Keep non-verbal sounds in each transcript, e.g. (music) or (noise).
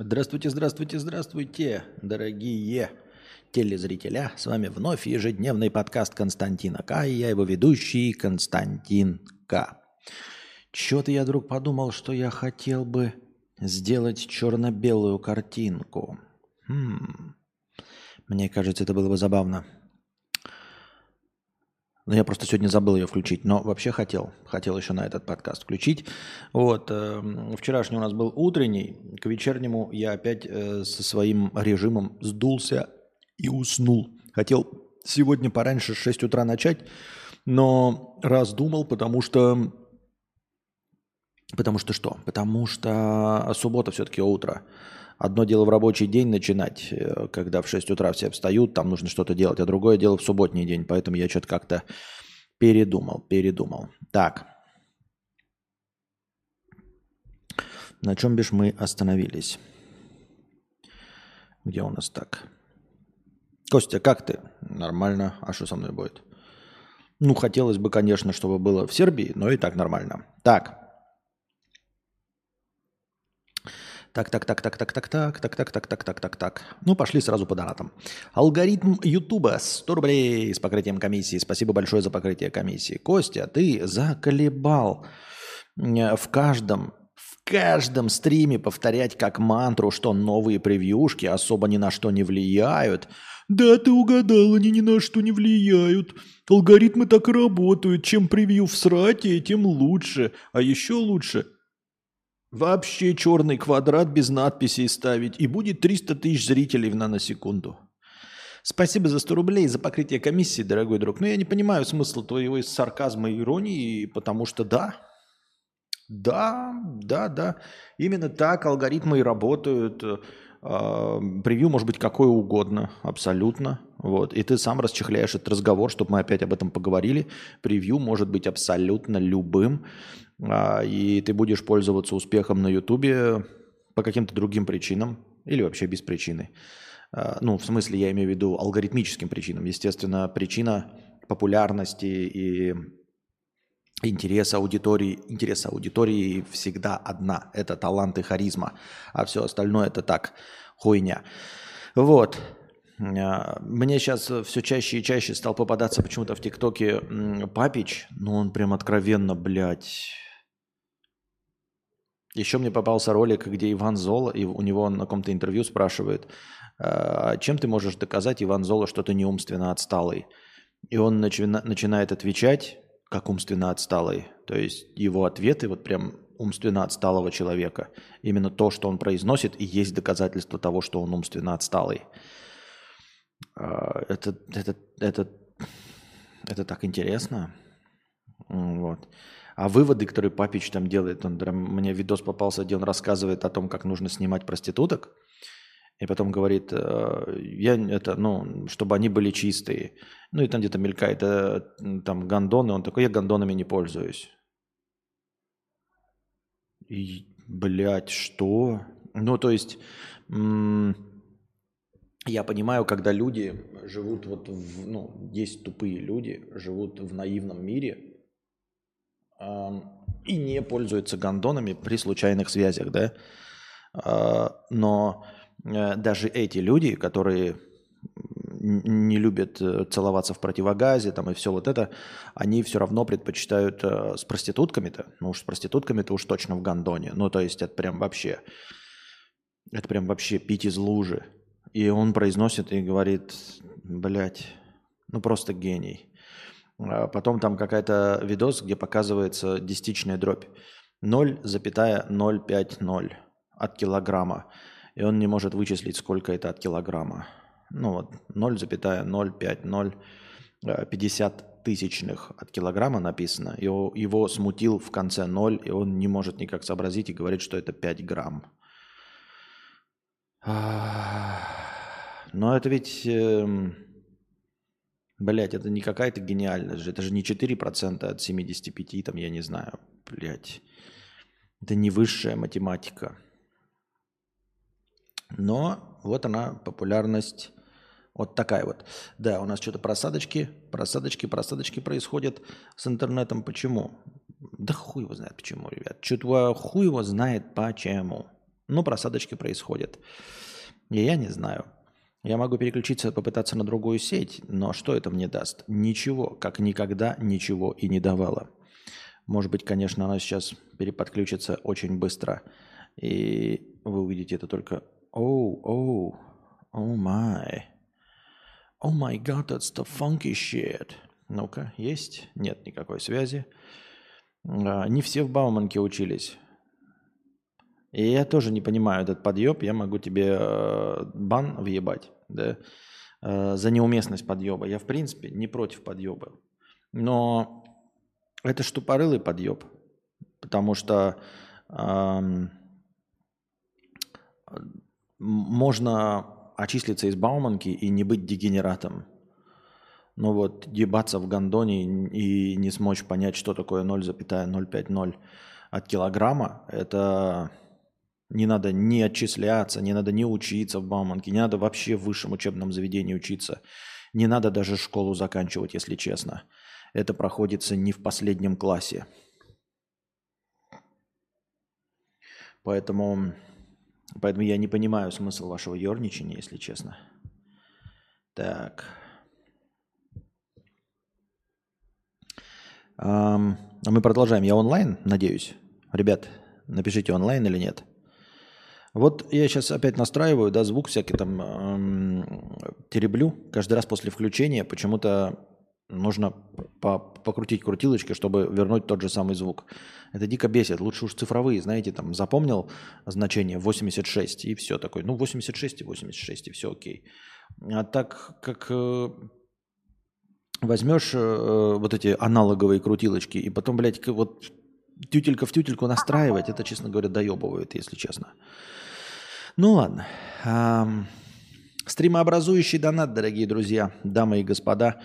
Здравствуйте, здравствуйте, здравствуйте, дорогие телезрителя. С вами вновь ежедневный подкаст Константина К. И я его ведущий Константин К. Чё-то я вдруг подумал, что я хотел бы сделать черно-белую картинку. Хм. Мне кажется, это было бы забавно. Но я просто сегодня забыл ее включить. Но вообще хотел. Хотел еще на этот подкаст включить. Вот. Э, вчерашний у нас был утренний. К вечернему я опять э, со своим режимом сдулся и уснул. Хотел сегодня пораньше, с 6 утра начать, но раздумал, потому что... Потому что что? Потому что суббота все-таки утро. Одно дело в рабочий день начинать, э, когда в 6 утра все встают, там нужно что-то делать, а другое дело в субботний день. Поэтому я что-то как-то передумал, передумал. Так. На чем бишь мы остановились? Где у нас так? Костя, как ты? Нормально. А что со мной будет? Ну, хотелось бы, конечно, чтобы было в Сербии, но и так нормально. Так. Так, так, так, так, так, так, так, так, так, так, так, так, так, так. Ну, пошли сразу по донатам. Алгоритм Ютуба 100 рублей с покрытием комиссии. Спасибо большое за покрытие комиссии. Костя, ты заколебал в каждом в каждом стриме повторять как мантру, что новые превьюшки особо ни на что не влияют. Да, ты угадал, они ни на что не влияют. Алгоритмы так и работают. Чем превью в срате, тем лучше. А еще лучше – Вообще черный квадрат без надписей ставить, и будет 300 тысяч зрителей в наносекунду. Спасибо за 100 рублей за покрытие комиссии, дорогой друг. Но я не понимаю смысла твоего сарказма и иронии, потому что да, да, да, да, именно так алгоритмы и работают. А, превью может быть какое угодно, абсолютно. Вот. И ты сам расчехляешь этот разговор, чтобы мы опять об этом поговорили. Превью может быть абсолютно любым. А, и ты будешь пользоваться успехом на Ютубе по каким-то другим причинам или вообще без причины. А, ну, в смысле, я имею в виду алгоритмическим причинам. Естественно, причина популярности и интереса аудитории, интереса аудитории всегда одна. Это талант и харизма. А все остальное это так, хуйня. Вот. А, мне сейчас все чаще и чаще стал попадаться почему-то в ТикТоке Папич. Ну, он прям откровенно, блядь, еще мне попался ролик, где Иван Зола, и у него на каком-то интервью спрашивает, «А чем ты можешь доказать, Иван Зола, что ты не умственно отсталый? И он начи- начинает отвечать, как умственно отсталый. То есть его ответы вот прям умственно отсталого человека. Именно то, что он произносит, и есть доказательство того, что он умственно отсталый. А, это, это, это, это так интересно. Вот. А выводы, которые Папич там делает, он мне видос попался, где он рассказывает о том, как нужно снимать проституток, и потом говорит, э, я это, ну, чтобы они были чистые. Ну и там где-то мелькает э, там гондоны, он такой, я гондонами не пользуюсь. И, блядь, что? Ну, то есть, я понимаю, когда люди живут вот в, ну, есть тупые люди, живут в наивном мире, и не пользуются гондонами при случайных связях, да. А, но э, даже эти люди, которые не любят э, целоваться в противогазе там и все вот это, они все равно предпочитают э, с проститутками-то, ну уж с проститутками-то уж точно в гондоне, ну то есть это прям вообще, это прям вообще пить из лужи. И он произносит и говорит, блядь, ну просто гений. А потом там какая-то видос, где показывается десятичная дробь. 0,050 от килограмма. И он не может вычислить, сколько это от килограмма. Ну вот 0,050 50 э, тысячных от килограмма написано. Его, его смутил в конце 0, и он не может никак сообразить и говорит, что это 5 грамм. Но это ведь... Эм, Блять, это не какая-то гениальность же. Это же не 4% от 75, там, я не знаю. Блять. Это не высшая математика. Но вот она, популярность вот такая вот. Да, у нас что-то просадочки, просадочки, просадочки происходят с интернетом. Почему? Да хуй его знает почему, ребят. Что-то хуй его знает почему. Ну, просадочки происходят. И я не знаю. Я могу переключиться, попытаться на другую сеть, но что это мне даст? Ничего, как никогда ничего и не давало. Может быть, конечно, она сейчас переподключится очень быстро, и вы увидите это только «Оу, оу, о май, о май гад, that's the funky shit». Ну-ка, есть? Нет никакой связи. А, не все в Бауманке учились. И я тоже не понимаю этот подъеб. Я могу тебе э, бан въебать да, э, за неуместность подъеба. Я, в принципе, не против подъеба. Но это ж тупорылый подъеб. Потому что эм, можно очислиться из Бауманки и не быть дегенератом. Но вот ебаться в гондоне и не смочь понять, что такое 0,050 от килограмма, это не надо не отчисляться, не надо не учиться в Бауманке, не надо вообще в высшем учебном заведении учиться. Не надо даже школу заканчивать, если честно. Это проходится не в последнем классе. Поэтому, поэтому я не понимаю смысл вашего ерничания, если честно. Так. Мы продолжаем. Я онлайн, надеюсь. Ребят, напишите онлайн или нет. Вот я сейчас опять настраиваю, да, звук всякий там эм, тереблю. Каждый раз после включения почему-то нужно по покрутить крутилочкой, чтобы вернуть тот же самый звук. Это дико бесит. Лучше уж цифровые, знаете, там запомнил значение 86 и все такое. Ну, 86 и 86 и все окей. А так как э, возьмешь э, вот эти аналоговые крутилочки и потом, блядь, вот тютелька в тютельку настраивать, это, честно говоря, доебывает, если честно. Ну ладно. Стримообразующий донат, дорогие друзья, дамы и господа.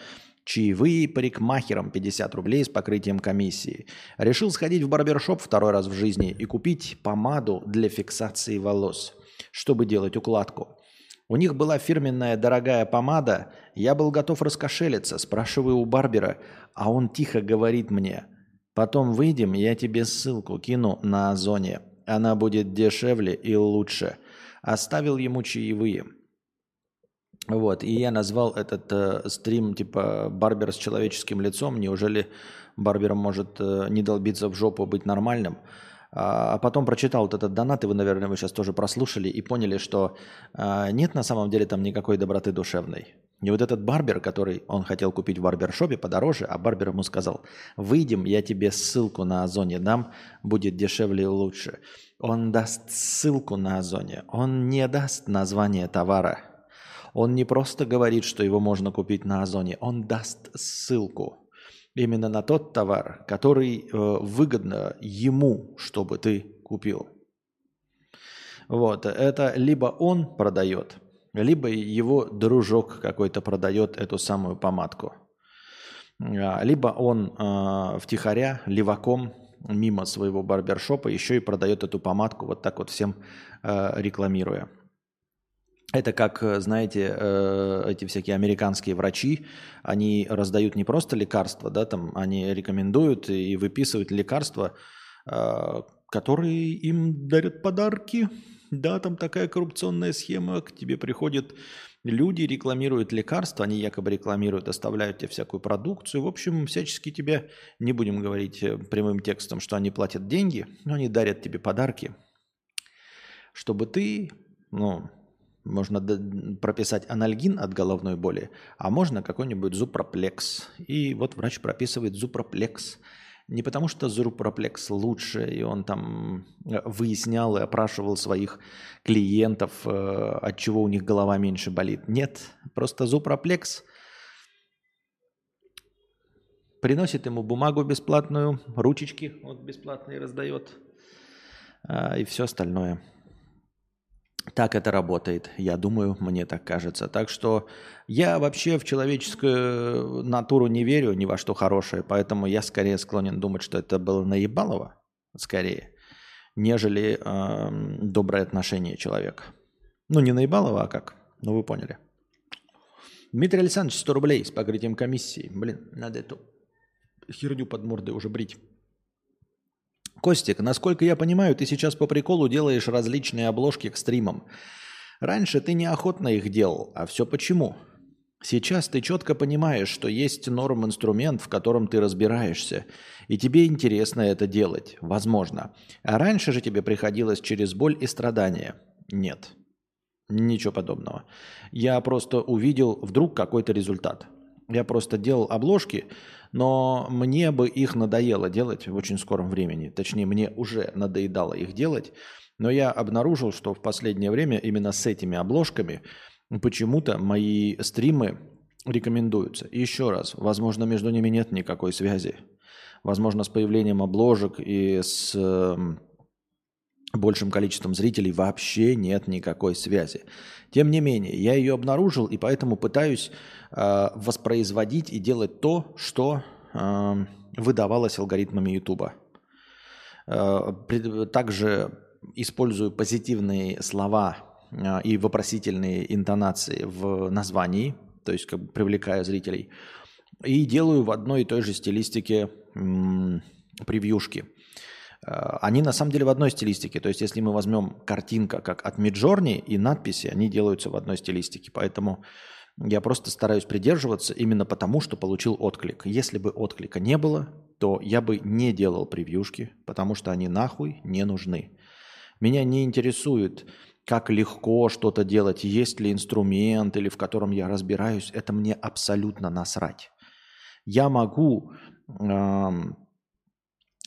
Чаевые парикмахерам 50 рублей с покрытием комиссии. Решил сходить в барбершоп второй раз в жизни и купить помаду для фиксации волос, чтобы делать укладку. У них была фирменная дорогая помада, я был готов раскошелиться, спрашиваю у барбера, а он тихо говорит мне, потом выйдем, я тебе ссылку кину на Озоне, она будет дешевле и лучше – оставил ему чаевые. Вот, и я назвал этот э, стрим типа «Барбер с человеческим лицом». Неужели Барбер может э, не долбиться в жопу, быть нормальным? А, а потом прочитал вот этот донат, и вы, наверное, вы сейчас тоже прослушали и поняли, что э, нет на самом деле там никакой доброты душевной. И вот этот барбер, который он хотел купить в барбершопе подороже, а барбер ему сказал, выйдем, я тебе ссылку на Озоне дам, будет дешевле и лучше. Он даст ссылку на Озоне, он не даст название товара. Он не просто говорит, что его можно купить на Озоне, он даст ссылку именно на тот товар, который э, выгодно ему, чтобы ты купил. Вот, это либо он продает, либо его дружок какой-то продает эту самую помадку. А, либо он э, втихаря, леваком, мимо своего барбершопа еще и продает эту помадку, вот так вот всем э, рекламируя. Это как, знаете, э, эти всякие американские врачи, они раздают не просто лекарства, да, там они рекомендуют и выписывают лекарства, э, которые им дарят подарки да, там такая коррупционная схема, к тебе приходят люди, рекламируют лекарства, они якобы рекламируют, оставляют тебе всякую продукцию. В общем, всячески тебе, не будем говорить э, прямым текстом, что они платят деньги, но они дарят тебе подарки, чтобы ты, ну, можно прописать анальгин от головной боли, а можно какой-нибудь зупроплекс. И вот врач прописывает зупроплекс – не потому, что Зурупроплекс лучше, и он там э, выяснял и опрашивал своих клиентов, э, от чего у них голова меньше болит. Нет, просто Зупроплекс приносит ему бумагу бесплатную, ручечки вот бесплатные раздает а, и все остальное. Так это работает, я думаю, мне так кажется. Так что я вообще в человеческую натуру не верю ни во что хорошее, поэтому я скорее склонен думать, что это было наебалово, скорее, нежели э, доброе отношение человека. Ну, не наебалово, а как? Ну, вы поняли. Дмитрий Александрович, 100 рублей с покрытием комиссии. Блин, надо эту херню под мордой уже брить. Костик, насколько я понимаю, ты сейчас по приколу делаешь различные обложки к стримам. Раньше ты неохотно их делал, а все почему? Сейчас ты четко понимаешь, что есть норм-инструмент, в котором ты разбираешься, и тебе интересно это делать, возможно. А раньше же тебе приходилось через боль и страдания. Нет, ничего подобного. Я просто увидел вдруг какой-то результат. Я просто делал обложки, но мне бы их надоело делать в очень скором времени. Точнее, мне уже надоедало их делать. Но я обнаружил, что в последнее время именно с этими обложками – почему-то мои стримы рекомендуются. Еще раз, возможно, между ними нет никакой связи. Возможно, с появлением обложек и с э, большим количеством зрителей вообще нет никакой связи. Тем не менее, я ее обнаружил и поэтому пытаюсь э, воспроизводить и делать то, что э, выдавалось алгоритмами YouTube. Э, также использую позитивные слова а, и вопросительные интонации в названии, то есть как бы привлекая зрителей, и делаю в одной и той же стилистике м- превьюшки. А, они на самом деле в одной стилистике. То есть, если мы возьмем картинка как от Миджорни и надписи, они делаются в одной стилистике. Поэтому я просто стараюсь придерживаться именно потому, что получил отклик. Если бы отклика не было, то я бы не делал превьюшки, потому что они нахуй не нужны. Меня не интересует как легко что-то делать, есть ли инструмент или в котором я разбираюсь, это мне абсолютно насрать. Я могу э,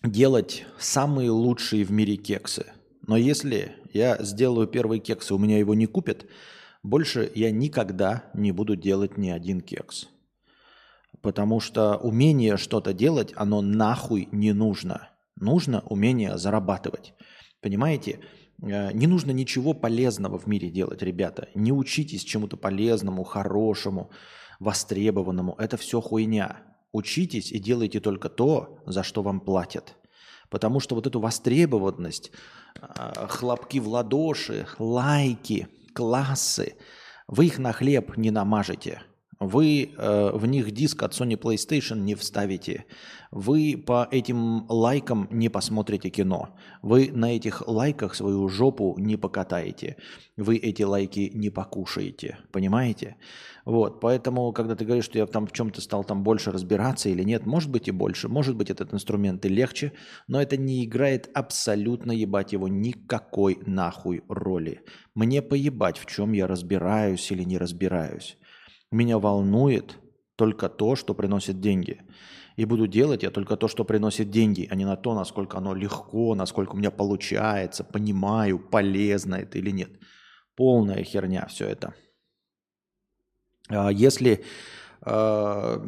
делать самые лучшие в мире кексы, но если я сделаю первый кекс и у меня его не купят, больше я никогда не буду делать ни один кекс. Потому что умение что-то делать, оно нахуй не нужно. Нужно умение зарабатывать. Понимаете? Э, не нужно ничего полезного в мире делать, ребята. Не учитесь чему-то полезному, хорошему, востребованному. Это все хуйня. Учитесь и делайте только то, за что вам платят. Потому что вот эту востребованность, э, хлопки в ладоши, лайки, классы, вы их на хлеб не намажете. Вы э, в них диск от Sony PlayStation не вставите. Вы по этим лайкам не посмотрите кино. Вы на этих лайках свою жопу не покатаете. Вы эти лайки не покушаете. Понимаете? Вот. Поэтому, когда ты говоришь, что я там в чем-то стал там больше разбираться или нет, может быть и больше. Может быть этот инструмент и легче. Но это не играет абсолютно, ебать его, никакой нахуй роли. Мне поебать, в чем я разбираюсь или не разбираюсь. Меня волнует только то, что приносит деньги. И буду делать я только то, что приносит деньги, а не на то, насколько оно легко, насколько у меня получается, понимаю, полезно это или нет. Полная херня все это. А если э,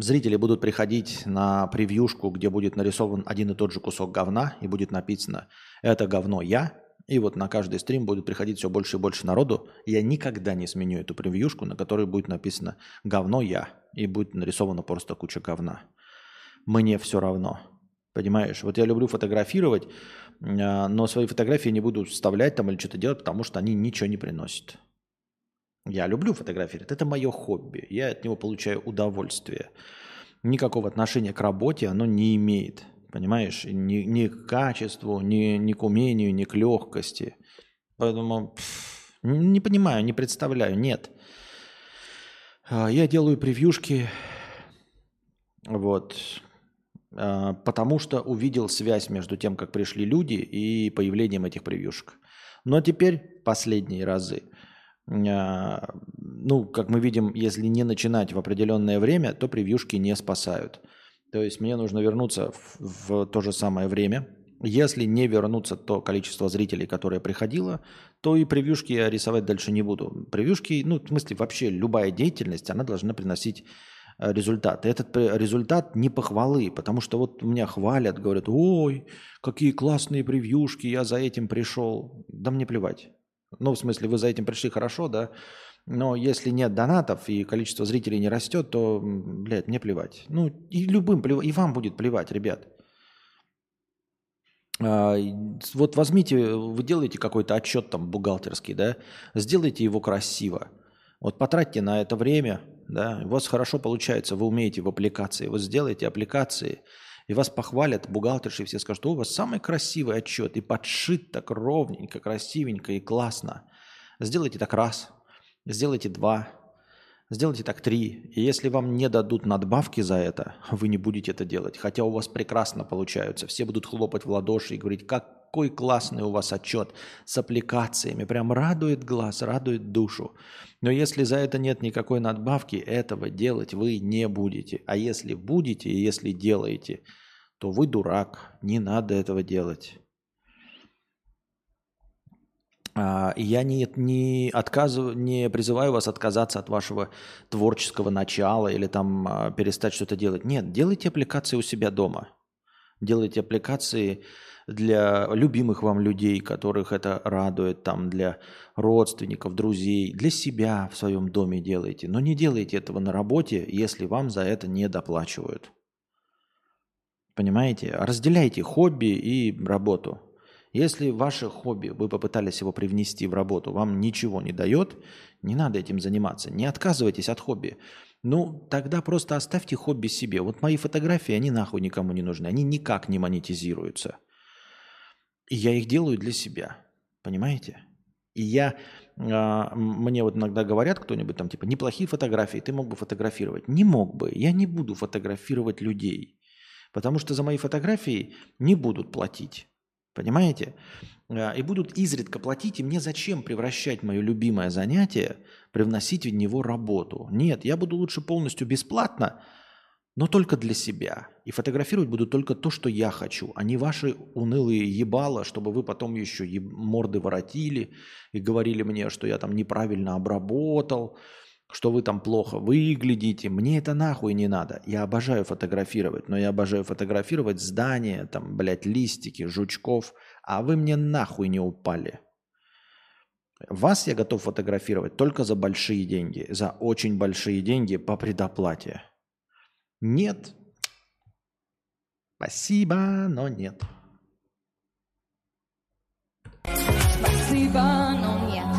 зрители будут приходить на превьюшку, где будет нарисован один и тот же кусок говна, и будет написано «это говно я», и вот на каждый стрим будет приходить все больше и больше народу. Я никогда не сменю эту превьюшку, на которой будет написано «говно я». И будет нарисована просто куча говна. Мне все равно. Понимаешь? Вот я люблю фотографировать, а, но свои фотографии не буду вставлять там или что-то делать, потому что они ничего не приносят. Я люблю фотографировать. Это мое хобби. Я от него получаю удовольствие. Никакого отношения к работе оно не имеет. Понимаешь? Ни, ни к качеству, ни, ни к умению, ни к легкости. Поэтому пфф, не понимаю, не представляю. Нет. А, я делаю превьюшки, вот, а, потому что увидел связь между тем, как пришли люди и появлением этих превьюшек. Но теперь последние разы, а, ну, как мы видим, если не начинать в определенное время, то превьюшки не спасают. То есть мне нужно вернуться в, в то же самое время. Если не вернуться то количество зрителей, которое приходило, то и превьюшки я рисовать дальше не буду. Превьюшки, ну, в смысле, вообще любая деятельность, она должна приносить э, результат. И этот результат не похвалы, потому что вот меня хвалят, говорят, ой, какие классные превьюшки, я за этим пришел. Да мне плевать. Ну, в смысле, вы за этим пришли хорошо, да, но если нет донатов и количество зрителей не растет, то, блядь, мне плевать. Ну, и любым плевать, и вам будет плевать, ребят. А, вот возьмите, вы делаете какой-то отчет там бухгалтерский, да, сделайте его красиво. Вот потратьте на это время, да, у вас хорошо получается, вы умеете в аппликации, вы сделаете аппликации, и вас похвалят бухгалтерши, все скажут, что у вас самый красивый отчет, и подшит так ровненько, красивенько и классно. Сделайте так раз, сделайте два, сделайте так три. И если вам не дадут надбавки за это, вы не будете это делать. Хотя у вас прекрасно получаются. Все будут хлопать в ладоши и говорить, какой классный у вас отчет с аппликациями. Прям радует глаз, радует душу. Но если за это нет никакой надбавки, этого делать вы не будете. А если будете и если делаете, то вы дурак, не надо этого делать. А, я не, не, отказываю, не призываю вас отказаться от вашего творческого начала или там а, перестать что-то делать. Нет, делайте аппликации у себя дома. Делайте аппликации для любимых вам людей, которых это радует, там, для родственников, друзей, для себя в своем доме делайте. Но не делайте этого на работе, если вам за это не доплачивают. Понимаете? Разделяйте хобби и работу. Если ваше хобби, вы попытались его привнести в работу, вам ничего не дает, не надо этим заниматься. Не отказывайтесь от хобби. Ну, тогда просто оставьте хобби себе. Вот мои фотографии, они нахуй никому не нужны. Они никак не монетизируются. И я их делаю для себя. Понимаете? И я, э, мне вот иногда говорят кто-нибудь там, типа, неплохие фотографии, ты мог бы фотографировать. Не мог бы. Я не буду фотографировать людей. Потому что за мои фотографии не будут платить. Понимаете? А, и будут изредка платить, и мне зачем превращать мое любимое занятие, привносить в него работу? Нет, я буду лучше полностью бесплатно – но только для себя. И фотографировать буду только то, что я хочу, а не ваши унылые ебала, чтобы вы потом еще морды воротили и говорили мне, что я там неправильно обработал, что вы там плохо выглядите. Мне это нахуй не надо. Я обожаю фотографировать, но я обожаю фотографировать здания, там, блядь, листики, жучков, а вы мне нахуй не упали. Вас я готов фотографировать только за большие деньги, за очень большие деньги по предоплате. Нет. Спасибо, но нет. Спасибо, но нет.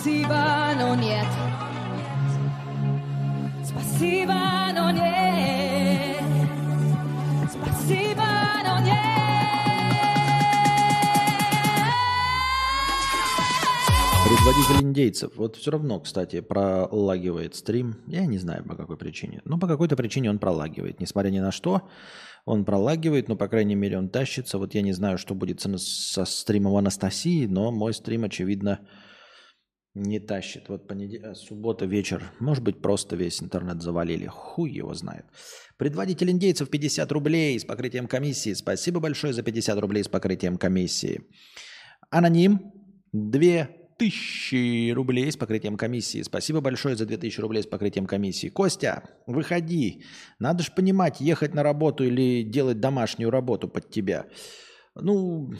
Спасибо, но нет. Спасибо, но нет. Спасибо, но нет. Предводитель индейцев. Вот все равно, кстати, пролагивает стрим. Я не знаю по какой причине. Но по какой-то причине он пролагивает. Несмотря ни на что, он пролагивает, но, по крайней мере, он тащится. Вот я не знаю, что будет со стримом Анастасии, но мой стрим, очевидно, не тащит. Вот понедельник, суббота вечер. Может быть, просто весь интернет завалили. Хуй его знает. Предводитель индейцев 50 рублей с покрытием комиссии. Спасибо большое за 50 рублей с покрытием комиссии. Аноним. Две тысячи рублей с покрытием комиссии. Спасибо большое за 2000 рублей с покрытием комиссии. Костя, выходи. Надо же понимать, ехать на работу или делать домашнюю работу под тебя. Ну,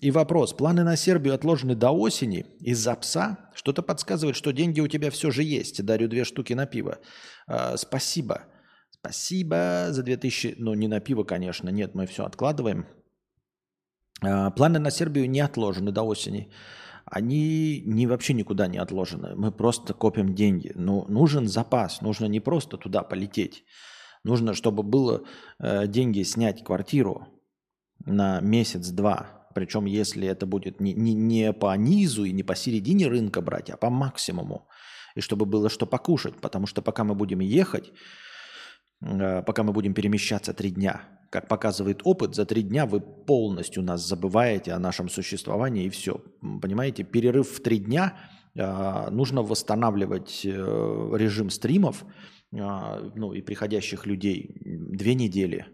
и вопрос. Планы на Сербию отложены до осени из-за пса? Что-то подсказывает, что деньги у тебя все же есть. Дарю две штуки на пиво. А, спасибо. Спасибо за 2000. Ну, не на пиво, конечно. Нет, мы все откладываем. А, планы на Сербию не отложены до осени они не, вообще никуда не отложены. Мы просто копим деньги. Но нужен запас. Нужно не просто туда полететь. Нужно, чтобы было э, деньги снять квартиру на месяц-два. Причем, если это будет не, не, не по низу и не по середине рынка брать, а по максимуму. И чтобы было что покушать. Потому что пока мы будем ехать, э, пока мы будем перемещаться три дня, как показывает опыт, за три дня вы полностью нас забываете о нашем существовании и все. Понимаете, перерыв в три дня э, нужно восстанавливать э, режим стримов ну, и приходящих людей две недели.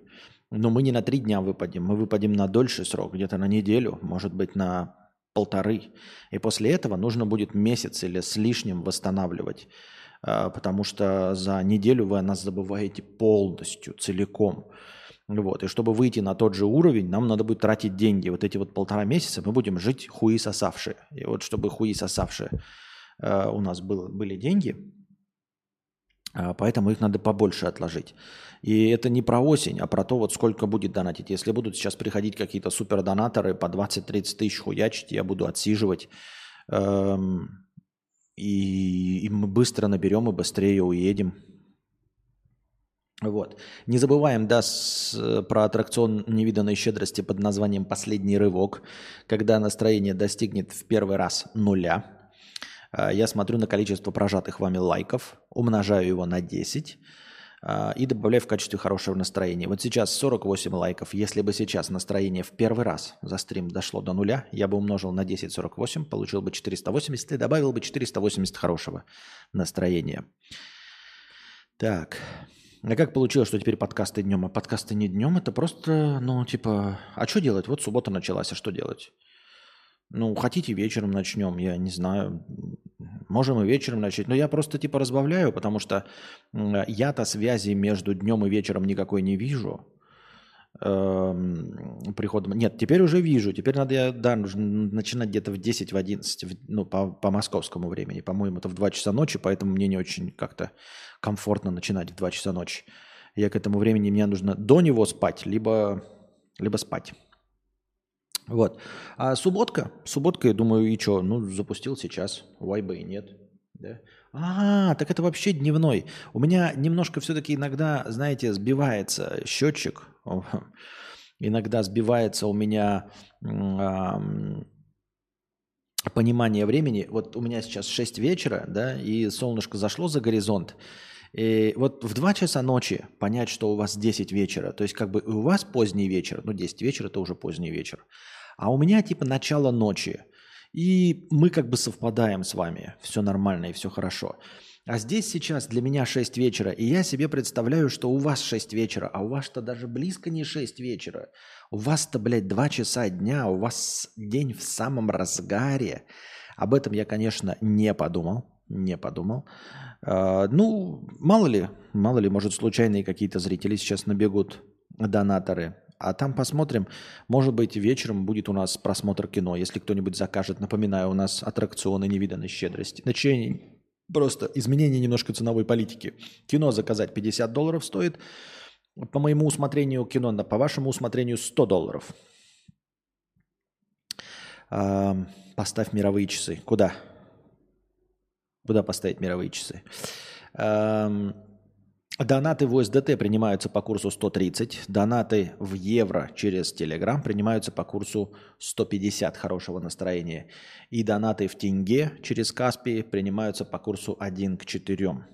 Но мы не на три дня выпадем, мы выпадем на дольший срок, где-то на неделю, может быть, на полторы. И после этого нужно будет месяц или с лишним восстанавливать потому что за неделю вы о нас забываете полностью, целиком. Вот. И чтобы выйти на тот же уровень, нам надо будет тратить деньги. Вот эти вот полтора месяца мы будем жить хуи сосавшие. И вот чтобы хуи сосавшие э, у нас был, были деньги, э, поэтому их надо побольше отложить. И это не про осень, а про то, вот сколько будет донатить. Если будут сейчас приходить какие-то супердонаторы по 20-30 тысяч хуячить, я буду отсиживать. Эм, и, и мы быстро наберем и быстрее уедем. Вот. Не забываем, да, с, э, про аттракцион невиданной щедрости под названием «Последний рывок», когда настроение достигнет в первый раз нуля. А, Я смотрю на количество прожатых вами лайков, умножаю его на 10 а, и добавляю в качестве хорошего настроения. Вот сейчас 48 лайков. Если бы сейчас настроение в первый раз за стрим дошло до нуля, я бы умножил на 10 48, получил бы 480 и добавил бы 480 хорошего настроения. Так. А как получилось, что теперь подкасты днем, а подкасты не днем? Это просто, ну, типа, а что делать? Вот суббота началась, а что делать? Ну, хотите вечером начнем, я не знаю. Можем и вечером начать. Но я просто типа разбавляю, потому что я-то связи между днем и вечером никакой не вижу. Эм, приходом. Нет, теперь уже вижу. Теперь надо, я, да, нужно начинать где-то в 10, в 11, в- ну, по, по московскому времени. По-моему, это в 2 часа ночи, поэтому мне не очень как-то комфортно начинать в 2 часа ночи. Я к этому времени, мне нужно до него спать, либо, либо спать. Вот. А субботка? Субботка, я думаю, и что? Ну, запустил сейчас. Why бы и нет. Да? А, так это вообще дневной. У меня немножко все-таки иногда, знаете, сбивается счетчик. (laughs) Иногда сбивается у меня понимание времени. Вот у меня сейчас 6 вечера, да, и солнышко зашло за горизонт. И вот в 2 часа ночи понять, что у вас 10 вечера, то есть как бы у вас поздний вечер, ну 10 вечера это уже поздний вечер, а у меня типа начало ночи. И мы как бы совпадаем с вами, все нормально и все хорошо. А здесь сейчас для меня 6 вечера, и я себе представляю, что у вас 6 вечера, а у вас-то даже близко не 6 вечера. У вас-то, блядь, 2 часа дня, у вас день в самом разгаре. Об этом я, конечно, не подумал, не подумал. А, ну, мало ли, мало ли, может, случайные какие-то зрители сейчас набегут, донаторы. А там посмотрим. Может быть, вечером будет у нас просмотр кино, если кто-нибудь закажет. Напоминаю, у нас аттракционы невиданной щедрости. Значит, просто изменение немножко ценовой политики. Кино заказать 50 долларов стоит. По моему усмотрению кино, по вашему усмотрению 100 долларов. А, поставь мировые часы. Куда? Куда поставить мировые часы? Ам, Донаты в USDT принимаются по курсу 130. Донаты в евро через Telegram принимаются по курсу 150 хорошего настроения. И донаты в тенге через Каспи принимаются по курсу 1 к 4.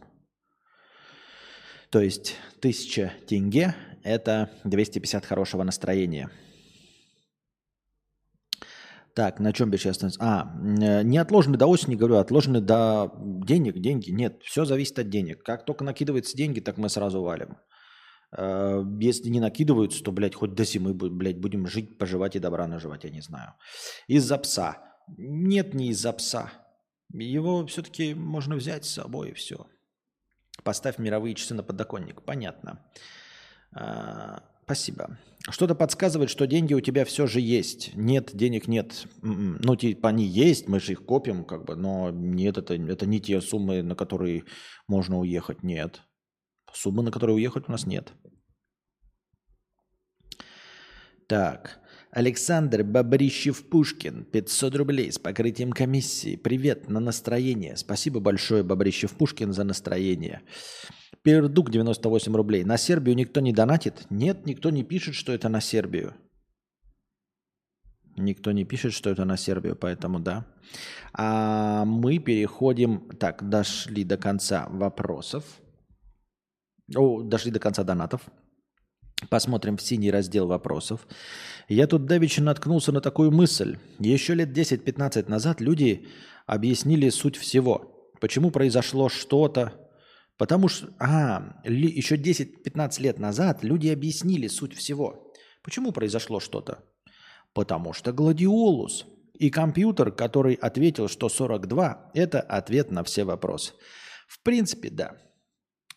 То есть 1000 тенге – это 250 хорошего настроения. Так, на чем бесчестность? А, э, не отложены до осени, говорю, отложены до денег, деньги. Нет, все зависит от денег. Как только накидываются деньги, так мы сразу валим. Э, Если не накидываются, то, блядь, хоть до зимы, блядь, будем жить, поживать и добра наживать, я не знаю. Из-за пса. Нет, не из-за пса. Его все-таки можно взять с собой и все. Поставь мировые часы на подоконник. Понятно. Спасибо. Что-то подсказывает, что деньги у тебя все же есть. Нет, денег нет. М-м. Ну, типа, они есть, мы же их копим, как бы, но нет, это, это не те суммы, на которые можно уехать. Нет. Суммы, на которые уехать у нас нет. Так. Александр Бобрищев-Пушкин, 500 рублей с покрытием комиссии. Привет, на настроение. Спасибо большое, Бобрищев-Пушкин, за настроение. Пердук 98 рублей. На Сербию никто не донатит? Нет, никто не пишет, что это на Сербию. Никто не пишет, что это на Сербию, поэтому да. А мы переходим... Так, дошли до конца вопросов. О, дошли до конца донатов. Посмотрим в синий раздел вопросов. Я тут давеча наткнулся на такую мысль. Еще лет 10-15 назад люди объяснили суть всего. Почему произошло что-то, Потому что, а, ли- еще 10-15 лет назад люди объяснили суть всего. Почему произошло что-то? Потому что гладиолус и компьютер, который ответил, что 42, это ответ на все вопросы. В принципе, да.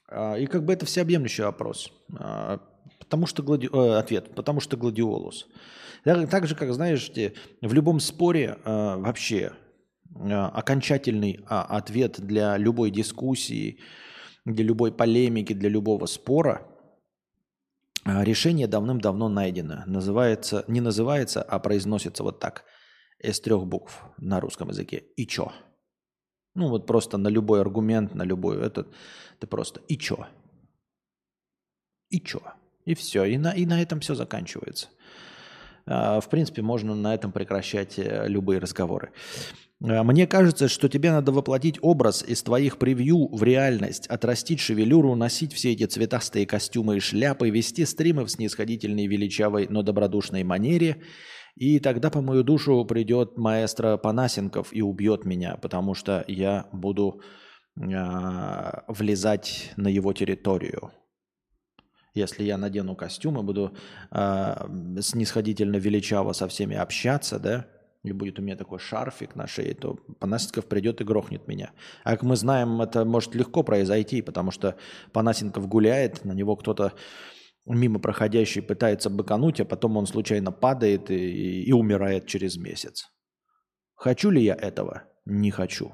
А, И как бы это всеобъемлющий вопрос. А, Потому что глади... э, ответ, потому что гладиолус. Так, же, как, знаешь, в любом споре э, вообще окончательный а, ответ для любой дискуссии, для любой полемики, для любого спора, а, решение давным-давно найдено. Называется, не называется, а произносится вот так. Из трех букв на русском языке. И чё? Ну вот просто на любой аргумент, на любой этот, ты просто и чё? И чё? И все. И на, и на этом все заканчивается. А, В принципе, можно на этом прекращать э, любые разговоры. А, Мне кажется, что тебе надо воплотить образ из твоих превью в реальность, отрастить шевелюру, носить все эти цветастые костюмы и шляпы, вести стримы в снисходительной, величавой, но добродушной манере. И тогда по мою душу придет маэстро Панасенков и убьет меня, потому что я буду а, влезать на его территорию. Если я надену костюм и буду а, снисходительно величаво со всеми общаться, да, и будет у меня такой шарфик на шее, то Панасенков придет и грохнет меня. А как мы знаем, это может легко произойти, потому что Панасенков гуляет, на него кто-то мимо проходящий пытается быкануть, а потом он случайно падает и, и умирает через месяц. Хочу ли я этого? Не хочу.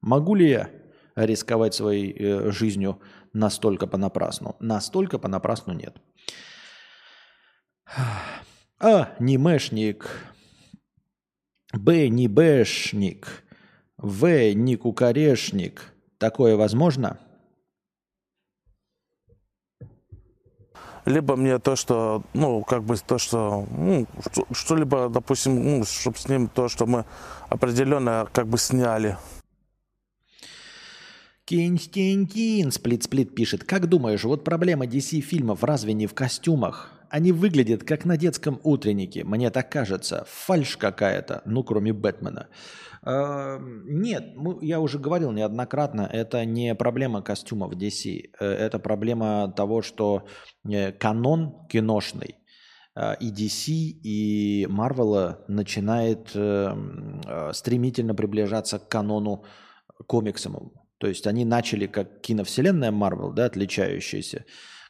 Могу ли я рисковать своей э, жизнью настолько понапрасну? Настолько понапрасну нет. А, не мэшник. Б, не бэшник. В, не кукарешник. Такое возможно? Либо мне то, что, ну, как бы то, что, ну, что- что-либо, допустим, ну, чтобы с ним то, что мы определенно как бы сняли. Константин Сплит-сплит пишет. Как думаешь, вот проблема DC фильмов разве не в костюмах? Они выглядят как на детском утреннике, мне так кажется. Фальш какая-то, ну, кроме Бэтмена. Э, Нет, мы- я уже говорил неоднократно, это не проблема костюмов DC. э, Это проблема того, что э, канон киношный э, и DC, и Марвела начинает э, м, э, стремительно приближаться к канону комиксовому. То есть они начали как киновселенная Марвел, да, отличающаяся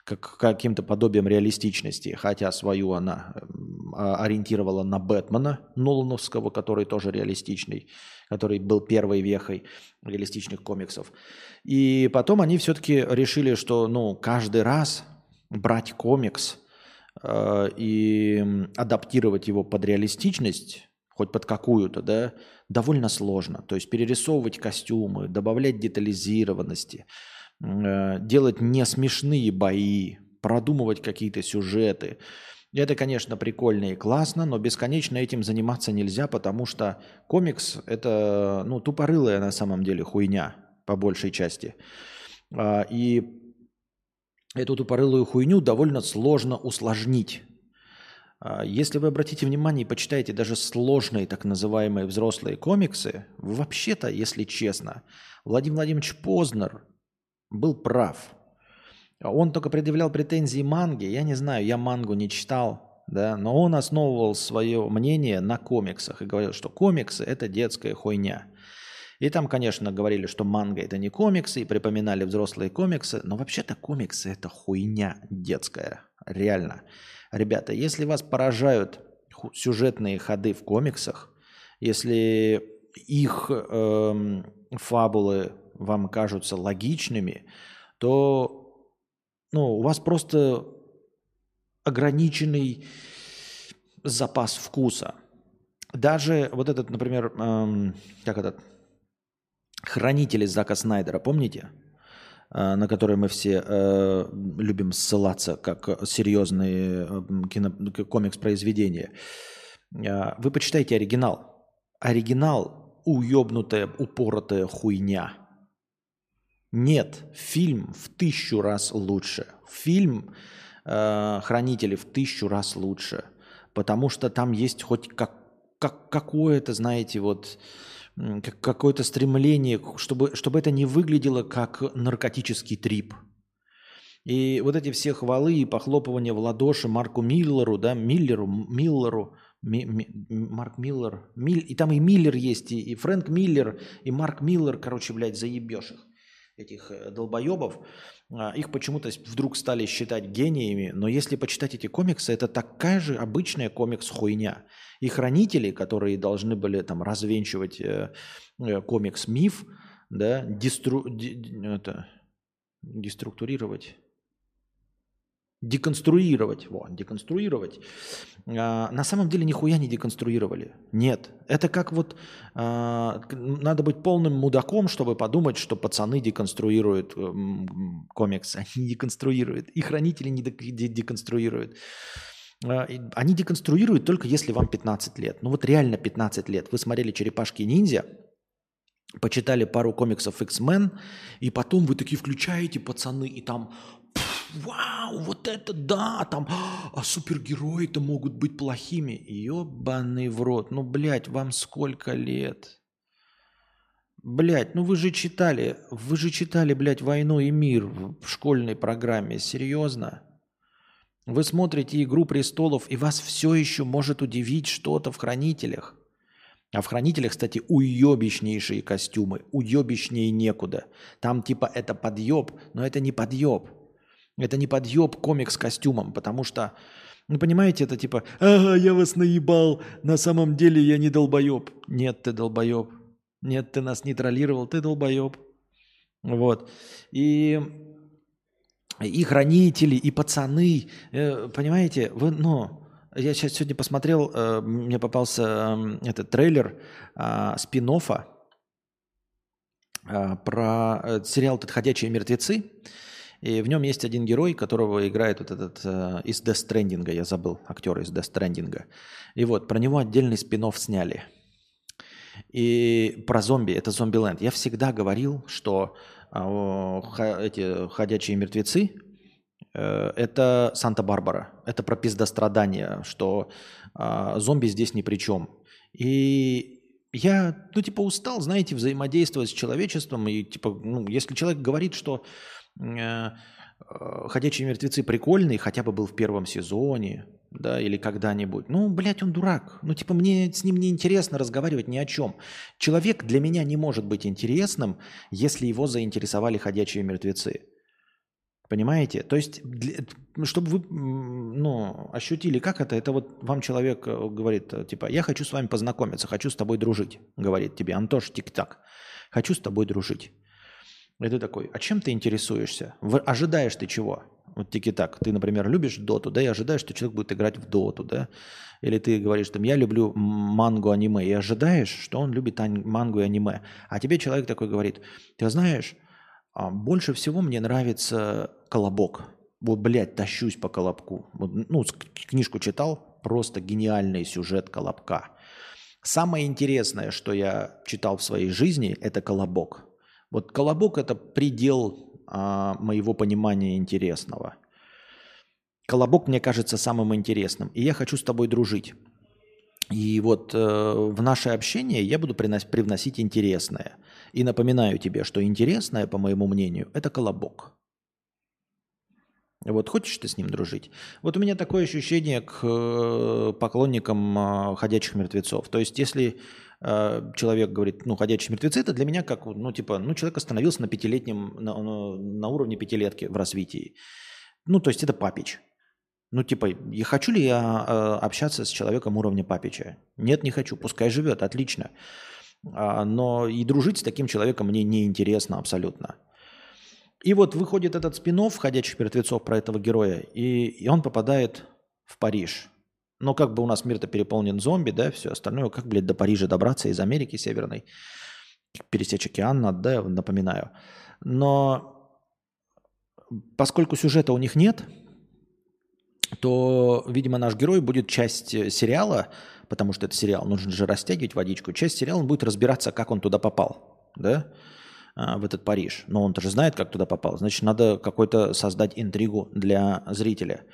как каким-то подобием реалистичности, хотя свою она м, а, ориентировала на Бэтмена Нолановского, который тоже реалистичный, который был первой вехой реалистичных комиксов. И потом они все-таки решили, что ну, каждый раз брать комикс э, и адаптировать его под реалистичность, хоть под какую-то, да, довольно сложно. То есть перерисовывать костюмы, добавлять детализированности, э, делать не смешные бои, продумывать какие-то сюжеты. Это, конечно, прикольно и классно, но бесконечно этим заниматься нельзя, потому что комикс – это ну, тупорылая на самом деле хуйня по большей части. А, И эту тупорылую хуйню довольно сложно усложнить. А, Если вы обратите внимание и почитаете даже сложные так называемые взрослые комиксы, вообще-то, если честно, Владимир Владимирович Познер был прав. Он только предъявлял претензии манге. Я не знаю, я мангу не читал, да, но он основывал свое мнение на комиксах и говорил, что комиксы – это детская хуйня. И там, конечно, говорили, что манга – это не комиксы, и припоминали взрослые комиксы, но вообще-то комиксы – это хуйня детская, реально. Ребята, если вас поражают сюжетные ходы в комиксах, если их эм, фабулы вам кажутся логичными, то ну, у вас просто ограниченный запас вкуса. Даже вот этот, например, эм, как этот, хранители Зака Снайдера, помните? Э, на которые мы все э, любим ссылаться как серьезные э, кино, комикс-произведения. Э, Вы почитайте оригинал. Оригинал – уебнутая, упоротая хуйня. Нет, фильм в тысячу раз лучше. Фильм э, «Хранители» в тысячу раз лучше. Потому что там есть хоть как, как, какое-то, знаете, вот какое-то стремление, чтобы, чтобы это не выглядело как наркотический трип. И вот эти все хвалы и похлопывания в ладоши Марку Миллеру, да, Миллеру, Миллеру, Ми- Ми- Марк Миллер, Миль- и там и Миллер есть, и, и Фрэнк Миллер, и Марк Миллер, короче, блядь, заебешь их, этих э, долбоебов. А, Их почему-то вдруг стали считать гениями, но если почитать эти комиксы, это такая же обычная комикс-хуйня. И хранители, которые должны были там развенчивать э, э, комикс-миф, да, дестру, деструктурировать, Деконструировать. Вот, деконструировать. А, на самом деле нихуя не деконструировали. Нет. Это как вот а, надо быть полным мудаком, чтобы подумать, что пацаны деконструируют м, комикс. (laughs) Они деконструируют. И хранители не дек- де- деконструируют. А, Они деконструируют только если вам 15 лет. Ну вот реально 15 лет. Вы смотрели «Черепашки ниндзя», почитали пару комиксов X-Men, и потом вы такие включаете, пацаны, и там «Пф, Вау, вот это да, там, а супергерои-то могут быть плохими. Ебаный в рот. Ну, блядь, вам сколько лет? Блядь, ну вы же читали, вы же читали, блядь, «Войну и мир» в школьной программе. Серьезно? Вы смотрите «Игру престолов», и вас все еще может удивить что-то в «Хранителях». А в «Хранителях», кстати, уебищнейшие костюмы. Уебищнее некуда. Там типа это подъеб, но это не подъеб. Это не подъеб комик с костюмом, потому что, ну понимаете, это типа, ага, я вас наебал, на самом деле я не долбоеб. Нет, ты долбоеб. Нет, ты нас не троллировал, ты долбоеб. Вот. И и хранители, и пацаны, э, понимаете, вы, ну, я сейчас сегодня посмотрел, э, мне попался э, этот трейлер э, спин про сериал «Ходячие мертвецы», и в нем есть один герой, которого играет вот этот э, из Death Stranding, я забыл, актер из Death Stranding. И вот, про него отдельный спин сняли. И про зомби, это Зомбиленд. Я всегда говорил, что а, о, ха- эти ходячие мертвецы э, это Санта-Барбара. Это про пиздострадание, что а, зомби здесь ни при чем. И я, ну, типа, устал, знаете, взаимодействовать с человечеством. И, типа, ну, если человек говорит, что э, э, «Ходячие мертвецы» прикольный, хотя бы был в первом сезоне, да, или когда-нибудь. Ну, блядь, он дурак. Ну, типа, мне с ним не интересно разговаривать ни о чем. Человек для меня не может быть интересным, если его заинтересовали «Ходячие мертвецы». Понимаете? То есть, для- ну, чтобы вы ну, ощутили, как это, это вот вам человек э, говорит, э, типа, я хочу с вами познакомиться, хочу с тобой дружить, говорит тебе, Антош, тик-так, хочу с тобой дружить. И ты такой, а чем ты интересуешься? Ожидаешь ты чего? Вот тики-так. Ты, например, любишь доту, да, и ожидаешь, что человек будет играть в доту, да? Или ты говоришь, там, я люблю мангу, аниме, и ожидаешь, что он любит мангу и аниме. А тебе человек такой говорит, ты знаешь, а, больше всего мне нравится колобок. Вот, блядь, тащусь по колобку. Вот, ну, книжку читал, просто гениальный сюжет колобка. Самое интересное, что я читал в своей жизни, это колобок. Вот колобок – это предел а, моего понимания интересного. Колобок мне кажется самым интересным, и я хочу с тобой дружить. И вот э, в наше общение я буду принос- привносить интересное. И напоминаю тебе, что интересное, по моему мнению, это колобок. Вот хочешь ты с ним дружить? Вот у меня такое ощущение к э, поклонникам э, ходячих мертвецов. То есть, если э, человек говорит, ну, ходячие мертвецы, это для меня как, ну, типа, ну, человек остановился на пятилетнем, на, на- на уровне пятилетки в развитии. Ну, то есть, это папич. Ну, типа, и хочу ли я э, общаться с человеком уровня папича? Нет, не хочу. Пускай живет, отлично. А, но и дружить с таким человеком мне неинтересно абсолютно. И вот выходит этот спин «Ходячих мертвецов» про этого героя, и, и он попадает в Париж. Но как бы у нас мир-то переполнен зомби, да, все остальное, как, блядь, до Парижа добраться из Америки Северной? Пересечь океан надо, да, напоминаю. Но поскольку сюжета у них нет, то, видимо, наш герой будет часть э, сериала, потому что это сериал, нужно же растягивать водичку, часть сериала он будет разбираться, как он туда попал, да, а, в этот Париж. Но он-то же знает, как туда попал. Значит, надо какой-то создать интригу для зрителя.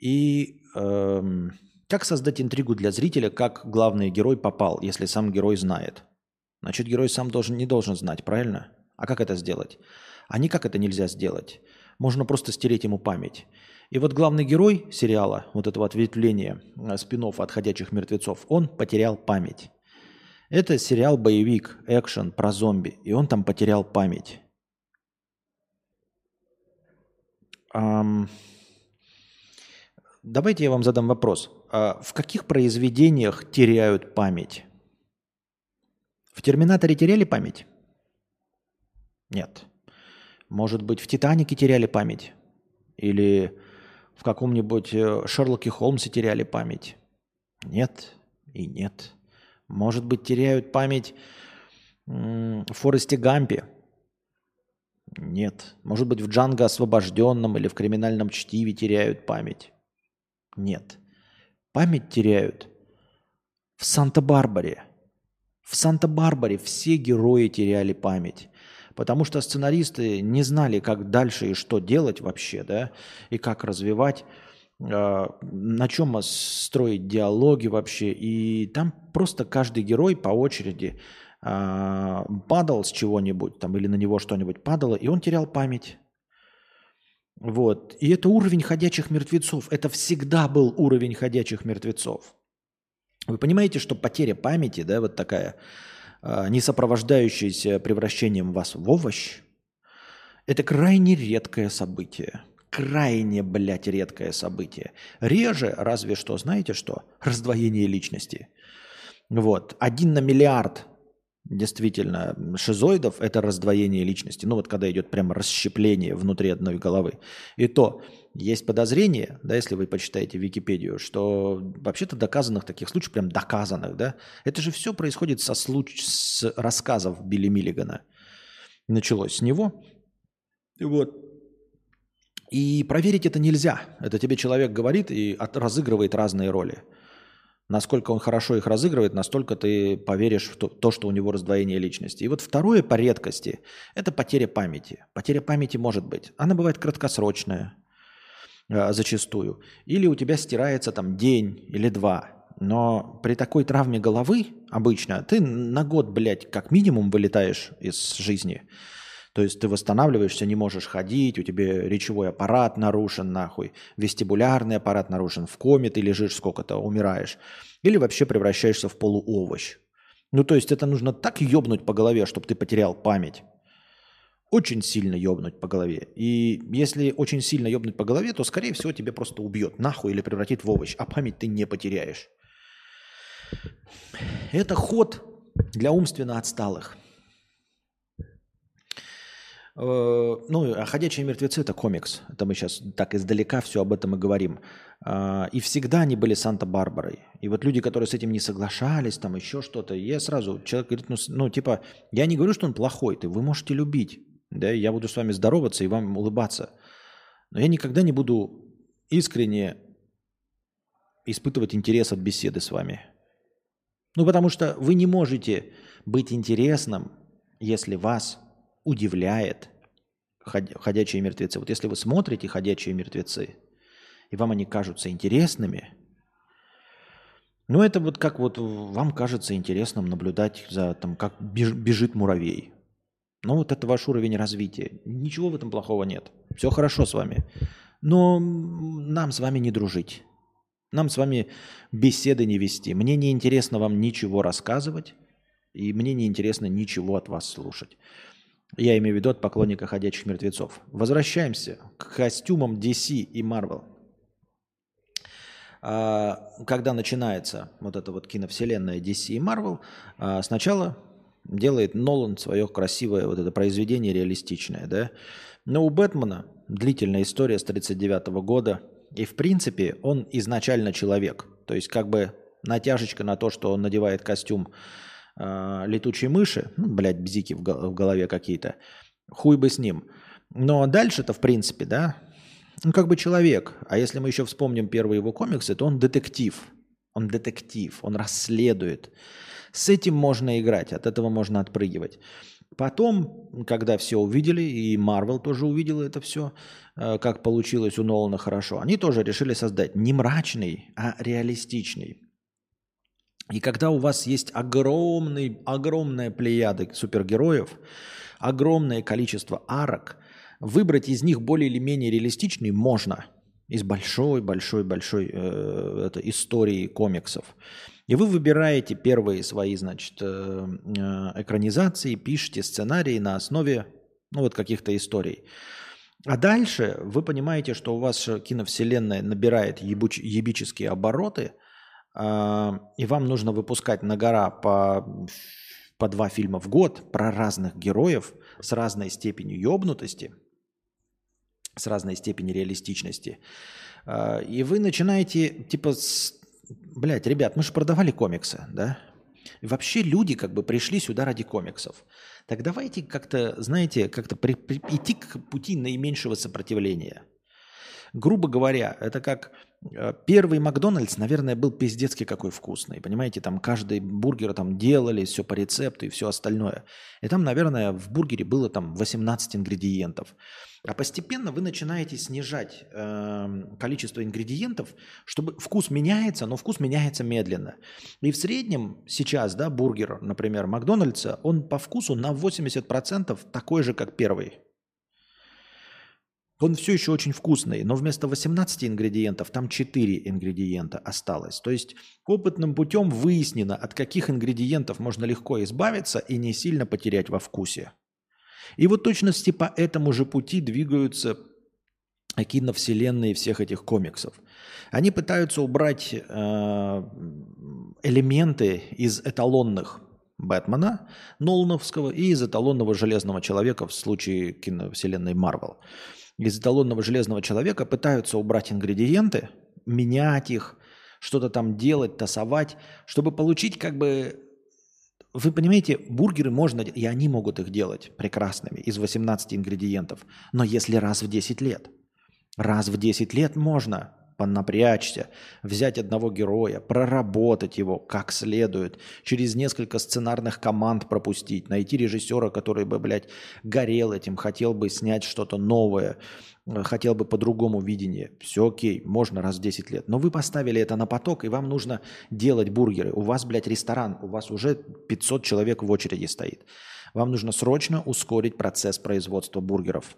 И эм, как создать интригу для зрителя, как главный герой попал, если сам герой знает? Значит, герой сам должен, не должен знать, правильно? А как это сделать? А никак это нельзя сделать. Можно просто стереть ему память. И вот главный герой сериала, вот этого ответвления спин от «Ходячих мертвецов», он потерял память. Это сериал-боевик, экшен про зомби, и он там потерял память. Ам, Давайте я вам задам вопрос. А в каких произведениях теряют память? В «Терминаторе» теряли память? Нет. Может быть, в «Титанике» теряли память? Или в каком-нибудь э, Шерлоке Холмсе теряли память? Нет и нет. Может быть, теряют память в Форесте Гампе? Нет. Может быть, в Джанго освобожденном или в криминальном чтиве теряют память? Нет. Память теряют в Санта-Барбаре. В Санта-Барбаре все герои теряли память. Потому что сценаристы не знали, как дальше и что делать вообще, да, и как развивать, э, на чем строить диалоги вообще. И там просто каждый герой по очереди э, падал с чего-нибудь, там, или на него что-нибудь падало, и он терял память. Вот. И это уровень ходячих мертвецов. Это всегда был уровень ходячих мертвецов. Вы понимаете, что потеря памяти, да, вот такая, а, не сопровождающаяся превращением вас в овощ, это крайне редкое событие. Крайне, блядь, редкое событие. Реже, разве что, знаете что? Раздвоение личности. Вот. Один на миллиард действительно шизоидов – это раздвоение личности. Ну вот когда идет прямо расщепление внутри одной головы. И то есть подозрение, да, если вы почитаете Википедию, что вообще-то доказанных таких случаев, прям доказанных, да, это же все происходит со случ... с рассказов Билли Миллигана. Началось с него. Вот. И проверить это нельзя. Это тебе человек говорит и от, разыгрывает разные роли. Насколько он хорошо их разыгрывает, настолько ты поверишь в то, то, что у него раздвоение личности. И вот второе по редкости – это потеря памяти. Потеря памяти может быть. Она бывает краткосрочная, э, зачастую. Или у тебя стирается там день или два. Но при такой травме головы обычно ты на год, блядь, как минимум вылетаешь из жизни. То есть ты восстанавливаешься, не можешь ходить, у тебя речевой аппарат нарушен нахуй, вестибулярный аппарат нарушен, в коме ты лежишь сколько-то, умираешь. Или вообще превращаешься в полуовощ. Ну то есть это нужно так ёбнуть по голове, чтобы ты потерял память. Очень сильно ёбнуть по голове. И если очень сильно ёбнуть по голове, то, скорее всего, тебе просто убьет нахуй или превратит в овощ, а память ты не потеряешь. Это ход для умственно отсталых. Э, ну, а «Ходячие мертвецы» – это комикс. Это мы сейчас так издалека все об этом и говорим. А, и всегда они были Санта-Барбарой. И вот люди, которые с этим не соглашались, там еще что-то, я сразу, человек говорит, ну, ну, типа, я не говорю, что он плохой, ты, вы можете любить, да, я буду с вами здороваться и вам улыбаться. Но я никогда не буду искренне испытывать интерес от беседы с вами. Ну, потому что вы не можете быть интересным, если вас удивляет ходячие мертвецы. Вот если вы смотрите ходячие мертвецы, и вам они кажутся интересными, ну это вот как вот вам кажется интересным наблюдать за там, как бежит муравей. Ну вот это ваш уровень развития. Ничего в этом плохого нет. Все хорошо с вами. Но нам с вами не дружить. Нам с вами беседы не вести. Мне не интересно вам ничего рассказывать, и мне не интересно ничего от вас слушать. Я имею в виду от поклонника ходячих мертвецов. Возвращаемся к костюмам DC и Marvel. А, когда начинается вот эта вот киновселенная DC и Marvel, а, сначала делает Нолан свое красивое вот это произведение реалистичное, да. Но у Бэтмена длительная история с 1939 года, и в принципе он изначально человек. То есть как бы натяжечка на то, что он надевает костюм э, летучей мыши, ну, блядь, бзики в, в голове какие-то, хуй бы с ним. Но дальше-то, в принципе, да, он как бы человек. А если мы еще вспомним первые его комиксы, то он детектив. Он детектив, он расследует. С этим можно играть, от этого можно отпрыгивать. Потом, когда все увидели, и Марвел тоже увидел это все, э, как получилось у Нолана хорошо, они тоже решили создать не мрачный, а реалистичный и когда у вас есть огромный, огромная плеяда супергероев, огромное количество арок, выбрать из них более или менее реалистичный можно из большой-большой-большой э, истории комиксов. И вы выбираете первые свои, значит, э, э, экранизации, пишете сценарии на основе, ну, вот каких-то историй. А дальше вы понимаете, что у вас киновселенная набирает ебуч, ебические обороты – и вам нужно выпускать на гора по, по два фильма в год про разных героев с разной степенью ёбнутости, с разной степенью реалистичности. А, И вы начинаете, типа, с... блядь, ребят, мы же продавали комиксы, да? И вообще люди как бы пришли сюда ради комиксов. Так давайте как-то, знаете, как-то при- при- идти к пути наименьшего сопротивления. Грубо говоря, это как первый Макдональдс, наверное, был пиздецкий какой вкусный. Понимаете, там каждый бургер там делали, все по рецепту и все остальное. И там, наверное, в бургере было там 18 ингредиентов. А постепенно вы начинаете снижать эм, количество ингредиентов, чтобы вкус меняется, но вкус меняется медленно. И в среднем сейчас, да, бургер, например, Макдональдса, он по вкусу на 80% такой же, как первый. Он все еще очень вкусный, но вместо 18 ингредиентов там 4 ингредиента осталось. То есть опытным путем выяснено, от каких ингредиентов можно легко избавиться и не сильно потерять во вкусе. И вот точности по этому же пути двигаются киновселенные всех этих комиксов. Они пытаются убрать э, элементы из эталонных Бэтмена Нолановского и из эталонного Железного Человека в случае киновселенной Марвел. Из эталонного Железного Человека пытаются убрать ингредиенты, менять их, что-то там делать, тасовать, чтобы получить как бы... Вы понимаете, бургеры можно, и они могут их делать прекрасными из 18 ингредиентов, но если раз в 10 лет. Раз в 10 лет можно понапрячься, взять одного героя, проработать его как следует, через несколько сценарных команд пропустить, найти режиссера, который бы, блядь, горел этим, хотел бы снять что-то новое, э, хотел бы по-другому видение. Все окей, можно раз в 10 лет. Но вы поставили это на поток, и вам нужно делать бургеры. У вас, блядь, ресторан, у вас уже 500 человек в очереди стоит. Вам нужно срочно ускорить процесс производства бургеров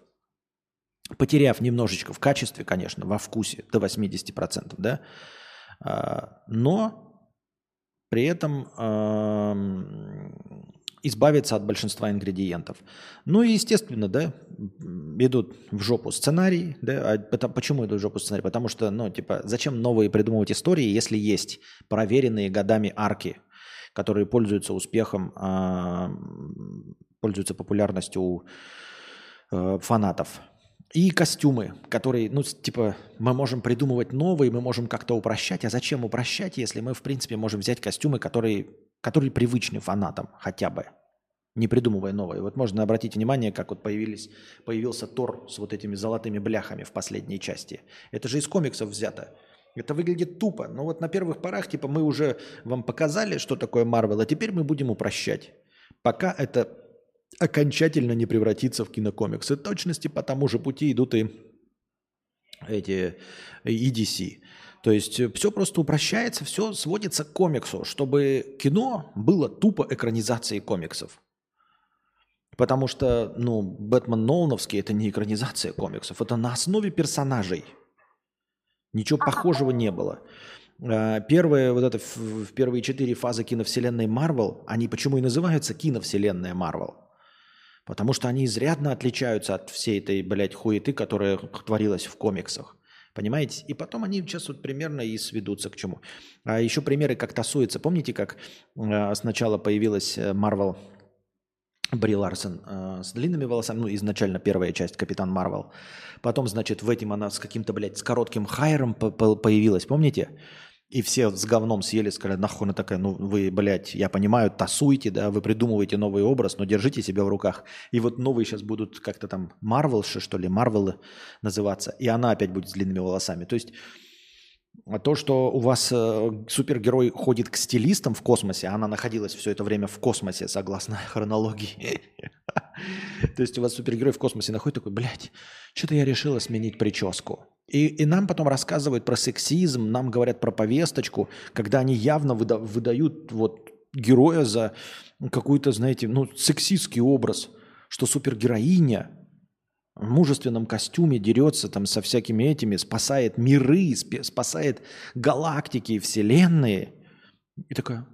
потеряв немножечко в качестве, конечно, во вкусе до 80%, да, а, но при этом избавиться от большинства ингредиентов. Ну и, естественно, да, идут в жопу сценарии, да, а почему идут в жопу сценарии? Потому что, ну, типа, зачем новые придумывать истории, если есть проверенные годами арки, которые пользуются успехом, ам, пользуются популярностью у э, фанатов. И костюмы, которые, ну, типа, мы можем придумывать новые, мы можем как-то упрощать. А зачем упрощать, если мы, в принципе, можем взять костюмы, которые, которые привычны фанатам хотя бы, не придумывая новые. Вот можно обратить внимание, как вот появились, появился Тор с вот этими золотыми бляхами в последней части. Это же из комиксов взято. Это выглядит тупо. Но вот на первых порах, типа, мы уже вам показали, что такое Марвел, а теперь мы будем упрощать. Пока это окончательно не превратится в кинокомиксы. Точности по тому же пути идут и эти и DC. То есть все просто упрощается, все сводится к комиксу, чтобы кино было тупо экранизацией комиксов. Потому что, ну, Бэтмен Нолановский это не экранизация комиксов, это на основе персонажей. Ничего похожего не было. А, Первые, вот это, в первые четыре фазы киновселенной Марвел, они почему и называются киновселенная Марвел? Потому что они изрядно отличаются от всей этой, блядь, хуеты, которая творилась в комиксах. Понимаете? И потом они сейчас вот примерно и сведутся к чему. А еще примеры, как тасуется. Помните, как э, сначала появилась э, Марвел Бри Ларсон э, с длинными волосами, ну, изначально первая часть Капитан Марвел. Потом, значит, в этом она с каким-то, блядь, с коротким хайером по- по- появилась, помните? И все с говном съели, сказали, нахуй она такая, ну вы, блядь, я понимаю, тасуете, да, вы придумываете новый образ, но держите себя в руках. И вот новые сейчас будут как-то там Марвелши, что ли, Марвелы называться, и она опять будет с длинными волосами. То есть а то, что у вас э, супергерой ходит к стилистам в космосе, а она находилась все это время в космосе, согласно (laughs) хронологии. (laughs) То есть у вас супергерой в космосе находит такой, блядь, что-то я решила сменить прическу. И, и нам потом рассказывают про сексизм, нам говорят про повесточку, когда они явно выда- выдают вот героя за какой-то, знаете, ну, сексистский образ, что супергероиня в мужественном костюме дерется там со всякими этими, спасает миры, спасает галактики и вселенные. И такая,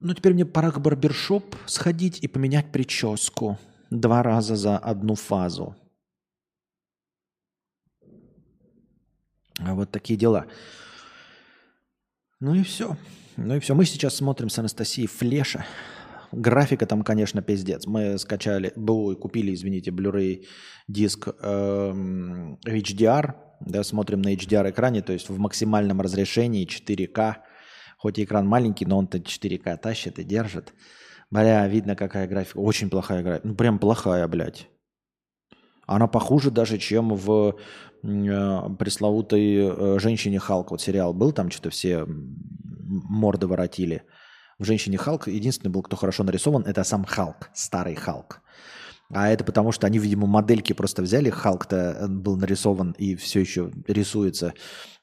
ну теперь мне пора к барбершоп сходить и поменять прическу два раза за одну фазу. Вот такие дела. Ну и все. Ну и все. Мы сейчас смотрим с Анастасией Флеша. Графика там, конечно, пиздец. Мы скачали, был, купили, извините, Blu-ray диск эм, HDR, да, смотрим на HDR экране, то есть в максимальном разрешении 4К. Хоть и экран маленький, но он-то 4К тащит и держит. Бля, видно, какая графика. Очень плохая графика. Ну, прям плохая, блядь. Она похуже даже, чем в пресловутой э, «Женщине Халк». Вот сериал был, там что-то все морды воротили. В «Женщине Халк» единственный был, кто хорошо нарисован, это сам Халк, старый Халк. А это потому, что они, видимо, модельки просто взяли. Халк-то э, был нарисован и все еще рисуется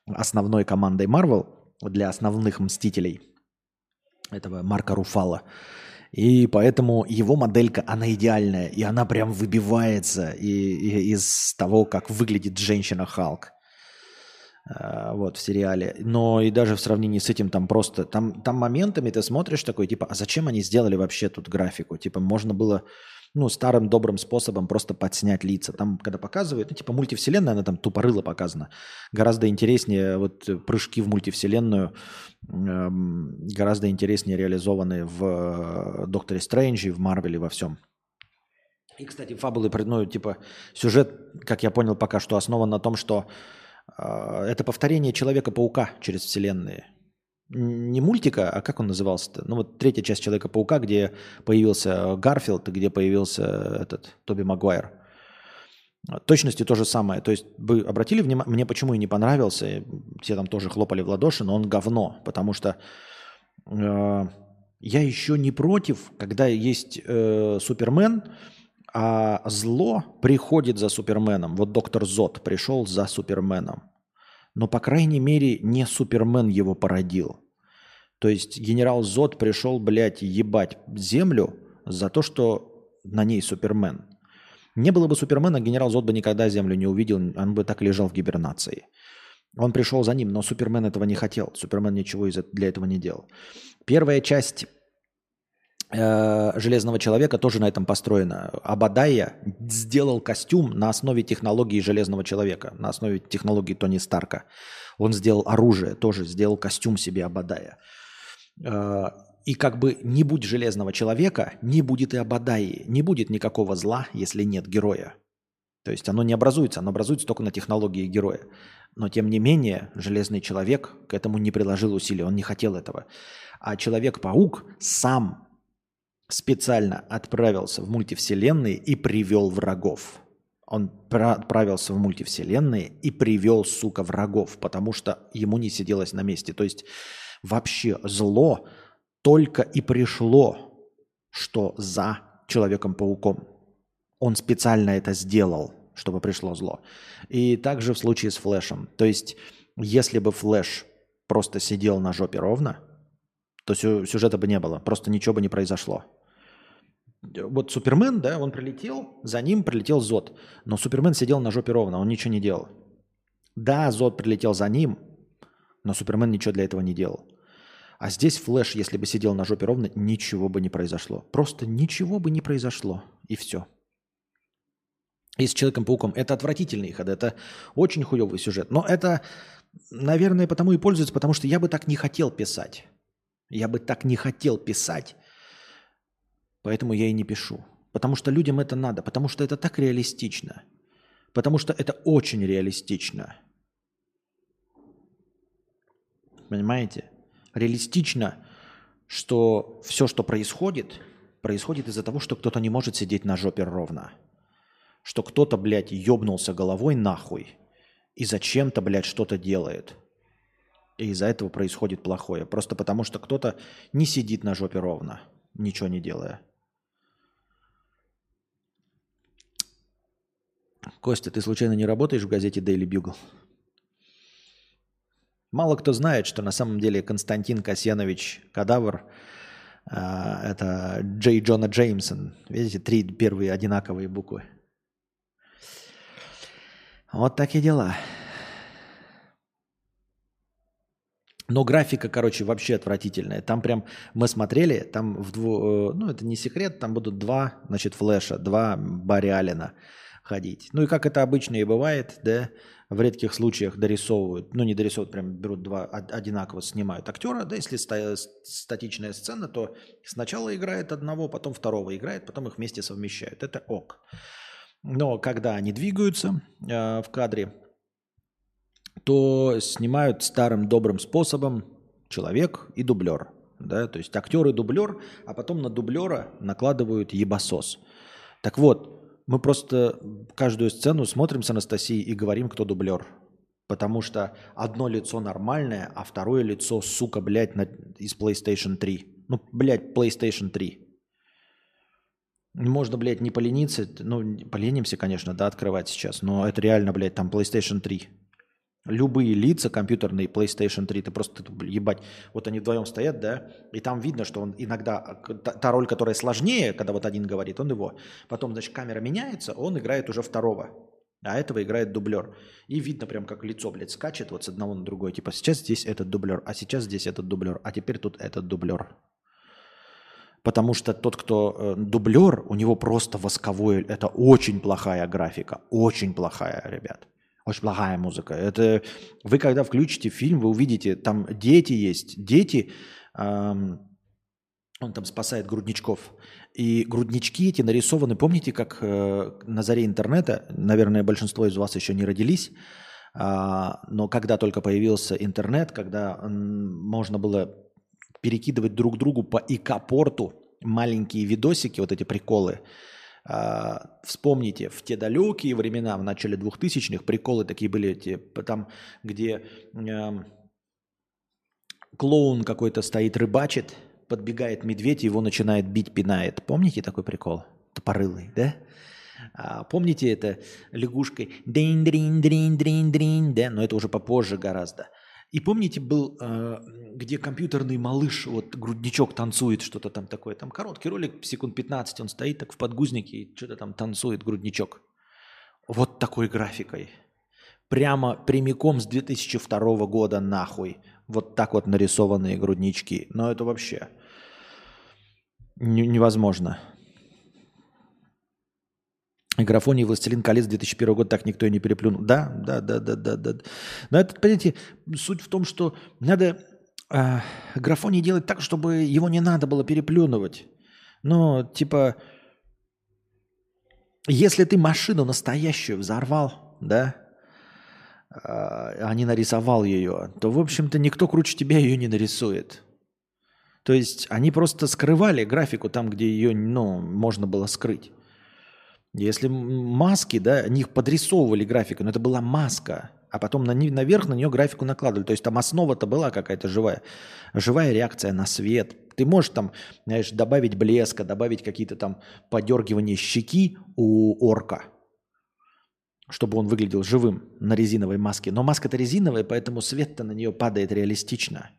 основной командой Marvel для основных мстителей этого Марка Руфала. И поэтому его моделька, она идеальная, и она прям выбивается и, и, из того, как выглядит женщина Халк э, вот, в сериале. Но и даже в сравнении с этим там просто... Там, там моментами ты смотришь такой, типа, а зачем они сделали вообще тут графику? Типа, можно было ну, старым добрым способом просто подснять лица. Там, когда показывают, ну, типа мультивселенная, она там тупорыло показана. Гораздо интереснее вот прыжки в мультивселенную, эм, гораздо интереснее реализованы в э, Докторе Стрэнджи, в Марвеле, во всем. И, кстати, фабулы, ну, типа, сюжет, как я понял, пока что основан на том, что э, это повторение Человека-паука через вселенные не мультика, а как он назывался-то? Ну вот третья часть Человека-паука, где появился Гарфилд, где появился этот Тоби Магуайр. Точности то же самое. То есть вы обратили внимание, мне почему и не понравился, все там тоже хлопали в ладоши, но он говно, потому что э, я еще не против, когда есть э, Супермен, а зло приходит за Суперменом. Вот доктор Зод пришел за Суперменом. Но, по крайней мере, не Супермен его породил. То есть генерал Зод пришел, блядь, ебать землю за то, что на ней Супермен. Не было бы Супермена, генерал Зод бы никогда землю не увидел, он бы так лежал в гибернации. Он пришел за ним, но Супермен этого не хотел. Супермен ничего для этого не делал. Первая часть Железного человека тоже на этом построена. Абадая сделал костюм на основе технологии Железного человека, на основе технологии Тони Старка. Он сделал оружие, тоже сделал костюм себе Абадая. Э, и как бы не будь Железного человека, не будет и Абадаи, не будет никакого зла, если нет героя. То есть оно не образуется, оно образуется только на технологии героя. Но тем не менее, Железный человек к этому не приложил усилий, он не хотел этого. А Человек-паук сам специально отправился в мультивселенные и привел врагов. Он отправился в мультивселенные и привел, сука, врагов, потому что ему не сиделось на месте. То есть вообще зло только и пришло, что за Человеком-пауком. Он специально это сделал, чтобы пришло зло. И также в случае с Флэшем. То есть если бы Флэш просто сидел на жопе ровно, то сюжета бы не было, просто ничего бы не произошло. Вот Супермен, да, он прилетел, за ним прилетел Зод. Но Супермен сидел на жопе ровно, он ничего не делал. Да, Зод прилетел за ним, но Супермен ничего для этого не делал. А здесь Флэш, если бы сидел на жопе ровно, ничего бы не произошло. Просто ничего бы не произошло. И все. И с Человеком-пауком. Это отвратительный ход, это очень хуевый сюжет. Но это, наверное, потому и пользуется, потому что я бы так не хотел писать. Я бы так не хотел писать Поэтому я и не пишу. Потому что людям это надо, потому что это так реалистично. Потому что это очень реалистично. Понимаете? Реалистично, что все, что происходит, происходит из-за того, что кто-то не может сидеть на жопе ровно. Что кто-то, блядь, ёбнулся головой нахуй и зачем-то, блядь, что-то делает. И из-за этого происходит плохое. Просто потому, что кто-то не сидит на жопе ровно, ничего не делая. Костя, ты случайно не работаешь в газете Daily Bugle? Мало кто знает, что на самом деле Константин Касьянович Кадавр а, это Джей Джона Джеймсон. Видите, три первые одинаковые буквы. Вот такие дела. Но графика, короче, вообще отвратительная. Там прям мы смотрели, там в дву, э, ну это не секрет, там будут два, значит, флеша, два Барри Аллена – ходить. Ну и как это обычно и бывает, да, в редких случаях дорисовывают, ну не дорисовывают, прям берут два од- одинаково, снимают актера, да, если ста- статичная сцена, то сначала играет одного, потом второго играет, потом их вместе совмещают. Это ок. Но когда они двигаются э, в кадре, то снимают старым добрым способом человек и дублер. Да? То есть актер и дублер, а потом на дублера накладывают ебасос. Так вот, мы просто каждую сцену смотрим с Анастасией и говорим, кто дублер. Потому что одно лицо нормальное, а второе лицо, сука, блядь, на- из PlayStation 3. Ну, блядь, PlayStation 3. Можно, блядь, не полениться. Ну, поленимся, конечно, да, открывать сейчас. Но это реально, блядь, там PlayStation 3. Любые лица компьютерные PlayStation 3, ты просто, ебать, вот они вдвоем стоят, да, и там видно, что он иногда, а, та, роль, которая сложнее, когда вот один говорит, он его, потом, значит, камера меняется, он играет уже второго, а этого играет дублер. И видно прям, как лицо, блядь, скачет вот с одного на другой, типа, сейчас здесь этот дублер, а сейчас здесь этот дублер, а теперь тут этот дублер. Потому что тот, кто э, дублер, у него просто восковой, это очень плохая графика, очень плохая, ребят. Очень плохая музыка. Это вы когда включите фильм, вы увидите, там дети есть. Дети, эм, он там спасает грудничков. И груднички эти нарисованы, помните, как э, на заре интернета, наверное, большинство из вас еще не родились, а, но когда только появился интернет, когда м, можно было перекидывать друг другу по ИК-порту маленькие видосики, вот эти приколы, а, вспомните, в те далекие времена, в начале 2000-х, приколы такие были, п- там, где эм, клоун какой-то стоит, рыбачит, подбегает медведь, его начинает бить, пинает. Помните такой прикол? Тупорылый, да? А, помните это лягушкой? Дрин, дрин, дрин, дрин, дрин, да? Но это уже попозже гораздо. И помните, был, э, где компьютерный малыш, вот грудничок танцует, что-то там такое. Там короткий ролик, секунд 15, он стоит так в подгузнике и что-то там танцует грудничок. Вот такой графикой. Прямо прямиком с 2002 года нахуй. Вот так вот нарисованные груднички. Но это вообще не- невозможно. Графоний «Властелин колец» 2001 год так никто и не переплюнул. Да, да, да, да, да, да. Но это, понимаете, суть в том, что надо э, графоний делать так, чтобы его не надо было переплюнывать. Ну, типа, если ты машину настоящую взорвал, да, а а не нарисовал ее, то, в общем-то, никто круче тебя ее не нарисует. То есть они просто скрывали графику там, где ее, ну, можно было скрыть. Если маски, да, они их подрисовывали графику, но это была маска, а потом на, наверх на нее графику накладывали. То есть там основа-то была какая-то живая. Живая реакция на свет. Ты можешь там, знаешь, добавить блеска, добавить какие-то там подергивания щеки у орка, чтобы он выглядел живым на резиновой маске. Но маска-то резиновая, поэтому свет-то на нее падает реалистично.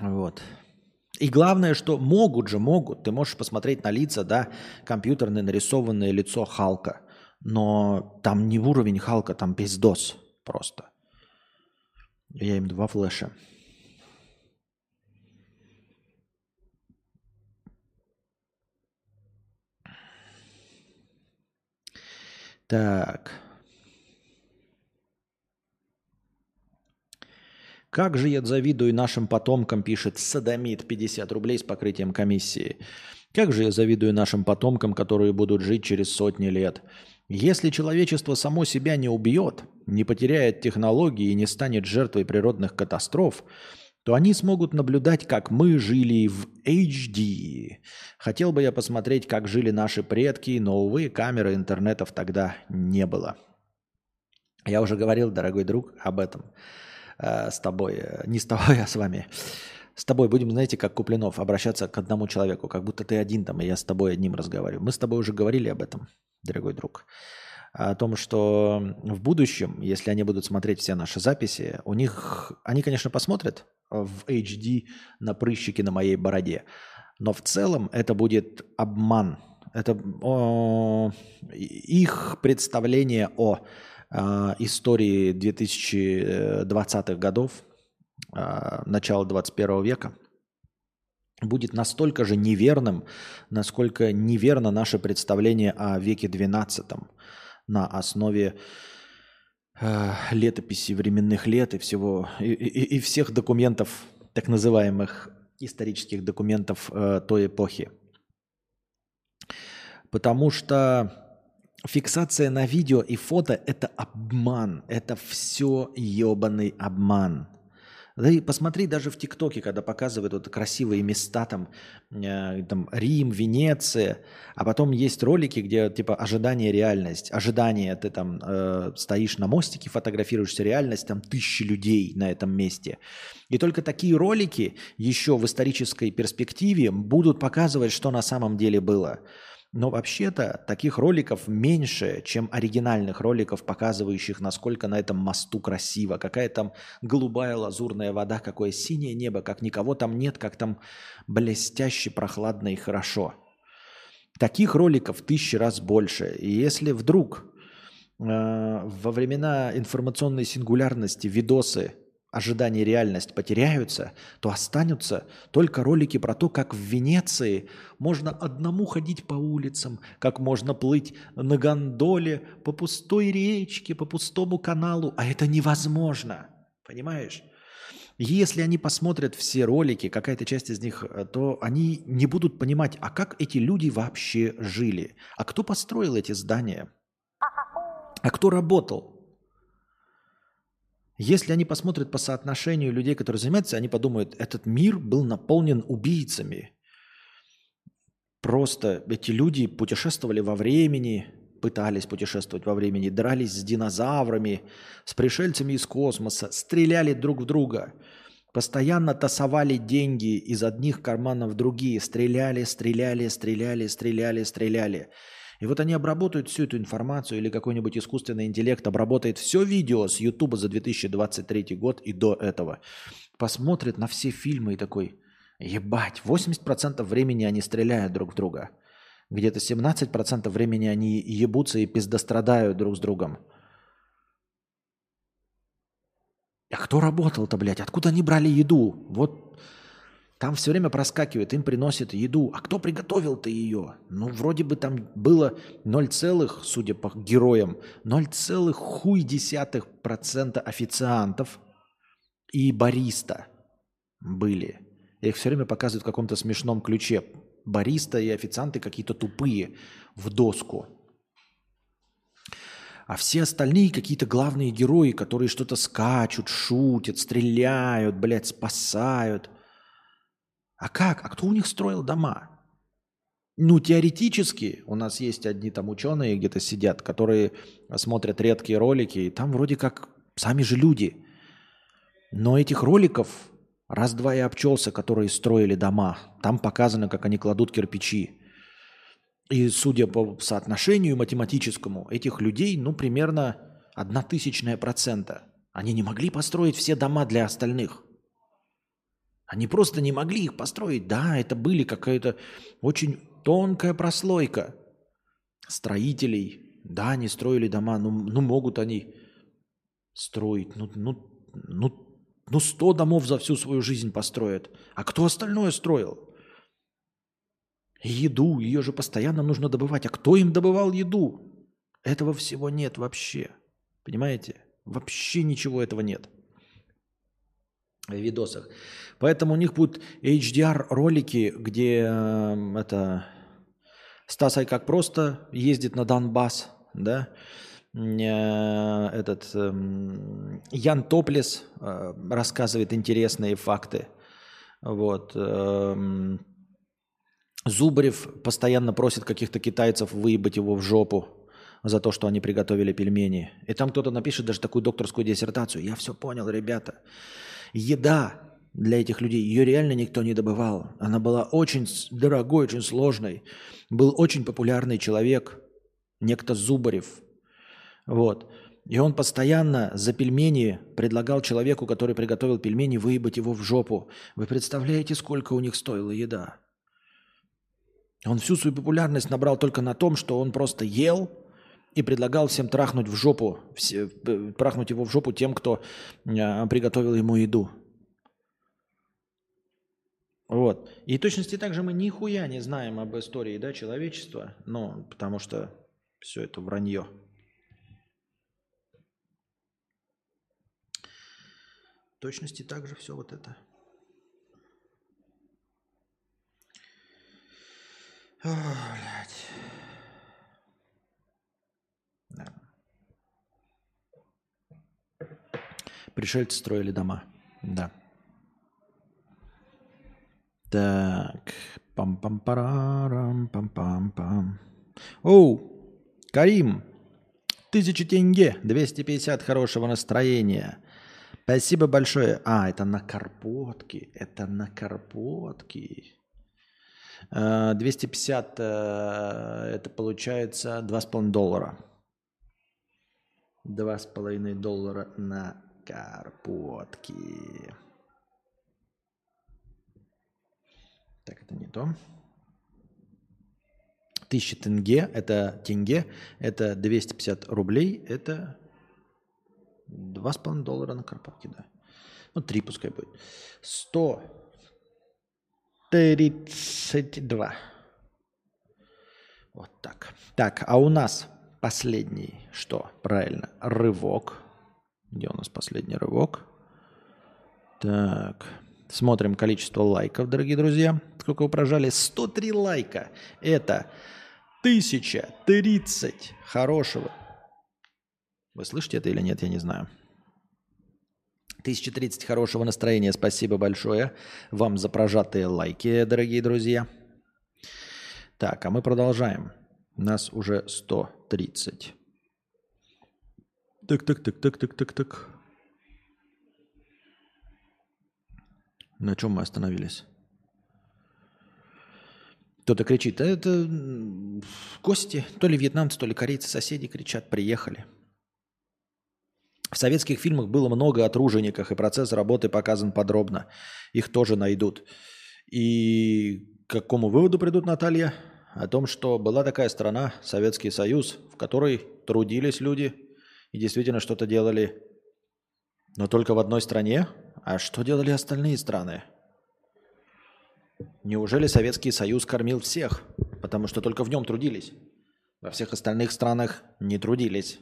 Вот. И главное, что могут же, могут. Ты можешь посмотреть на лица, да, компьютерное нарисованное лицо Халка. Но там не уровень Халка, там пиздос просто. Я им два флеша. Так. Как же я завидую нашим потомкам, пишет Садомит, 50 рублей с покрытием комиссии. Как же я завидую нашим потомкам, которые будут жить через сотни лет. Если человечество само себя не убьет, не потеряет технологии и не станет жертвой природных катастроф, то они смогут наблюдать, как мы жили в HD. Хотел бы я посмотреть, как жили наши предки, но, увы, камеры интернетов тогда не было. Я уже говорил, дорогой друг, об этом э, с тобой. Э, Не с тобой, (laughs) а с вами. С тобой будем, знаете, как Куплинов, обращаться к одному человеку, как будто ты один там, и я с тобой одним разговариваю. Мы с тобой уже говорили об этом, дорогой друг. О том, что в будущем, если они будут смотреть все наши записи, у них, они, конечно, посмотрят в HD на прыщики на моей бороде, но в целом это будет обман. Это о, их представление о а, истории 2020-х годов, а, начала 21 века. будет настолько же неверным, насколько неверно наше представление о веке XII на основе э, летописи временных лет и всего и, и- и всех документов, так называемых исторических документов э, той эпохи. Потому что фиксация на видео и фото – это обман. Это все ебаный обман. Да и посмотри даже в ТикТоке, когда показывают вот красивые места, там, э, там Рим, Венеция, а потом есть ролики, где типа ожидание, реальность. Ожидание, ты там э, стоишь на мостике, фотографируешься, реальность, там тысячи людей на этом месте. И только такие ролики еще в исторической перспективе будут показывать, что на самом деле было. Но вообще-то таких роликов меньше, чем оригинальных роликов, показывающих, насколько на этом мосту красиво, какая там голубая лазурная вода, какое синее небо, как никого там нет, как там блестяще, прохладно и хорошо. Таких роликов тысячи раз больше. И если вдруг э, во времена информационной сингулярности видосы ожидание и реальность потеряются, то останутся только ролики про то, как в Венеции можно одному ходить по улицам, как можно плыть на гондоле по пустой речке, по пустому каналу, а это невозможно, понимаешь? Если они посмотрят все ролики, какая-то часть из них, э, то они не будут понимать, а как эти люди вообще жили, а кто построил эти здания, а кто работал, если они посмотрят по соотношению людей, которые занимаются, они подумают, этот мир был наполнен убийцами. Просто эти люди путешествовали во времени, пытались путешествовать во времени, дрались с динозаврами, с пришельцами из космоса, стреляли друг в друга, постоянно тасовали деньги из одних карманов в другие, стреляли, стреляли, стреляли, стреляли, стреляли. И вот они обработают всю эту информацию или какой-нибудь искусственный интеллект обработает все видео с Ютуба за 2023 год и до этого. Посмотрит на все фильмы и такой, ебать, 80% времени они стреляют друг в друга. Где-то 17% времени они ебутся и пиздострадают друг с другом. А кто работал-то, блядь? Откуда они брали еду? Вот там все время проскакивает, им приносят еду. А кто приготовил-то ее? Ну, вроде бы там было 0, целых, судя по героям, 0, хуй десятых процента официантов и бариста были. Их все время показывают в каком-то смешном ключе. Бариста и официанты какие-то тупые в доску. А все остальные какие-то главные герои, которые что-то скачут, шутят, стреляют, блядь, спасают. А как? А кто у них строил дома? Ну, теоретически у нас есть одни там ученые где-то сидят, которые смотрят редкие ролики, и там вроде как сами же люди. Но этих роликов раз-два и обчелся, которые строили дома. Там показано, как они кладут кирпичи. И судя по соотношению математическому, этих людей, ну, примерно одна тысячная процента. Они не могли построить все дома для остальных. Они просто не могли их построить. Да, это были какая-то очень тонкая прослойка строителей. Да, они строили дома, ну, ну могут они строить. Ну, ну, ну, ну, 100 домов за всю свою жизнь построят. А кто остальное строил? Еду, ее же постоянно нужно добывать. А кто им добывал еду? Этого всего нет вообще. Понимаете? Вообще ничего этого нет видосах. Поэтому у них будут HDR-ролики, где э, это Стас как просто ездит на Донбасс, да, Э, этот э, Ян Топлес э, рассказывает интересные факты. Вот. Э, Зубарев постоянно просит каких-то китайцев выебать его в жопу за то, что они приготовили пельмени. И там кто-то напишет даже такую докторскую диссертацию. Я все понял, ребята. Еда для этих людей, ее реально никто не добывал. Она была очень дорогой, очень сложной. Был очень популярный человек, некто Зубарев. Вот. И он постоянно за пельмени предлагал человеку, который приготовил пельмени, выебать его в жопу. Вы представляете, сколько у них стоила еда? Он всю свою популярность набрал только на том, что он просто ел и предлагал всем трахнуть в жопу, все- э, трахнуть его в жопу тем, кто э, приготовил ему еду. Вот. И точности также мы нихуя не знаем об истории да, человечества, ну, потому что все это вранье. точности также все вот это. О, блядь. Пришельцы строили дома. Да. Так. Пам-пам-парам, пам-пам-пам. Оу, Карим, тысяча тенге, 250 хорошего настроения. Спасибо большое. А, это на карпотки. Это на карпотки. 250 э, э, это получается 2,5 доллара. 2,5 доллара на карпотки. Так, это не то. 1000 тенге, это тенге, это 250 рублей, это Два с половиной доллара на Карпатке, да. Ну, три пускай будет. Сто тридцать два. Вот так. Так, а у нас последний, что? Правильно, рывок. Где у нас последний рывок? Так, смотрим количество лайков, дорогие друзья. Сколько вы прожали? 103 лайка. Это 1030 хорошего вы слышите это или нет, я не знаю. 1030 хорошего настроения. Спасибо большое вам за прожатые лайки, дорогие друзья. Так, а мы продолжаем. Нас уже 130. Так, так, так, так, так, так, так. На чем мы остановились? Кто-то кричит, а это гости, то ли вьетнамцы, то ли корейцы, соседи кричат, приехали. В советских фильмах было много о тружениках, и процесс работы показан подробно. Их тоже найдут. И к какому выводу придут Наталья? О том, что была такая страна, Советский Союз, в которой трудились люди и действительно что-то делали, но только в одной стране. А что делали остальные страны? Неужели Советский Союз кормил всех, потому что только в нем трудились? Во всех остальных странах не трудились.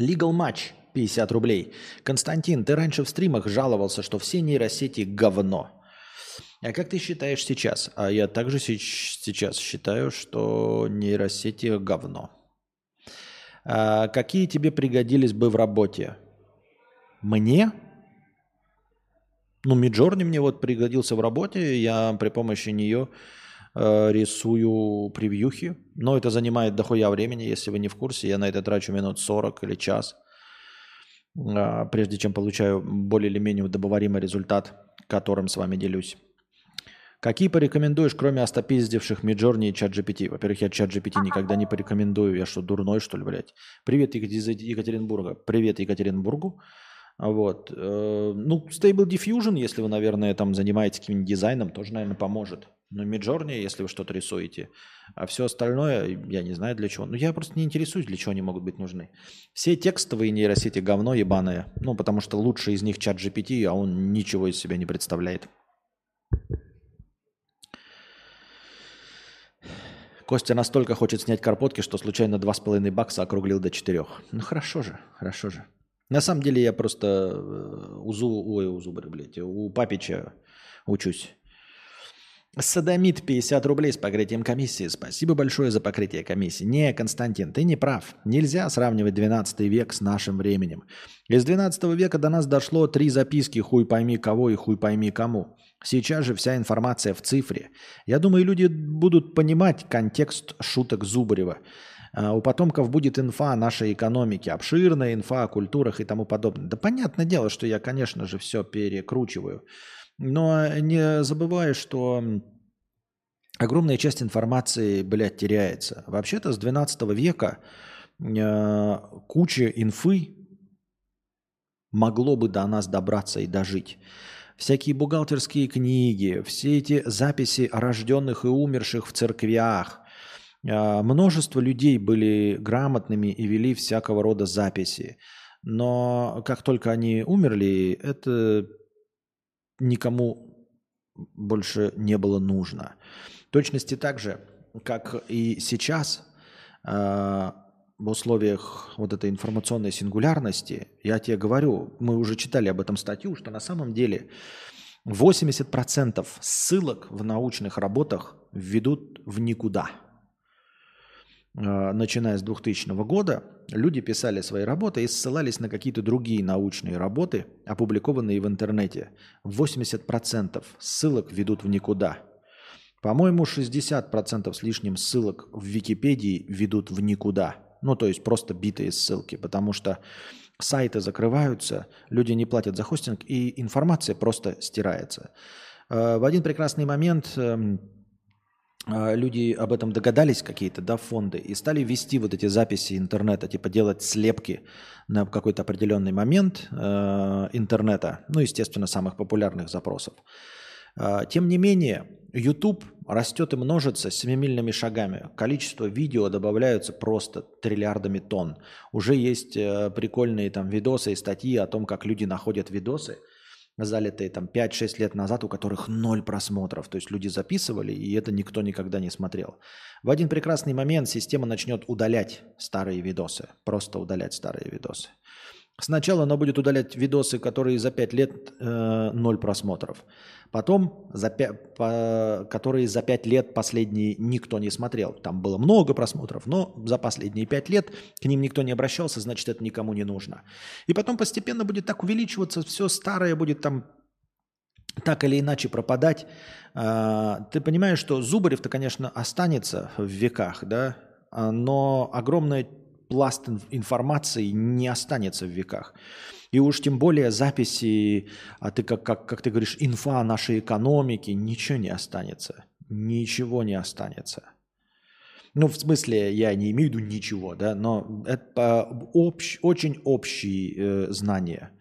Legal Match 50 рублей. Константин, ты раньше в стримах жаловался, что все нейросети говно. А как ты считаешь сейчас? А я также сейчас считаю, что нейросети говно. А какие тебе пригодились бы в работе? Мне? Ну, Миджорни мне вот пригодился в работе. Я при помощи нее э, рисую превьюхи. Но это занимает дохуя времени, если вы не в курсе. Я на это трачу минут 40 или час, прежде чем получаю более или менее удобоваримый результат, которым с вами делюсь. Какие порекомендуешь, кроме остопиздивших Миджорни и чат GPT? Во-первых, я чат GPT никогда не порекомендую. Я что, дурной, что ли, блядь? Привет из Екатеринбурга. Привет Екатеринбургу. Вот. Э, ну, Stable Diffusion, если вы, наверное, там занимаетесь каким-нибудь дизайном, тоже, наверное, поможет. Но Midjourney, если вы что-то рисуете. А все остальное, я не знаю для чего. Ну, я просто не интересуюсь, для чего они могут быть нужны. Все текстовые нейросети говно ебаное. Ну, потому что лучший из них чат GPT, а он ничего из себя не представляет. Костя настолько хочет снять карпотки, что случайно 2,5 бакса округлил до 4. Ну хорошо же, хорошо же. На самом деле я просто э, у, Зу, ой, у Зубры, блядь, у Папича учусь. Садомит 50 рублей с покрытием комиссии. Спасибо большое за покрытие комиссии. Не, Константин, ты не прав. Нельзя сравнивать 12 век с нашим временем. Из 12 века до нас дошло три записки «Хуй пойми кого» и «Хуй пойми кому». Сейчас же вся информация в цифре. Я думаю, люди будут понимать контекст шуток Зубарева. А, у потомков будет инфа о нашей экономике, обширная инфа о культурах и тому подобное. Да понятное дело, что я, конечно же, все перекручиваю. Но не забывай, что огромная часть информации, блядь, теряется. Вообще-то с 12 века э, куча инфы могло бы до нас добраться и дожить. Всякие бухгалтерские книги, все эти записи рожденных и умерших в церквях – А, Множество людей были грамотными и вели всякого рода записи. Но как только они умерли, это никому больше не было нужно. В точности так же, как и сейчас, а, в условиях вот этой информационной сингулярности, я тебе говорю, мы уже читали об этом статью, что на самом деле 80% ссылок в научных работах ведут в никуда. А, Начиная с 2000 года люди писали свои работы и ссылались на какие-то другие научные работы, опубликованные в интернете. 80% ссылок ведут в никуда. По-моему, 60% с лишним ссылок в Википедии ведут в никуда. Ну, то есть просто битые ссылки, потому что сайты закрываются, люди не платят за хостинг, и информация просто стирается. Э, В один прекрасный момент эм, люди об этом догадались какие-то, да, фонды, и стали вести вот эти записи интернета, типа делать слепки на какой-то определенный момент э, интернета, ну, естественно, самых популярных запросов. А, Тем не менее, YouTube растет и множится семимильными шагами. Количество видео добавляются просто триллиардами тонн. Уже есть э, прикольные там видосы и статьи о том, как люди находят видосы, залитые там 5-6 лет назад, у которых ноль просмотров. То есть люди записывали, и это никто никогда не смотрел. В один прекрасный момент система начнет удалять старые видосы. Просто удалять старые видосы. Сначала она будет удалять видосы, которые за 5 лет э, просмотров. Потом, за пя- по- которые за 5 лет последние никто не смотрел. Там было много просмотров, но за последние 5 лет к ним никто не обращался, значит, это никому не нужно. И потом постепенно будет так увеличиваться, все старое будет там так или иначе пропадать. А, Ты понимаешь, что Зубарев-то, конечно, останется в веках, да, но огромная пласт ин- информации не останется в веках. И уж тем более записи, а ты как, как, как ты говоришь, инфа нашей экономики, ничего не останется. Ничего не останется. Ну, в смысле, я не имею в виду ничего, да, но это общ- очень общие э, знания.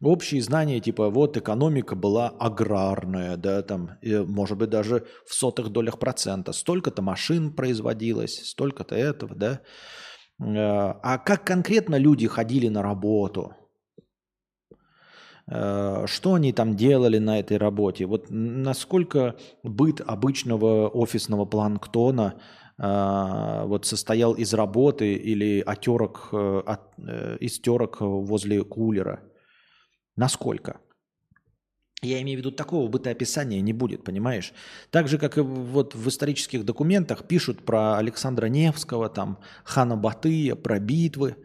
Общие знания, типа, вот экономика была аграрная, да, там, и, может быть, даже в сотых долях процента. Столько-то машин производилось, столько-то этого, да. Э, А как конкретно люди ходили на работу? Э, Что они там делали на этой работе? Вот насколько быт обычного офисного планктона э, вот состоял из работы или отерок, от, из терок возле кулера? Насколько? Я имею в виду, такого бытоописания не будет, понимаешь? Так же, как и вот в исторических документах пишут про Александра Невского, там, хана Батыя, про битвы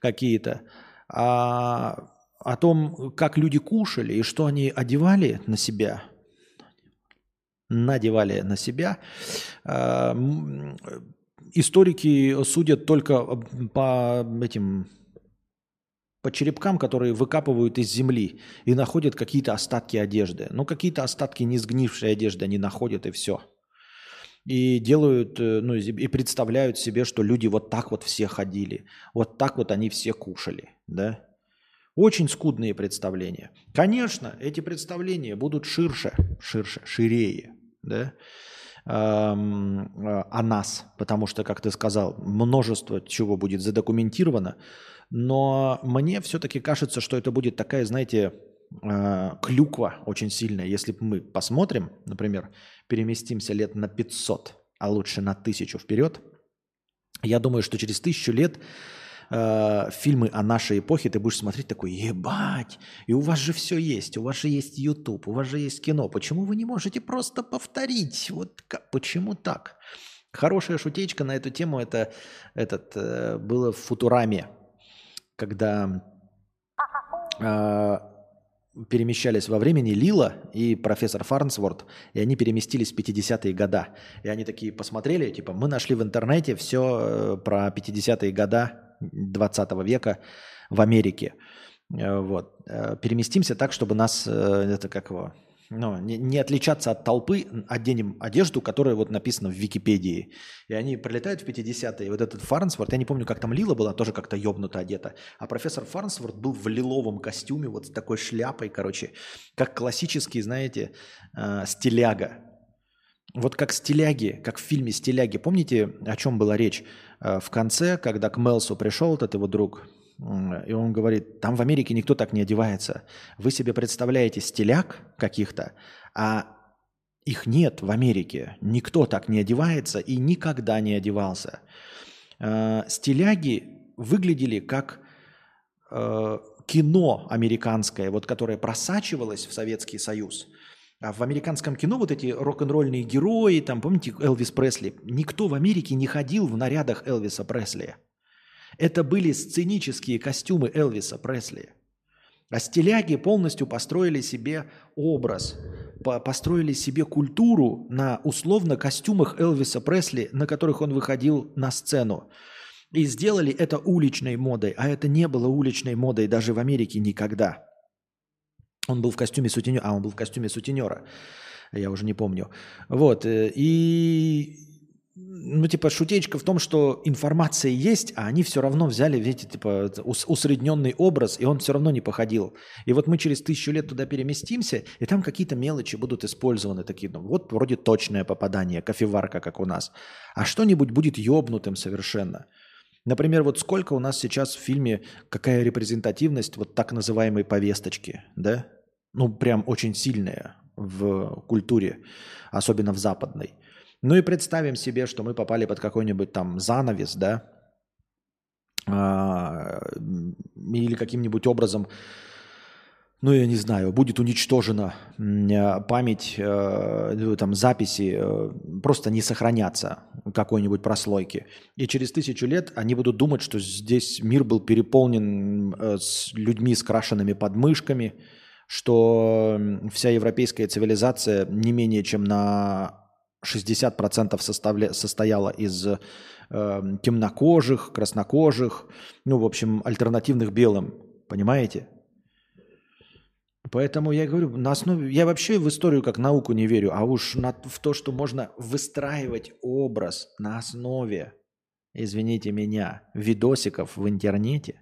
какие-то. А о том, как люди кушали и что они одевали на себя, надевали на себя, а, историки судят только по этим по черепкам, которые выкапывают из земли и находят какие-то остатки одежды. Ну, какие-то остатки не сгнившей одежды они находят, и все. И делают, э, ну, и представляют себе, что люди вот так вот все ходили, вот так вот они все кушали, да. Очень скудные представления. Конечно, эти представления будут ширше, ширше, ширее, да, э, о нас, потому что, как ты сказал, множество чего будет задокументировано, но мне все-таки кажется, что это будет такая, знаете, э, клюква очень сильная. Если мы посмотрим, например, переместимся лет на 500, а лучше на тысячу вперед, я думаю, что через тысячу лет э, фильмы о нашей эпохе ты будешь смотреть такой, ебать, и у вас же все есть, у вас же есть YouTube, у вас же есть кино, почему вы не можете просто повторить? Вот как, почему так? Хорошая шутечка на эту тему это этот, э, было в Футураме, когда э, перемещались во времени Лила и профессор Фарнсворт, и они переместились в 50-е года. И они такие посмотрели, типа, мы нашли в интернете все про 50-е года 20 века в Америке. Э, Вот. Э, Переместимся так, чтобы нас, э, это как его, ну, не, не отличаться от толпы, оденем одежду, которая вот написана в Википедии. И они прилетают в 50-е. И вот этот Фарнсворт, я не помню, как там Лила была, тоже как-то ебнуто одета. А профессор Фарнсворт был в лиловом костюме, вот с такой шляпой, короче, как классический, знаете, э, стиляга. Вот как стиляги, как в фильме «Стиляги». Помните, о чем была речь? Э, В конце, когда к Мелсу пришел этот его друг, и он говорит, там в Америке никто так не одевается. Вы себе представляете стиляг каких-то, а их нет в Америке. Никто так не одевается и никогда не одевался. Э, Стиляги выглядели как э, кино американское, вот которое просачивалось в Советский Союз. А в американском кино вот эти рок-н-ролльные герои, там, помните, Элвис Пресли, никто в Америке не ходил в нарядах Элвиса Пресли. Это были сценические костюмы Элвиса Пресли. А стиляги полностью построили себе образ, по- построили себе культуру на условно костюмах Элвиса Пресли, на которых он выходил на сцену. И сделали это уличной модой, а это не было уличной модой даже в Америке никогда. Он был в костюме сутенера, а он был в костюме сутенера, я уже не помню. Вот, э, и, ну, типа, шутечка в том, что информация есть, а они все равно взяли, видите, типа, ус- усредненный образ, и он все равно не походил. И вот мы через тысячу лет туда переместимся, и там какие-то мелочи будут использованы, такие, ну, вот вроде точное попадание, кофеварка, как у нас. А что-нибудь будет ёбнутым совершенно. Например, вот сколько у нас сейчас в фильме, какая репрезентативность вот так называемой повесточки, да? Ну, прям очень сильная в культуре, особенно в западной. Ну и представим себе, что мы попали под какой-нибудь там занавес, да? А, или каким-нибудь образом, ну я не знаю, будет уничтожена э, память, э, ну, там записи, э, просто не сохранятся какой-нибудь прослойки. И через тысячу лет они будут думать, что здесь мир был переполнен с людьми с крашенными подмышками, что вся европейская цивилизация не менее чем на 60% составля- состояла из э, темнокожих, краснокожих, ну, в общем, альтернативных белым. Понимаете? Поэтому я говорю, на основе... Я вообще в историю как науку не верю, а уж на, в то, что можно выстраивать образ на основе, извините меня, видосиков в интернете.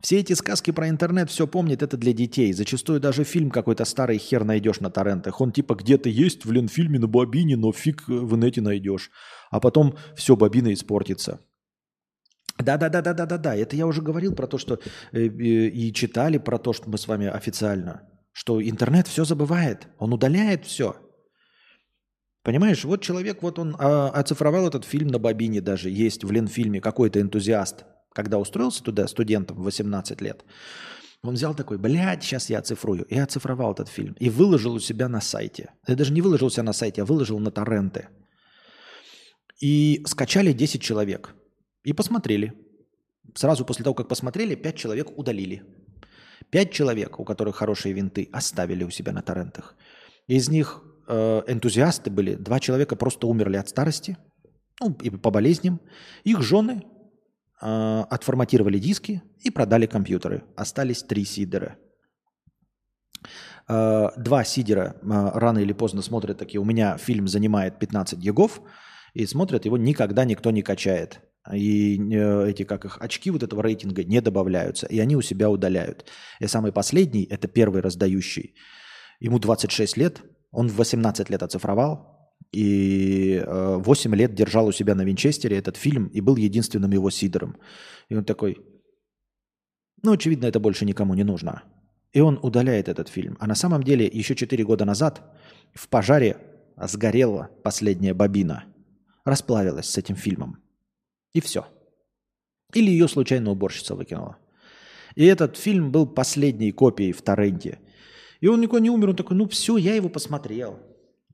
Все эти сказки про интернет, все помнит, это для детей. Зачастую даже фильм какой-то старый хер найдешь на торрентах. Он типа где-то есть в Ленфильме на бобине, но фиг в инете найдешь. А потом все, бобина испортится. Да-да-да-да-да-да-да. Это я уже говорил про то, что э, э, и читали про то, что мы с вами официально, что интернет все забывает, он удаляет все. Понимаешь, вот человек, вот он а, оцифровал этот фильм на бобине даже, есть в Ленфильме какой-то энтузиаст, когда устроился туда студентом в 18 лет, он взял такой, блядь, сейчас я оцифрую, и оцифровал этот фильм, и выложил у себя на сайте. Я даже не выложил у себя на сайте, а выложил на торренты. И скачали 10 человек. И посмотрели. Сразу после того, как посмотрели, 5 человек удалили. 5 человек, у которых хорошие винты, оставили у себя на торрентах. Из них э, энтузиасты были. Два человека просто умерли от старости, ну, и по болезням. Их жены э, отформатировали диски и продали компьютеры. Остались три сидера. Э, два сидера э, рано или поздно смотрят такие, у меня фильм занимает 15 гигов, и смотрят, его никогда никто не качает. И э, эти, как их, очки вот этого рейтинга не добавляются, и они у себя удаляют. И самый последний, это первый раздающий, ему 26 лет, он в 18 лет оцифровал, и э, 8 лет держал у себя на Винчестере этот фильм, и был единственным его сидором. И он такой, ну, очевидно, это больше никому не нужно. И он удаляет этот фильм. А на самом деле еще 4 года назад в пожаре сгорела последняя бобина. Расплавилась с этим фильмом. И все. Или ее случайно уборщица выкинула. И этот фильм был последней копией в торренте. И он никуда не умер, он такой, ну все, я его посмотрел.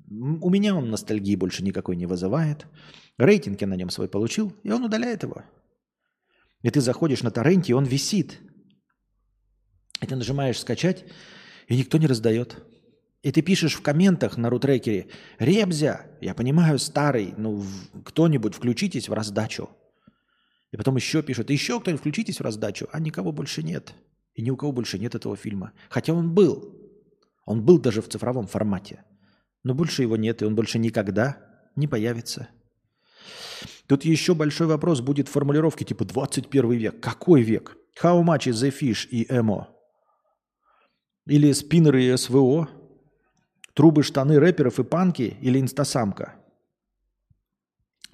У меня он ностальгии больше никакой не вызывает. Рейтинг я на нем свой получил, и он удаляет его. И ты заходишь на торренте, и он висит. И ты нажимаешь скачать, и никто не раздает. И ты пишешь в комментах на рутрекере, Ребзя, я понимаю, старый, ну кто-нибудь включитесь в раздачу. И потом еще пишут, еще кто-нибудь включитесь в раздачу, а никого больше нет. И ни у кого больше нет этого фильма. Хотя он был. Он был даже в цифровом формате. Но больше его нет, и он больше никогда не появится. Тут еще большой вопрос будет в формулировке типа 21 век. Какой век? How much is the fish и эмо? Или спиннеры и СВО? Трубы, штаны рэперов и панки или инстасамка?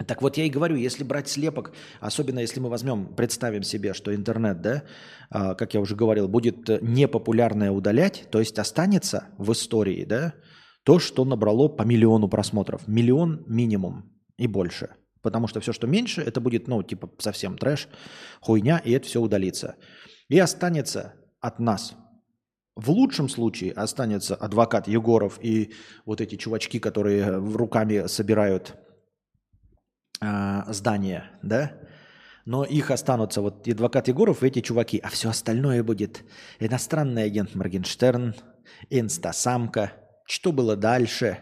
Так вот я и говорю, если брать слепок, особенно если мы возьмем, представим себе, что интернет, да, а, как я уже говорил, будет непопулярное удалять, то есть останется в истории, да, то, что набрало по миллиону просмотров. Миллион минимум и больше. Потому что все, что меньше, это будет, ну, типа совсем трэш, хуйня, и это все удалится. И останется от нас. В лучшем случае останется адвокат Егоров и вот эти чувачки, которые руками собирают э, здания, да? Но их останутся вот адвокат Егоров и эти чуваки. А все остальное будет иностранный агент Моргенштерн, инстасамка, что было дальше,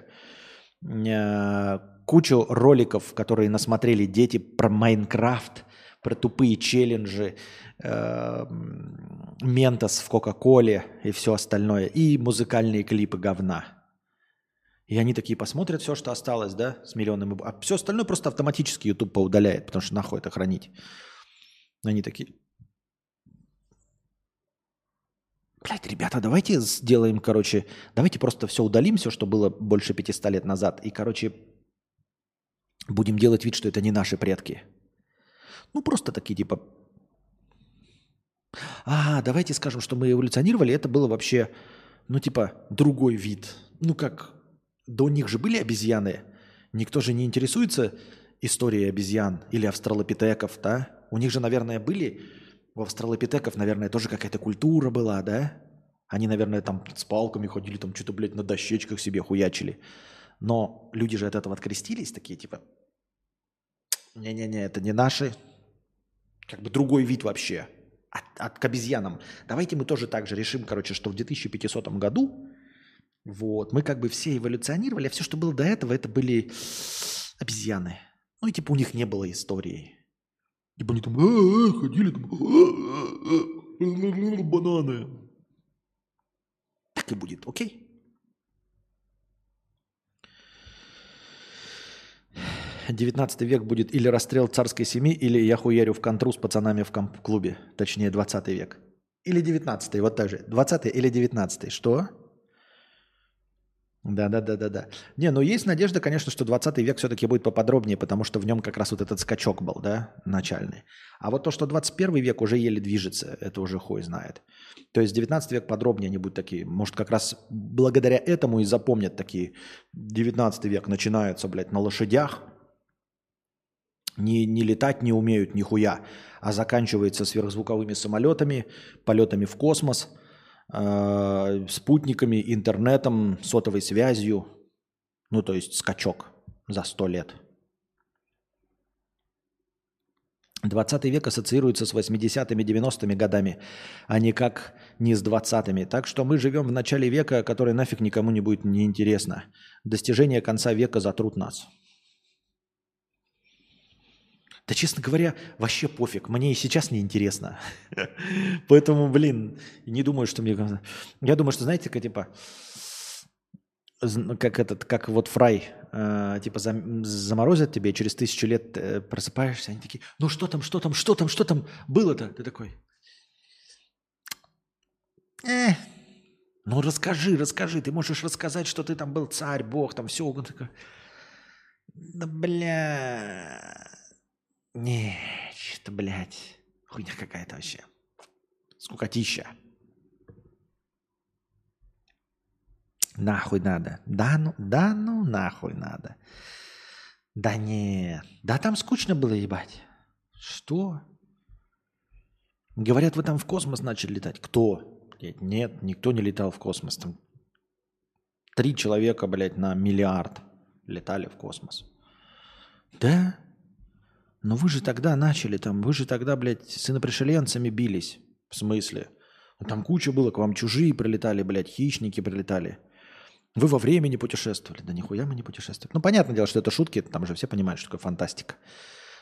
э, кучу роликов, которые насмотрели дети про Майнкрафт, про тупые челленджи, э, Ментос в Кока-Коле и все остальное, и музыкальные клипы говна. И они такие посмотрят все, что осталось, да, с миллионами. А все остальное просто автоматически YouTube поудаляет, потому что нахуй это хранить. Они такие, Блять, ребята, давайте сделаем, короче, давайте просто все удалим, все, что было больше 500 лет назад, и, короче, будем делать вид, что это не наши предки. Ну, просто такие, типа, а, давайте скажем, что мы эволюционировали, это было вообще, ну, типа, другой вид. Ну, как до них же были обезьяны. Никто же не интересуется историей обезьян или австралопитеков, да? У них же, наверное, были, у австралопитеков, наверное, тоже какая-то культура была, да? Они, наверное, там с палками ходили, там что-то, блядь, на дощечках себе хуячили. Но люди же от этого открестились, такие типа, не-не-не, это не наши, как бы другой вид вообще, от, от, к обезьянам. Давайте мы тоже так же решим, короче, что в 2500 году вот. Мы как бы все эволюционировали, а все, что было до этого, это были обезьяны. Ну и типа у них не было истории. Типа они там «А, ходили там бананы. Так и будет, окей? Девятнадцатый век будет или расстрел царской семьи, или я хуярю в контру с пацанами в клубе. Точнее, двадцатый век. Или девятнадцатый, вот так же. Двадцатый или девятнадцатый. Что? Да, да, да, да, да. Не, ну есть надежда, конечно, что 20 век все-таки будет поподробнее, потому что в нем как раз вот этот скачок был, да, начальный. А вот то, что 21 век уже еле движется, это уже хуй знает. То есть 19 век подробнее они будут такие. Может, как раз благодаря этому и запомнят такие. 19 век начинаются, блядь, на лошадях. Не, не летать не умеют нихуя, а заканчивается сверхзвуковыми самолетами, полетами в космос – э, спутниками, интернетом, сотовой связью. Ну, то есть скачок за сто лет. 20 век ассоциируется с 80-ми, 90-ми годами, а никак не с 20-ми. Так что мы живем в начале века, который нафиг никому не будет неинтересно. Достижение конца века затрут нас. Да, честно говоря, вообще пофиг. Мне и сейчас не интересно. (laughs) Поэтому, блин, не думаю, что мне... Я думаю, что, знаете, как типа... Как этот, как вот фрай, э, типа зам, заморозят тебе, через тысячу лет э, просыпаешься, они такие, ну что там, что там, что там, что там было-то? Ты такой, э, ну расскажи, расскажи, ты можешь рассказать, что ты там был царь, бог, там все. Да бля, не, что, блядь, хуйня какая-то вообще. Скукотища. Нахуй надо. Да ну, да ну нахуй надо. Да не, да там скучно было ебать. Что? Говорят, вы там в космос начали летать. Кто? Нет, никто не летал в космос. Там три человека, блядь, на миллиард летали в космос. Да? Но вы же тогда начали там, вы же тогда, блядь, с инопришеленцами бились. В смысле? Ну, там куча было, к вам чужие прилетали, блядь, хищники прилетали. Вы во времени путешествовали. Да нихуя мы не путешествовали. Ну, понятное дело, что это шутки, там же все понимают, что такое фантастика.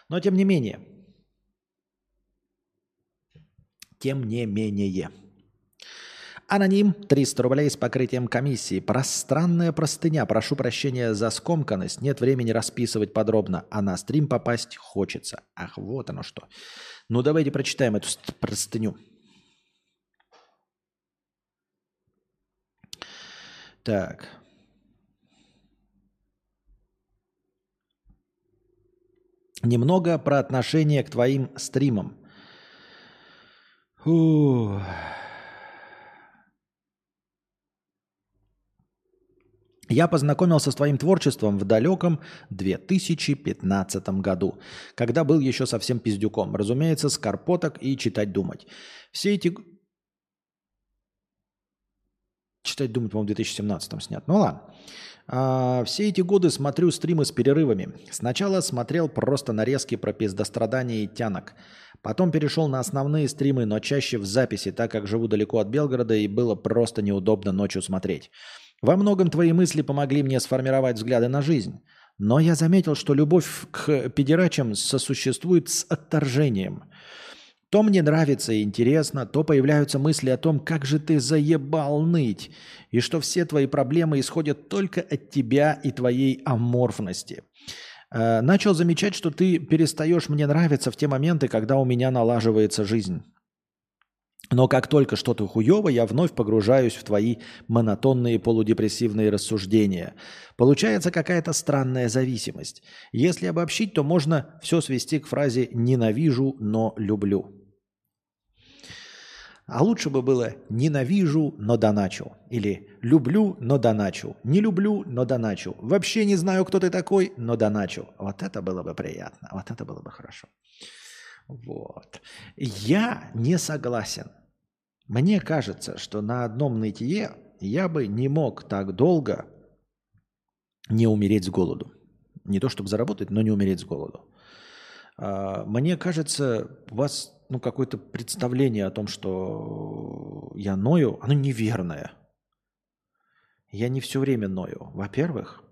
Но тем не менее. Тем не менее. Аноним 300 рублей с покрытием комиссии. Пространная простыня. Прошу прощения за скомканность. Нет времени расписывать подробно, а на стрим попасть хочется. Ах, вот оно что. Ну давайте прочитаем эту простыню. Так. Немного про отношение к твоим стримам. Фух. Я познакомился с твоим творчеством в далеком 2015 году, когда был еще совсем пиздюком. Разумеется, с карпоток и читать думать. Все эти... Читать думать, по-моему, в 2017 снят. Ну ладно. А, все эти годы смотрю стримы с перерывами. Сначала смотрел просто нарезки про пиздострадания и тянок. Потом перешел на основные стримы, но чаще в записи, так как живу далеко от Белгорода и было просто неудобно ночью смотреть. Во многом твои мысли помогли мне сформировать взгляды на жизнь. Но я заметил, что любовь к педерачам сосуществует с отторжением. То мне нравится и интересно, то появляются мысли о том, как же ты заебал ныть, и что все твои проблемы исходят только от тебя и твоей аморфности. Э, начал замечать, что ты перестаешь мне нравиться в те моменты, когда у меня налаживается жизнь. Но как только что-то хуево, я вновь погружаюсь в твои монотонные полудепрессивные рассуждения. Получается какая-то странная зависимость. Если обобщить, то можно все свести к фразе «ненавижу, но люблю». А лучше бы было «ненавижу, но доначу» или «люблю, но доначу», «не люблю, но доначу», «вообще не знаю, кто ты такой, но доначу». Вот это было бы приятно, вот это было бы хорошо. Вот. Я не согласен мне кажется, что на одном нытье я бы не мог так долго не умереть с голоду. Не то чтобы заработать, но не умереть с голоду. А, мне кажется, у вас ну, какое-то представление о том, что я ною, оно неверное. Я не все время ною, во-первых.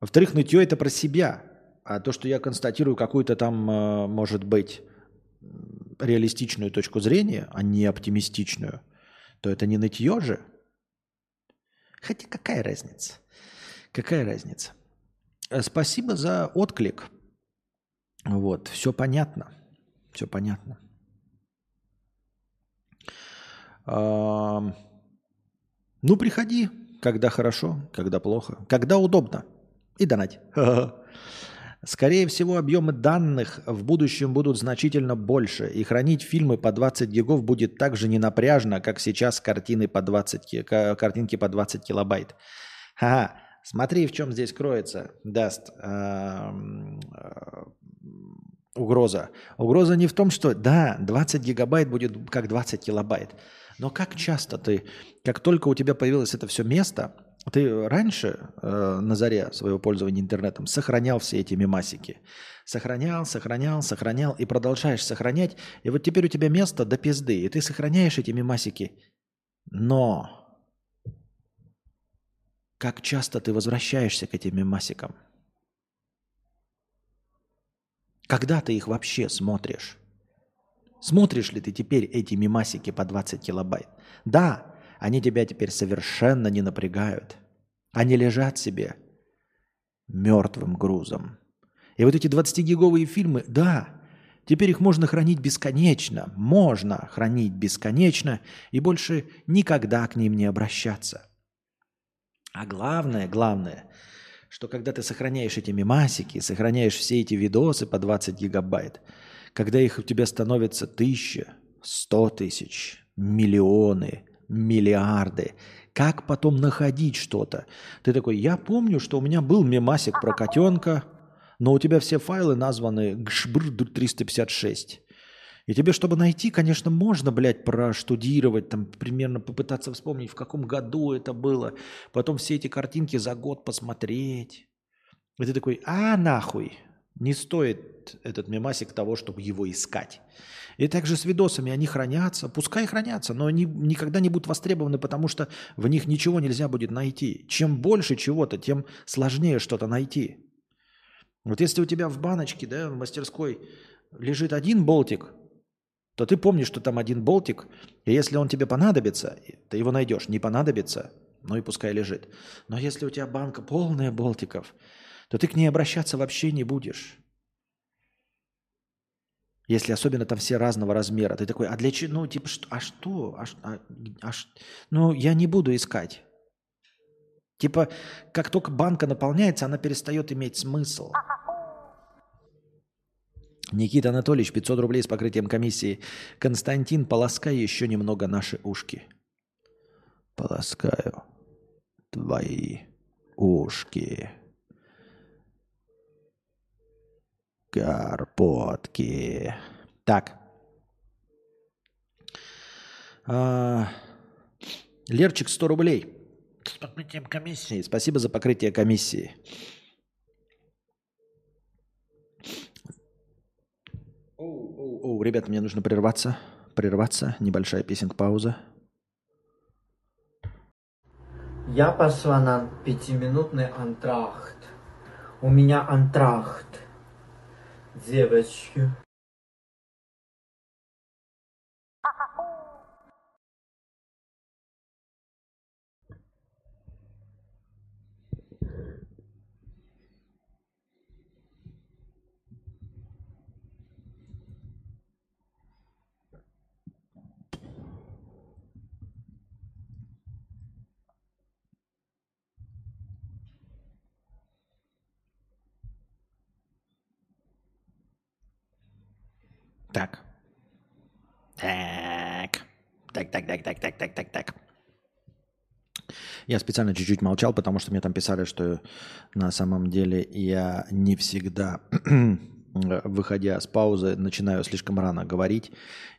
Во-вторых, нытье это про себя. А то, что я констатирую какую-то там, а, может быть, реалистичную точку зрения, а не оптимистичную, то это не нытье же. Хотя какая разница? Какая разница? Э, спасибо за отклик. Вот, все понятно. Все понятно. Ну, приходи, когда хорошо, когда плохо, когда удобно. И донать. (laughs) Скорее всего, объемы данных в будущем будут значительно больше, и хранить фильмы по 20 гигов будет так же ненапряжно, как сейчас картины по 20, картинки по 20 килобайт. Ха, смотри, в чем здесь кроется, даст э, угроза. Угроза не в том, что, да, 20 гигабайт будет как 20 килобайт, но как часто ты, как только у тебя появилось это все место – ты раньше э, на заре своего пользования интернетом сохранял все эти мемасики. Сохранял, сохранял, сохранял и продолжаешь сохранять. И вот теперь у тебя место до пизды, и ты сохраняешь эти мемасики. Но как часто ты возвращаешься к этим мемасикам? Когда ты их вообще смотришь? Смотришь ли ты теперь эти мемасики по 20 килобайт? Да, они тебя теперь совершенно не напрягают. Они лежат себе мертвым грузом. И вот эти 20-гиговые фильмы, да, теперь их можно хранить бесконечно, можно хранить бесконечно и больше никогда к ним не обращаться. А главное, главное, что когда ты сохраняешь эти мемасики, сохраняешь все эти видосы по 20 гигабайт, когда их у тебя становится тысяча, сто тысяч, миллионы, миллиарды. Как потом находить что-то? Ты такой, я помню, что у меня был мемасик про котенка, но у тебя все файлы названы гшбр 356. И тебе, чтобы найти, конечно, можно, блядь, проштудировать, там, примерно попытаться вспомнить, в каком году это было. Потом все эти картинки за год посмотреть. И ты такой, а нахуй, не стоит этот мемасик того, чтобы его искать. И также с видосами они хранятся, пускай хранятся, но они никогда не будут востребованы, потому что в них ничего нельзя будет найти. Чем больше чего-то, тем сложнее что-то найти. Вот если у тебя в баночке, да, в мастерской лежит один болтик, то ты помнишь, что там один болтик, и если он тебе понадобится, ты его найдешь. Не понадобится, ну и пускай лежит. Но если у тебя банка полная болтиков, то ты к ней обращаться вообще не будешь. Если особенно там все разного размера. Ты такой, а для чего? Ну, типа, что, а что? А, а, а, ну, я не буду искать. Типа, как только банка наполняется, она перестает иметь смысл. Никита Анатольевич, 500 рублей с покрытием комиссии. Константин, полоскай еще немного наши ушки. Полоскаю твои ушки. Карпотки. Так. А, Лерчик 100 рублей. С покрытием комиссии. Спасибо за покрытие комиссии. Оу, оу, оу, ребята, мне нужно прерваться. Прерваться. Небольшая песенка-пауза. Я пошла на пятиминутный антрахт. У меня антрахт. 直接去。Так. Так. Так, так, так, так, так, так, так, так. Я специально чуть-чуть молчал, потому что мне там писали, что на самом деле я не всегда, (clears throat) выходя с паузы, начинаю слишком рано говорить.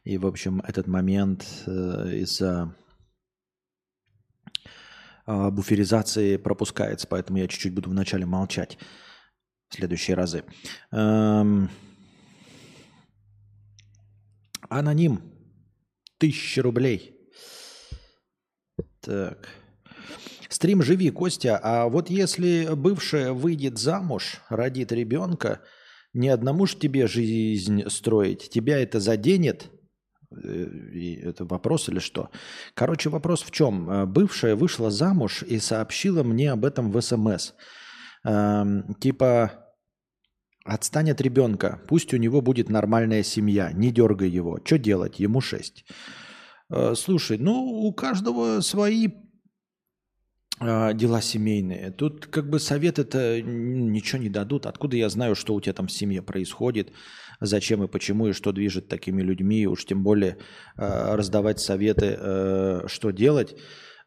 И, в общем, этот момент э, из-за э, буферизации пропускается, поэтому я чуть-чуть буду вначале молчать в следующие разы. Эм, Аноним. Тысяча рублей. Так. Стрим живи, Костя. А вот если бывшая выйдет замуж, родит ребенка, не одному ж тебе жизнь строить. Тебя это заденет? Э, Это вопрос или что? Короче, вопрос в чем? Э, Бывшая вышла замуж и сообщила мне об этом в СМС. Эм, Типа, Отстань от ребенка. Пусть у него будет нормальная семья. Не дергай его. Что делать? Ему 6. Слушай, ну у каждого свои а, дела семейные. Тут как бы совет это ничего не дадут. Откуда я знаю, что у тебя там в семье происходит, зачем и почему, и что движет такими людьми, уж тем более а, раздавать советы, э, что делать.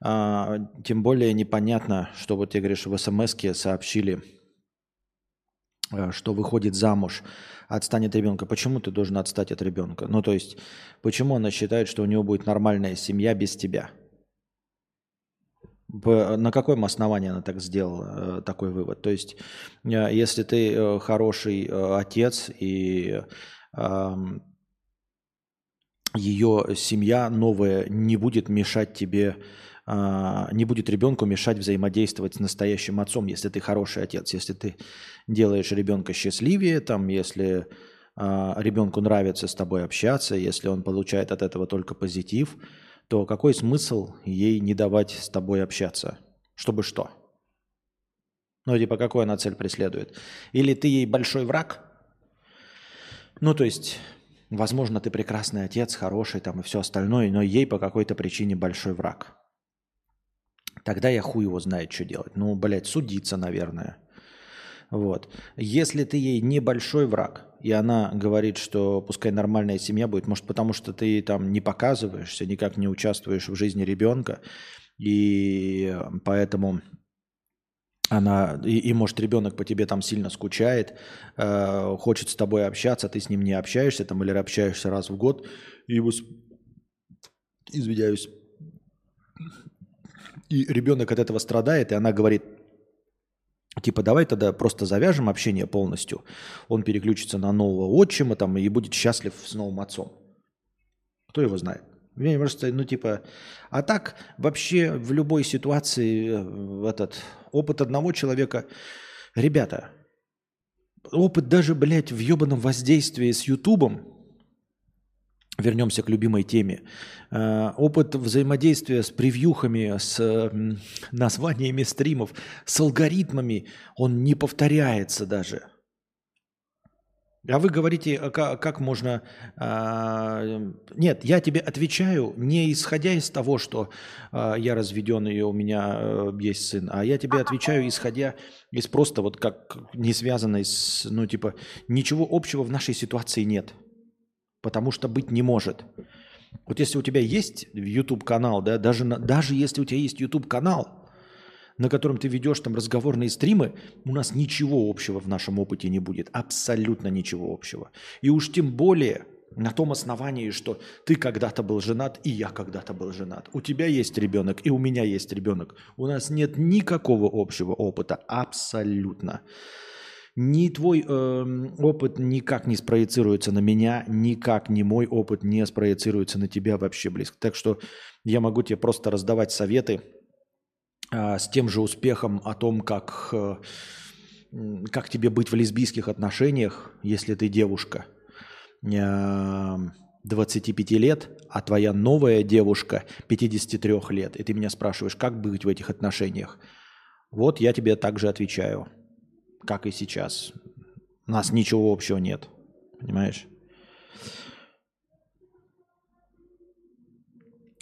А, Тем более непонятно, что вот ты говоришь, в смс сообщили, э, что выходит замуж, отстанет от ребенка. Почему ты должен отстать от ребенка? Ну, то есть, почему она считает, что у него будет нормальная семья без тебя? На каком основании она так сделала, э, такой вывод? То есть, э, если ты э, хороший э, отец и ам, ее семья новая не будет мешать тебе, не будет ребенку мешать взаимодействовать с настоящим отцом, если ты хороший отец, если ты делаешь ребенка счастливее, там, если а, ребенку нравится с тобой общаться, если он получает от этого только позитив, то какой смысл ей не давать с тобой общаться? Чтобы что? Ну, типа, какую она цель преследует? Или ты ей большой враг? Ну, то есть, возможно, ты прекрасный отец, хороший там и все остальное, но ей по какой-то причине большой враг. Тогда я хуй его знает, что делать. Ну, блядь, судиться, наверное. Вот. Если ты ей небольшой враг, и она говорит, что пускай нормальная семья будет, может, потому что ты там не показываешься, никак не участвуешь в жизни ребенка, и поэтому она, и, и, может, ребенок по тебе там сильно скучает, э, хочет с тобой общаться, ты с ним не общаешься, там, или общаешься раз в год, и вос- извиняюсь, и ребенок от этого страдает, и она говорит, типа, давай тогда просто завяжем общение полностью, он переключится на нового отчима там и будет счастлив с новым отцом. Кто его знает? Мне просто, ну, типа, а так вообще в любой ситуации э, этот опыт одного человека, ребята, опыт даже, блядь, в ебаном воздействии с Ютубом, вернемся к любимой теме, э, опыт взаимодействия с превьюхами, с названиями стримов, с алгоритмами, он не повторяется даже. А вы говорите, а ка- как, можно... а, нет, я тебе отвечаю, не исходя из того, что а, я разведен и у меня э, есть сын, а я тебе отвечаю, исходя из просто вот как не связанной с... Ну, типа, ничего общего в нашей ситуации нет. Потому что быть не может. Вот если у тебя есть YouTube канал, да, даже, на- даже если у тебя есть YouTube канал, на котором ты ведешь там разговорные стримы, у нас ничего общего в нашем опыте не будет. Абсолютно ничего общего. И уж тем более на том основании, что ты когда-то был женат, и я когда-то был женат. У тебя есть ребенок, и у меня есть ребенок. У нас нет никакого общего опыта. Абсолютно. Ни твой эм, опыт никак не спроецируется на меня, никак ни мой опыт не спроецируется на тебя вообще близко. Так что я могу тебе просто раздавать советы, а, с тем же успехом о том, как, э, как тебе быть в лесбийских отношениях, если ты девушка э, 25 лет, а твоя новая девушка 53 лет, и ты меня спрашиваешь, как быть в этих отношениях. Вот я тебе также отвечаю, как и сейчас. У нас ничего общего нет, понимаешь?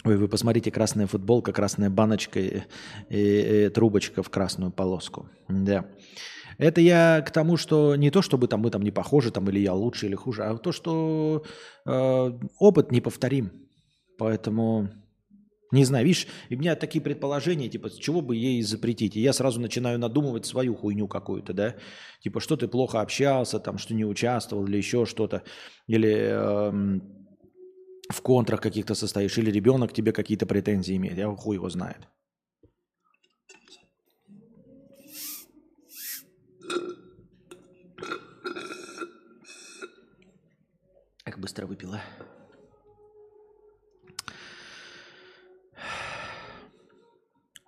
Ой, вы посмотрите, красная футболка, красная баночка и, и- и трубочка в красную полоску. Да. Это я к тому, что не то, чтобы там мы там не похожи, там, или я лучше, или хуже, а то, что э, опыт неповторим. Поэтому, не знаю, видишь, у меня такие предположения, типа, с чего бы ей запретить? И я сразу начинаю надумывать свою хуйню какую-то, да? Типа, что ты плохо общался, там, что не участвовал, или еще что-то. Или... эм, в контрах каких-то состоишь, или ребенок тебе какие-то претензии имеет. Я хуй его знает. Как быстро выпила.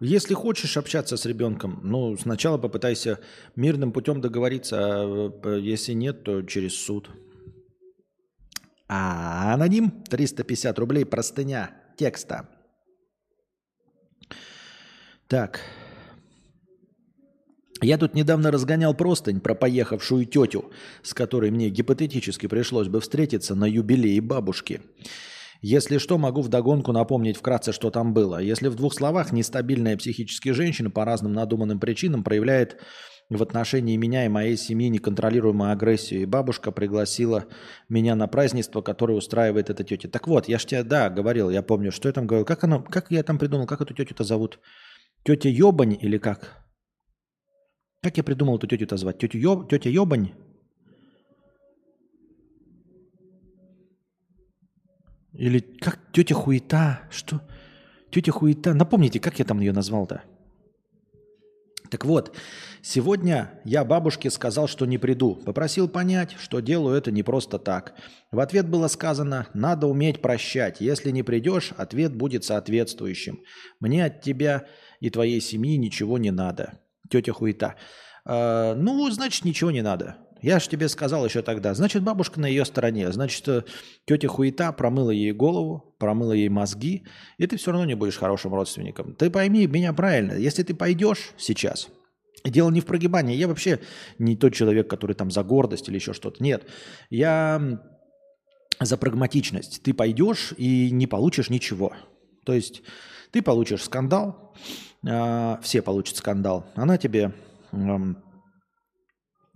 Если хочешь общаться с ребенком, ну, сначала попытайся мирным путем договориться, а если нет, то через суд. А аноним 350 рублей простыня текста. Так. Я тут недавно разгонял простынь про поехавшую тетю, с которой мне гипотетически пришлось бы встретиться на юбилее бабушки. Если что, могу вдогонку напомнить вкратце, что там было. Если в двух словах, нестабильная психически женщина по разным надуманным причинам проявляет в отношении меня и моей семьи неконтролируемую агрессию. И бабушка пригласила меня на празднество, которое устраивает эта тетя. Так вот, я ж тебе, да, говорил, я помню, что я там говорил. Как, оно, как я там придумал, как эту тетю-то зовут? Тетя Ёбань или как? Как я придумал эту тетю-то звать? Тетя, Ё, тетя Ёбань? Или как тетя Хуета? Что? Тетя Хуета. Напомните, как я там ее назвал-то? Так вот, сегодня я бабушке сказал, что не приду. Попросил понять, что делаю это не просто так. В ответ было сказано, надо уметь прощать. Если не придешь, ответ будет соответствующим. Мне от тебя и твоей семьи ничего не надо. Тетя Хуета. «Э, ну, значит, ничего не надо. Я же тебе сказал еще тогда. Значит, бабушка на ее стороне. Значит, э, тетя Хуета промыла ей голову, промыла ей мозги, и ты все равно не будешь хорошим родственником. Ты пойми меня правильно. Если ты пойдешь сейчас, дело не в прогибании. Я вообще не тот человек, который там за гордость или еще что-то. Нет. Я за прагматичность. Ты пойдешь и не получишь ничего. То есть ты получишь скандал, а, все получат скандал. Она тебе по-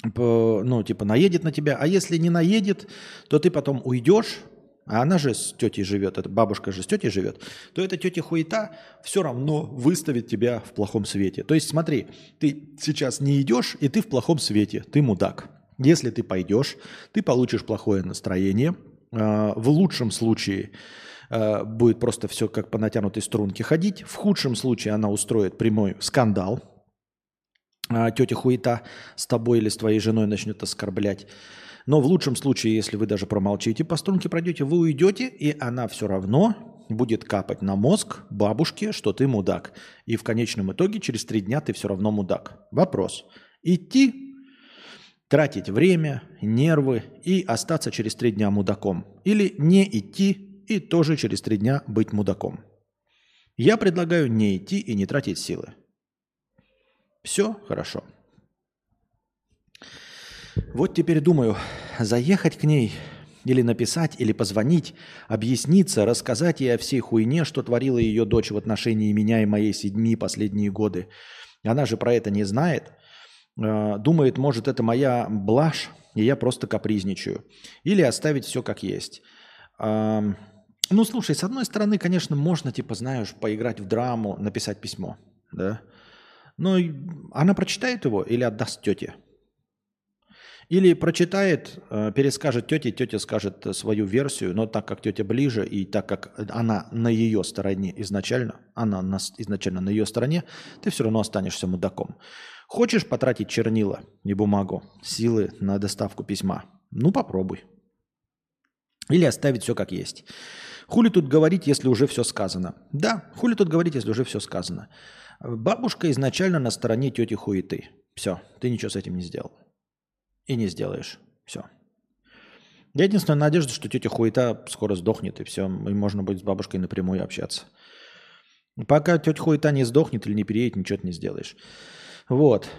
ну, типа, наедет на тебя. А если не наедет, то ты потом уйдешь, а она же с тетей живет, эта бабушка же с тетей живет, то эта тетя хуета все равно выставит тебя в плохом свете. То есть смотри, ты сейчас не идешь, и ты в плохом свете, ты мудак. Если ты пойдешь, ты получишь плохое настроение. А, В лучшем случае а, будет просто все как по натянутой струнке ходить. В худшем случае она устроит прямой скандал, тетя хуета с тобой или с твоей женой начнет оскорблять. Но в лучшем случае, если вы даже промолчите, по струнке пройдете, вы уйдете, и она все равно будет капать на мозг бабушке, что ты мудак. И в конечном итоге через три дня ты все равно мудак. Вопрос. Идти, тратить время, нервы и остаться через три дня мудаком. Или не идти и тоже через три дня быть мудаком. Я предлагаю не идти и не тратить силы. Все хорошо. Вот теперь думаю, заехать к ней или написать, или позвонить, объясниться, рассказать ей о всей хуйне, что творила ее дочь в отношении меня и моей седьми последние годы. Она же про это не знает. Э, Думает, может, это моя блажь, и я просто капризничаю. Или оставить все как есть. Ам, Ну, слушай, с одной стороны, конечно, можно, типа, знаешь, поиграть в драму, написать письмо, да? Но она прочитает его или отдаст тете? Или прочитает, э, перескажет тете, тетя скажет э, свою версию, но так как тетя ближе и так как она на ее стороне изначально, она на изначально на ее стороне, ты все равно останешься мудаком. Хочешь потратить чернила и бумагу, силы на доставку письма? Ну попробуй. Или оставить все как есть. Хули тут говорить, если уже все сказано? Да, хули тут говорить, если уже все сказано. Бабушка изначально на стороне тети хуеты. Все, ты ничего с этим не сделал. И не сделаешь. Все. Единственная надежда, что тетя хуета скоро сдохнет, и все, и можно будет с бабушкой напрямую общаться. Пока тетя хуета не сдохнет или не переедет, ничего ты не сделаешь. Вот.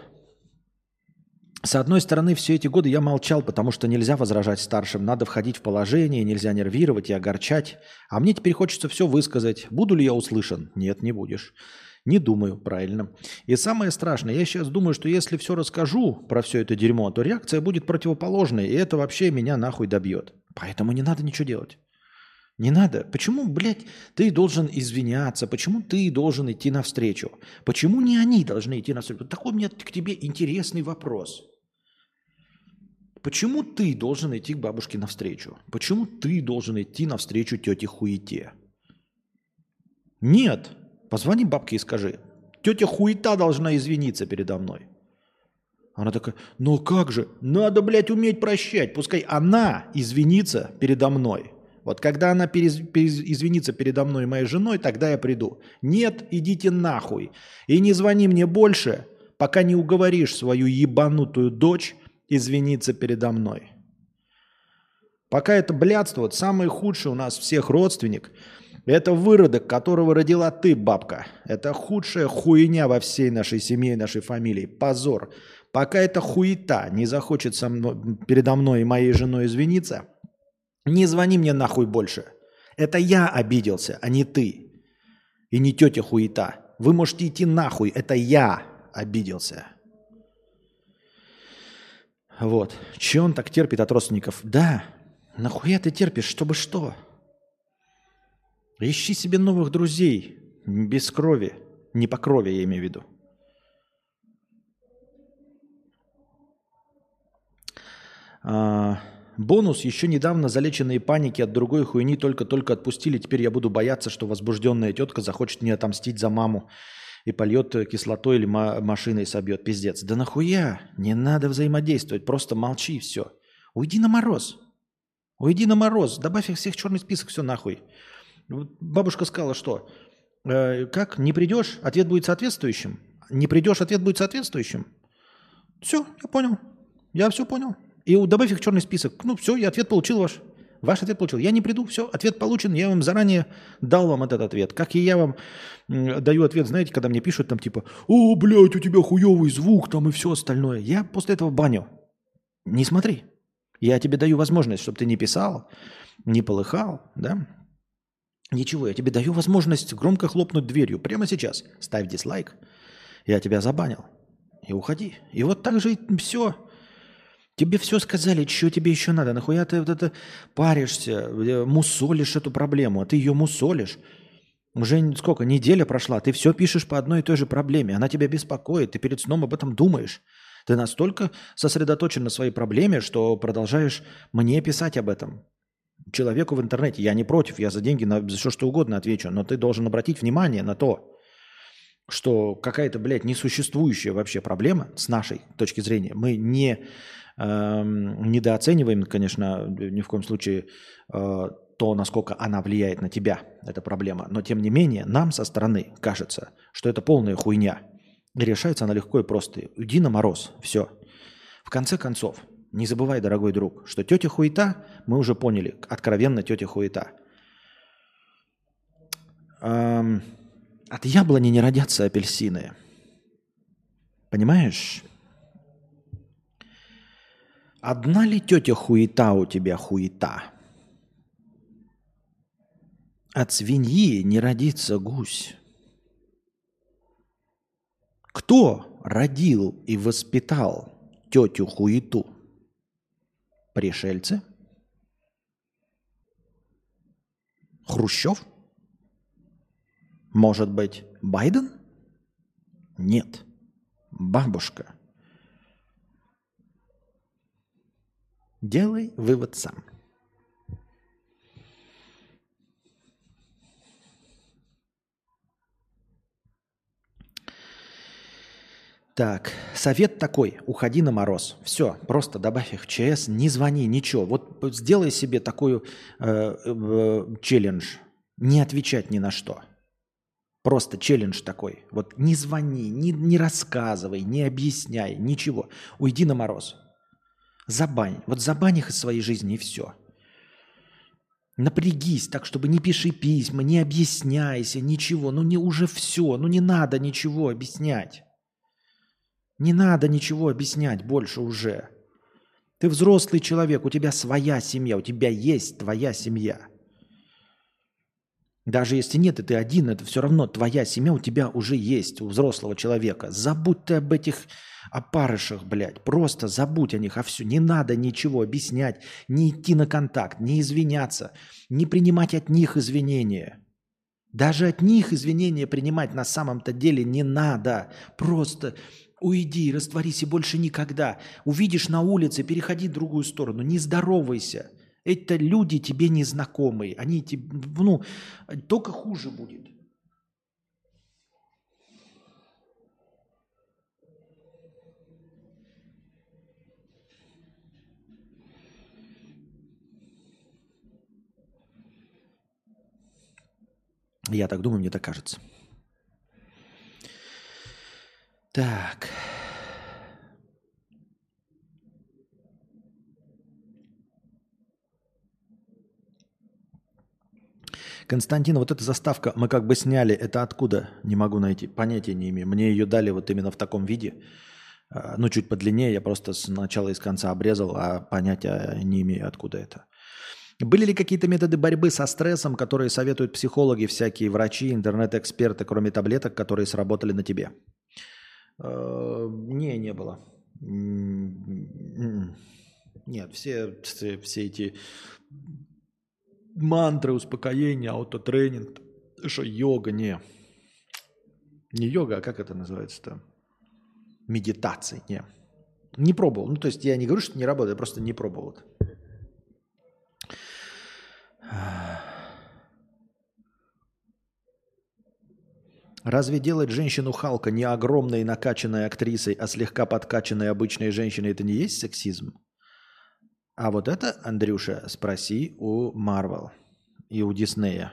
С одной стороны, все эти годы я молчал, потому что нельзя возражать старшим, надо входить в положение, нельзя нервировать и огорчать. А мне теперь хочется все высказать. Буду ли я услышан? Нет, не будешь. Не думаю, правильно. И самое страшное, я сейчас думаю, что если все расскажу про все это дерьмо, то реакция будет противоположной, и это вообще меня нахуй добьет. Поэтому не надо ничего делать. Не надо. Почему, блядь, ты должен извиняться? Почему ты должен идти навстречу? Почему не они должны идти навстречу? Такой у меня к тебе интересный вопрос. Почему ты должен идти к бабушке навстречу? Почему ты должен идти навстречу тете хуете? Нет. Позвони бабке и скажи. Тетя хуета должна извиниться передо мной. Она такая, ну как же, надо, блядь, уметь прощать. Пускай она извинится передо мной. Вот когда она перез- перез- извинится передо мной и моей женой, тогда я приду. Нет, идите нахуй. И не звони мне больше, пока не уговоришь свою ебанутую дочь извиниться передо мной. Пока это блядство, вот самый худший у нас всех родственник, это выродок, которого родила ты, бабка. Это худшая хуйня во всей нашей семье, нашей фамилии. Позор. Пока эта хуета не захочет со мной, передо мной и моей женой извиниться, не звони мне нахуй больше. Это я обиделся, а не ты. И не тетя хуета. Вы можете идти нахуй, это я обиделся. Вот. Че он так терпит от родственников? Да. Нахуя ты терпишь, чтобы что? Ищи себе новых друзей. Без крови. Не по крови, я имею в виду. А, бонус. Еще недавно залеченные паники от другой хуйни только-только отпустили. Теперь я буду бояться, что возбужденная тетка захочет мне отомстить за маму и польет э, кислотой или ма- машиной собьет. Пиздец. Да нахуя? Не надо взаимодействовать. Просто молчи и все. Уйди на мороз. Уйди на мороз. Добавь их всех в черный список. Все нахуй. Вот Бабушка сказала, что э, как не придешь, ответ будет соответствующим. Не придешь, ответ будет соответствующим. Все, я понял. Я все понял. И добавь их в черный список. Ну, все, я ответ получил ваш. Ваш ответ получил. Я не приду, все, ответ получен. Я вам заранее дал вам этот ответ. Как и я вам даю ответ, знаете, когда мне пишут там типа, о, блядь, у тебя хуевый звук там и все остальное. Я после этого баню. Не смотри. Я тебе даю возможность, чтобы ты не писал, не полыхал, да? Ничего, я тебе даю возможность громко хлопнуть дверью прямо сейчас. Ставь дизлайк. Я тебя забанил. И уходи. И вот так же все. Тебе все сказали, что тебе еще надо. Нахуя ты вот это паришься, э, мусолишь эту проблему, а ты ее мусолишь. Уже сколько, неделя прошла, ты все пишешь по одной и той же проблеме. Она тебя беспокоит, ты перед сном об этом думаешь. Ты настолько сосредоточен на своей проблеме, что продолжаешь мне писать об этом. Человеку в интернете. Я не против, я за деньги на за все что угодно отвечу, но ты должен обратить внимание на то, что какая-то, блядь, несуществующая вообще проблема с нашей точки зрения. Мы не эм, недооцениваем, конечно, ни в коем случае э, то, насколько она влияет на тебя, эта проблема. Но тем не менее, нам со стороны кажется, что это полная хуйня. И решается она легко и просто. Иди на мороз, все. В конце концов, не забывай, дорогой друг, что тетя хуета, мы уже поняли, откровенно тетя хуета. Эм, от яблони не родятся апельсины. Понимаешь? Одна ли тетя хуета у тебя хуета? От свиньи не родится гусь. Кто родил и воспитал тетю хуету? Пришельцы? Хрущев? Может быть, Байден? Нет. Бабушка. Делай вывод сам. Так, совет такой, уходи на мороз. Все, просто добавь их в ЧС, не звони, ничего. Вот сделай себе такой э, э, челлендж, не отвечать ни на что. Просто челлендж такой. Вот не звони, не, не рассказывай, не объясняй, ничего. Уйди на мороз. Забань. Вот забань их из своей жизни и все. Напрягись так, чтобы не пиши письма, не объясняйся, ничего. Ну не уже все, ну не надо ничего объяснять. Не надо ничего объяснять больше уже. Ты взрослый человек, у тебя своя семья, у тебя есть твоя семья. Даже если нет, и ты один, это все равно твоя семья у тебя уже есть, у взрослого человека. Забудь ты об этих опарышах, блядь. Просто забудь о них, а все. Не надо ничего объяснять, не идти на контакт, не извиняться, не принимать от них извинения. Даже от них извинения принимать на самом-то деле не надо. Просто Уйди, растворись и больше никогда. Увидишь на улице, переходи в другую сторону, не здоровайся. Это люди тебе незнакомые. Они тебе, ну, только хуже будет. Я так думаю, мне так кажется. Так. Константин, вот эта заставка мы как бы сняли. Это откуда? Не могу найти. Понятия не имею. Мне ее дали вот именно в таком виде. А, Ну, чуть подлиннее. Я просто с начала и с конца обрезал, а понятия не имею, откуда это. Были ли какие-то методы борьбы со стрессом, которые советуют психологи, всякие врачи, интернет-эксперты, кроме таблеток, которые сработали на тебе? Э, Не, не было. Нет, все, все, все эти мантры, успокоения, аутотренинг, что йога, не. Не йога, а как это называется-то? Медитации, не. Не пробовал. Ну, то есть я не говорю, что не работает, я просто не пробовал. Разве делать женщину Халка не огромной накачанной актрисой, а слегка подкачанной обычной женщиной, это не есть сексизм? А вот это, Андрюша, спроси у Марвел и у Диснея.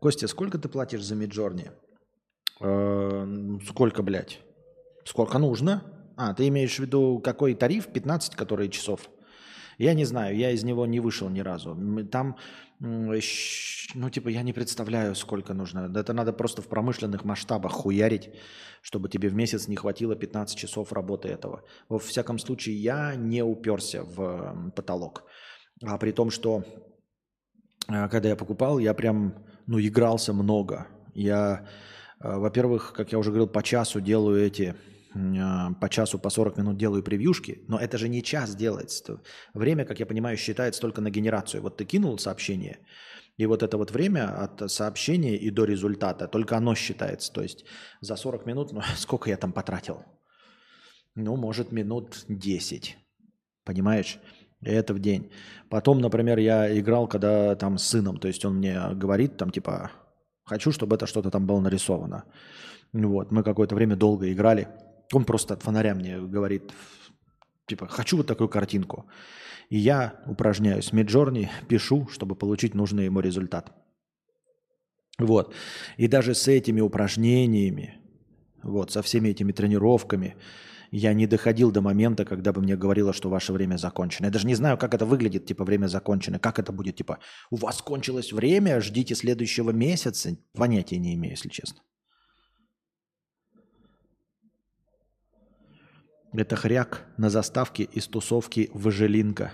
Костя, сколько ты платишь за Миджорни? Э, Сколько, блядь? Сколько нужно? А, ты имеешь в виду какой тариф? 15, которые часов? Я не знаю, я из него не вышел ни разу. Там, ну, типа, я не представляю, сколько нужно. Это надо просто в промышленных масштабах хуярить, чтобы тебе в месяц не хватило 15 часов работы этого. Во всяком случае, я не уперся в потолок. А при том, что а, когда я покупал, я прям, ну, игрался много. Я, э, во-первых, как я уже говорил, по часу делаю эти, по часу, по 40 минут делаю превьюшки, но это же не час делается. Время, как я понимаю, считается только на генерацию. Вот ты кинул сообщение, и вот это вот время от сообщения и до результата, только оно считается. То есть за 40 минут, ну, (laughs) сколько я там потратил? Ну, может, минут 10. Понимаешь? Это в день. Потом, например, я играл, когда там с сыном, то есть он мне говорит, там типа, хочу, чтобы это что-то там было нарисовано. Вот, мы какое-то время долго играли. Он просто от фонаря мне говорит, типа, хочу вот такую картинку. И я упражняюсь в Midjourney, пишу, чтобы получить нужный ему результат. Вот. И даже с этими упражнениями, вот, со всеми этими тренировками, я не доходил до момента, когда бы мне говорило, что ваше время закончено. Я даже не знаю, как это выглядит, типа, время закончено. Как это будет, типа, у вас кончилось время, ждите следующего месяца. Понятия не имею, если честно. Это хряк на заставке из тусовки Важелинка.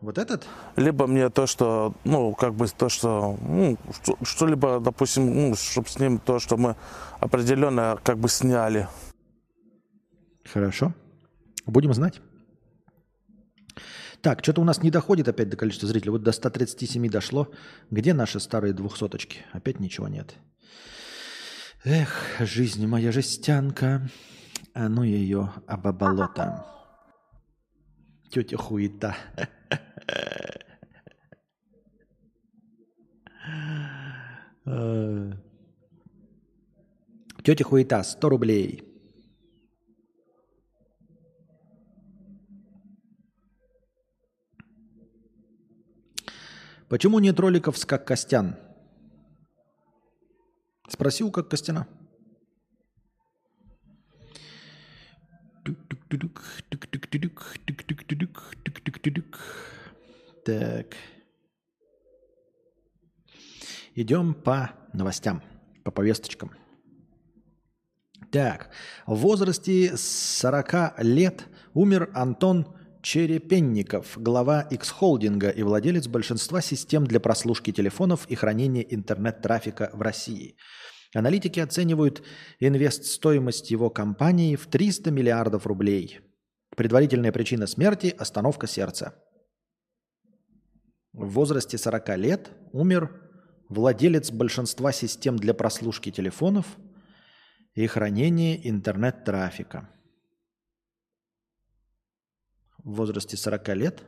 Вот этот? Либо мне то, что, ну, как бы то, что, ну, что- что-либо, допустим, ну, чтобы с ним то, что мы определенно как бы сняли. Хорошо. Будем знать. Так, что-то у нас не доходит опять до количества зрителей. Вот до 137 дошло. Где наши старые двухсоточки? Опять ничего нет. Эх, жизнь моя жестянка. А ну ее обоболото. Тетя хуета. Э. Тетя хуета, 100 рублей. Почему нет роликов с как Костян? Спроси у как тук-тук-тудук. Так. Идем по новостям, по повесточкам. Так, в возрасте 40 лет умер Антон Черепенников, глава X-холдинга и владелец большинства систем для прослушки телефонов и хранения интернет-трафика в России. Аналитики оценивают инвест-стоимость его компании в 300 миллиардов рублей. Предварительная причина смерти – остановка сердца. В возрасте 40 лет умер владелец большинства систем для прослушки телефонов и хранения интернет-трафика. В возрасте 40 лет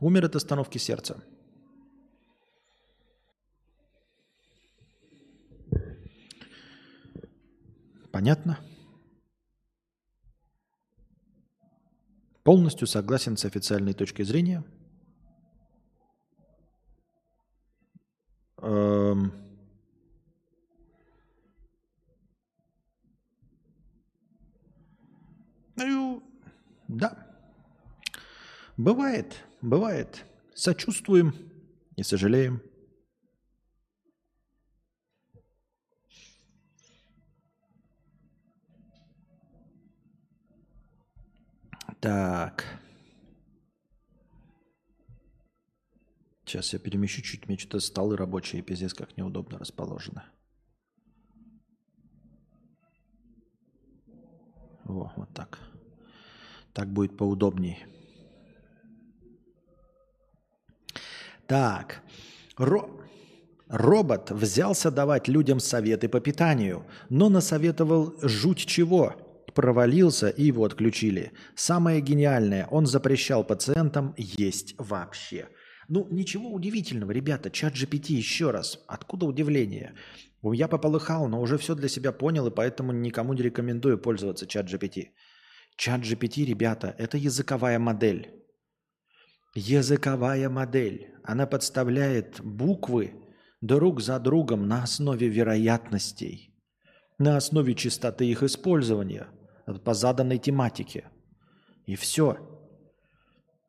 умер от остановки сердца. Понятно? Полностью согласен с официальной точкой зрения. Эм, Ну, да. Бывает, бывает. Сочувствуем и сожалеем. Так. Сейчас я перемещу чуть, мне что-то столы рабочие, пиздец, как неудобно расположены. Во, вот так. Так будет поудобней. Так. Ро... Робот взялся давать людям советы по питанию, но насоветовал жуть чего. Провалился и его отключили. Самое гениальное, он запрещал пациентам есть вообще. Ну, ничего удивительного, ребята, чат GPT еще раз. Откуда удивление? Я пополыхал, но уже все для себя понял, и поэтому никому не рекомендую пользоваться чат GPT. Чат GPT, ребята, это языковая модель. Языковая модель. Она подставляет буквы друг за другом на основе вероятностей, на основе частоты их использования, по заданной тематике. И все.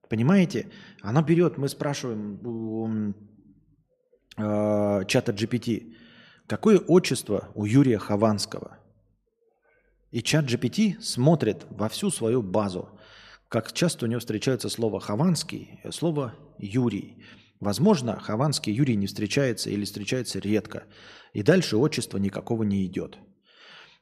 Понимаете? Она берет, мы спрашиваем у э, чата GPT, какое отчество у Юрия Хованского? И чат GPT смотрит во всю свою базу, как часто у него встречается слово «хованский» слово «Юрий». Возможно, Хованский Юрий не встречается или встречается редко. И дальше отчество никакого не идет.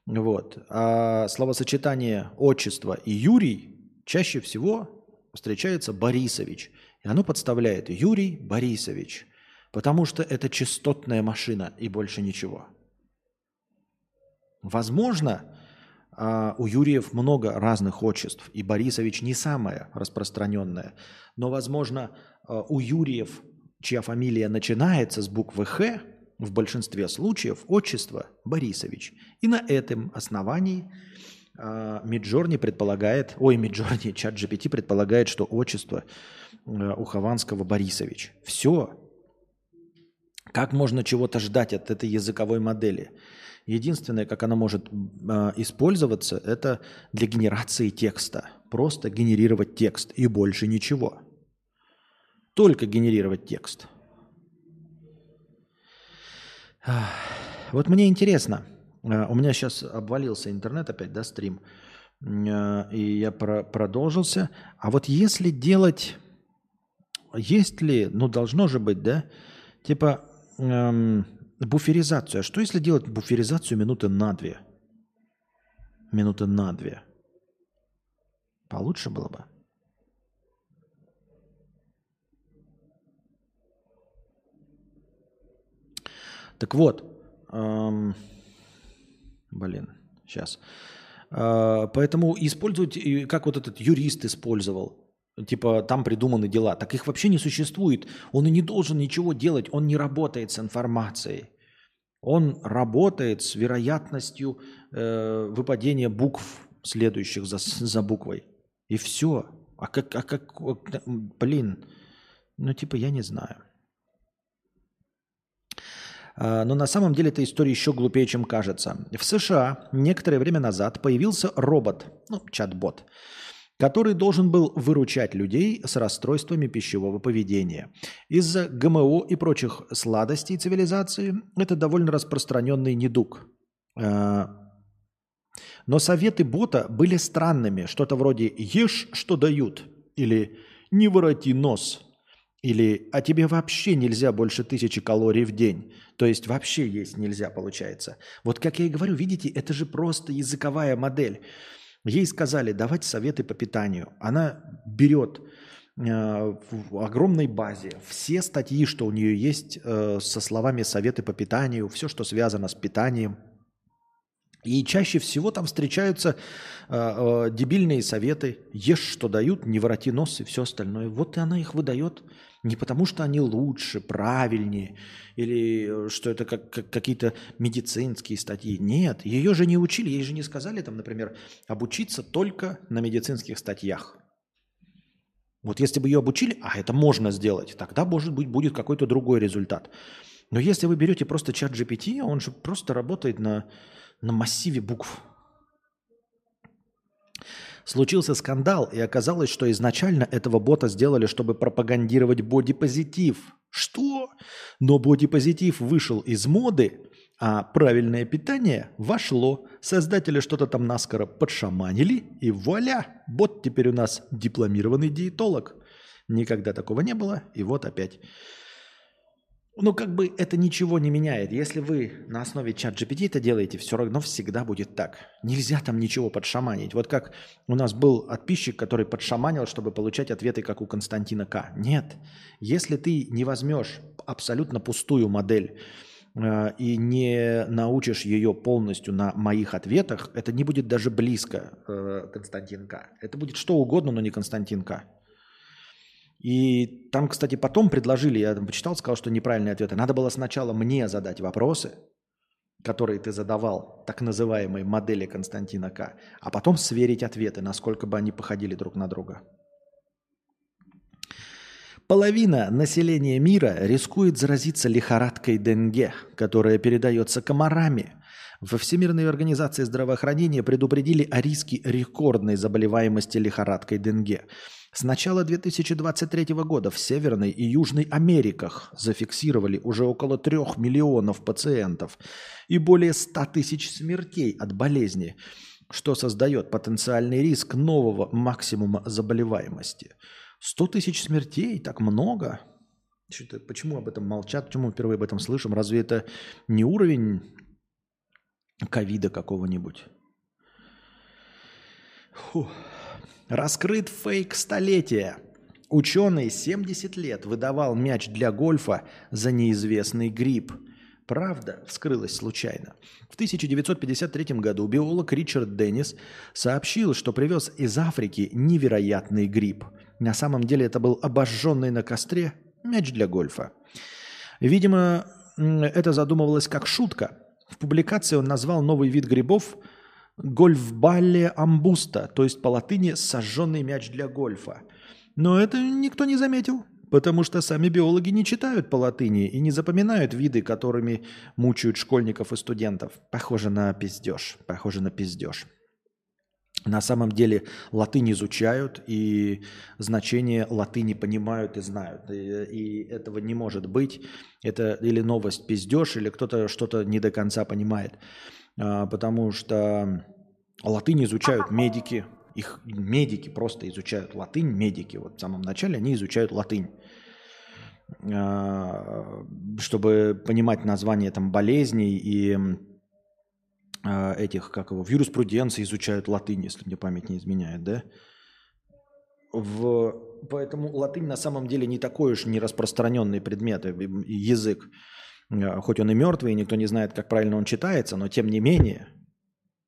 Вот. А словосочетание отчество и Юрий чаще всего встречается Борисович. И оно подставляет Юрий Борисович. Потому что это частотная машина и больше ничего. Возможно, а, у Юрьев много разных отчеств, и Борисович не самое распространенное. Но, возможно, а, у Юрьев, чья фамилия начинается с буквы «Х», в большинстве случаев отчество Борисович. И на этом основании а, Миджорни предполагает, ой, Миджорни, чат GPT предполагает, что отчество а, у Хованского Борисович. Все. Как можно чего-то ждать от этой языковой модели? Единственное, как она может э, использоваться, это для генерации текста. Просто генерировать текст и больше ничего. Только генерировать текст. Вот мне интересно, Э, У меня сейчас обвалился интернет опять, да, стрим. Э, И я про- продолжился. А вот если делать... Есть ли, ну должно же быть, да, типа эм, буферизацию. А что если делать буферизацию минуты на две? Минуты на две. Получше было бы. Так вот, эм, блин, сейчас. поэтому использовать, как вот этот юрист использовал, типа там придуманы дела, так их вообще не существует. Он и не должен ничего делать, он не работает с информацией. Он работает с вероятностью э, выпадения букв, следующих за, за буквой. И все. А как, а как, блин, ну типа я не знаю. А, Но на самом деле эта история еще глупее, чем кажется. В США некоторое время назад появился робот, ну, чат-бот, который должен был выручать людей с расстройствами пищевого поведения. Из-за ГМО и прочих сладостей цивилизации это довольно распространенный недуг. А, Но советы бота были странными. Что-то вроде «ешь, что дают» или «не вороти нос» или «а тебе вообще нельзя больше тысячи калорий в день». То есть вообще есть нельзя, получается. Вот как я и говорю, видите, это же просто языковая модель. Ей сказали давать советы по питанию. Она берет э, в огромной базе все статьи, что у нее есть э, со словами советы по питанию, все, что связано с питанием. И чаще всего там встречаются э, дебильные советы. Ешь, что дают, не вороти нос и все остальное. Вот и она их выдает. Не потому, что они лучше, правильнее, или э, что это как, как какие-то медицинские статьи. Нет, ее же не учили, ей же не сказали, там, например, обучиться только на медицинских статьях. Вот если бы ее обучили, а это можно сделать, тогда, может быть, будет какой-то другой результат. Но если вы берете просто чат GPT, он же просто работает на, на массиве букв. Случился скандал, и оказалось, что изначально этого бота сделали, чтобы пропагандировать бодипозитив. Что? Но бодипозитив вышел из моды, а правильное питание вошло. Создатели что-то там наскоро подшаманили, и вуаля, бот теперь у нас дипломированный диетолог. Никогда такого не было, и вот опять. Ну, как бы это ничего не меняет. Если вы на основе чат GPT это делаете, все равно всегда будет так. Нельзя там ничего подшаманить. Вот как у нас был подписчик, который подшаманил, чтобы получать ответы, как у Константина К. Нет. Если ты не возьмешь абсолютно пустую модель э, и не научишь ее полностью на моих ответах, это не будет даже близко э, Константин К. Это будет что угодно, но не Константин К. И там, кстати, потом предложили, я там почитал, сказал, что неправильные ответы. Надо было сначала мне задать вопросы, которые ты задавал так называемой модели Константина К, а потом сверить ответы, насколько бы они походили друг на друга. Половина населения мира рискует заразиться лихорадкой Денге, которая передается комарами. Во Всемирной организации здравоохранения предупредили о риске рекордной заболеваемости лихорадкой Денге. С начала 2023 года в Северной и Южной Америках зафиксировали уже около 3 миллионов пациентов и более 100 тысяч смертей от болезни, что создает потенциальный риск нового максимума заболеваемости. 100 тысяч смертей, так много. Почему об этом молчат, почему мы впервые об этом слышим? Разве это не уровень ковида какого-нибудь? Раскрыт фейк столетия. Ученый 70 лет выдавал мяч для гольфа за неизвестный гриб. Правда вскрылась случайно. В 1953 году биолог Ричард Деннис сообщил, что привез из Африки невероятный гриб. На самом деле это был обожженный на костре мяч для гольфа. Видимо, это задумывалось как шутка. В публикации он назвал новый вид грибов гольфбалле амбуста, то есть по латыни сожженный мяч для гольфа. Но это никто не заметил, потому что сами биологи не читают по латыни и не запоминают виды, которыми мучают школьников и студентов. Похоже на пиздеж, похоже на пиздеж. На самом деле латынь изучают и значение латыни понимают и знают. И, и этого не может быть. Это или новость пиздеж, или кто-то что-то не до конца понимает. а, потому что латынь изучают медики, их медики просто изучают латынь, медики. Вот в самом начале они изучают латынь, а, чтобы понимать название там болезней и этих, как его, в юриспруденции изучают латынь, если мне память не изменяет, да? В... Поэтому латынь на самом деле не такой уж не распространенный предмет, э, язык. А, Хоть он и мертвый, и никто не знает, как правильно он читается, но тем не менее,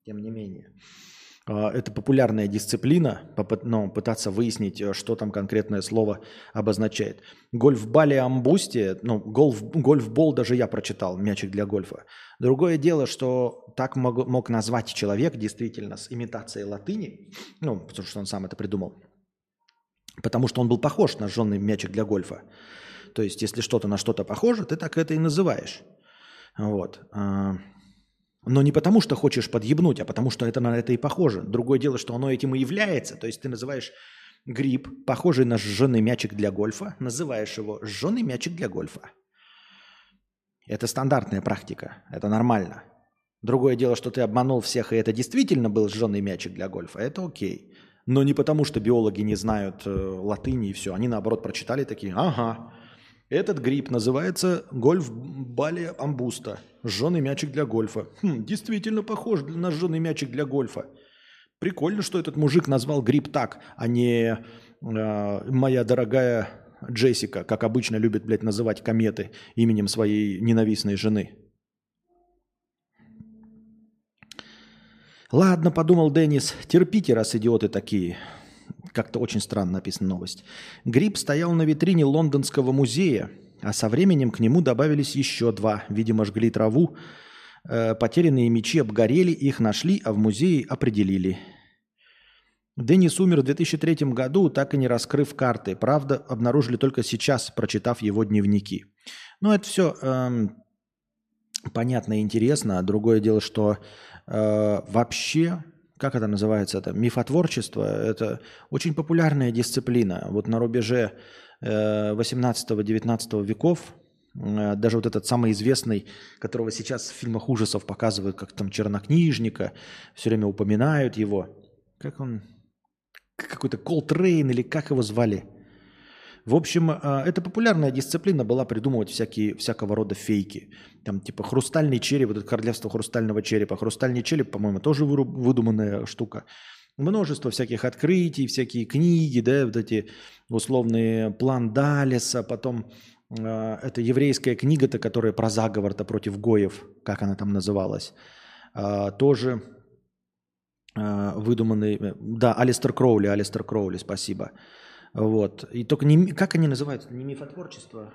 тем не менее, а, это популярная дисциплина, ну, пытаться выяснить, э, что там конкретное слово обозначает. Гольф-бале амбусте, ну, гольф, гольф-бол даже я прочитал, мячик для гольфа. Другое дело, что так мог, мог назвать человек действительно с имитацией латыни, ну, потому что он сам это придумал, потому что он был похож на жженый мячик для гольфа. То есть, если что-то на что-то похоже, ты так это и называешь. Вот. Но не потому, что хочешь подъебнуть, а потому, что это на это и похоже. Другое дело, что оно этим и является. То есть, ты называешь гриб, похожий на сжженный мячик для гольфа, называешь его сжженный мячик для гольфа. Это стандартная практика, это нормально. Другое дело, что ты обманул всех, и это действительно был сжженный мячик для гольфа, это окей. Но не потому, что биологи не знают э, латыни и все. Они, наоборот, прочитали такие, ага, этот гриб называется гольф-бале амбуста. Сжженный мячик для гольфа. Хм, действительно похож на сжженный мячик для гольфа. Прикольно, что этот мужик назвал гриб так, а не э, моя дорогая Джессика, как обычно любят, блядь, называть кометы именем своей ненавистной жены. Ладно, подумал Деннис, терпите, раз идиоты такие. Как-то очень странно написана новость. Гриб стоял на витрине лондонского музея, а со временем к нему добавились еще два. Видимо, жгли траву. Э, потерянные мечи обгорели, их нашли, а в музее определили. Деннис умер в 2003 году, так и не раскрыв карты. Правда, обнаружили только сейчас, прочитав его дневники. Ну, это все понятно и интересно. Другое дело, что э, вообще, как это называется, это мифотворчество, это очень популярная дисциплина. Вот на рубеже э, 18-19 веков э, даже вот этот самый известный, которого сейчас в фильмах ужасов показывают, как там чернокнижника, все время упоминают его. Как он? Какой-то Колтрейн или как его звали? В общем, э, это популярная дисциплина была придумывать всякие, всякого рода фейки. Там типа хрустальный череп, вот это королевство хрустального черепа. Хрустальный череп, по-моему, тоже выдуманная штука. Множество всяких открытий, всякие книги, да, вот эти условные план Далеса, потом э, это еврейская книга-то, которая про заговор-то против Гоев, как она там называлась, э, тоже э, выдуманный, э, да, Алистер Кроули, Алистер Кроули, спасибо. Вот. И только не, как они называются? Не мифотворчество.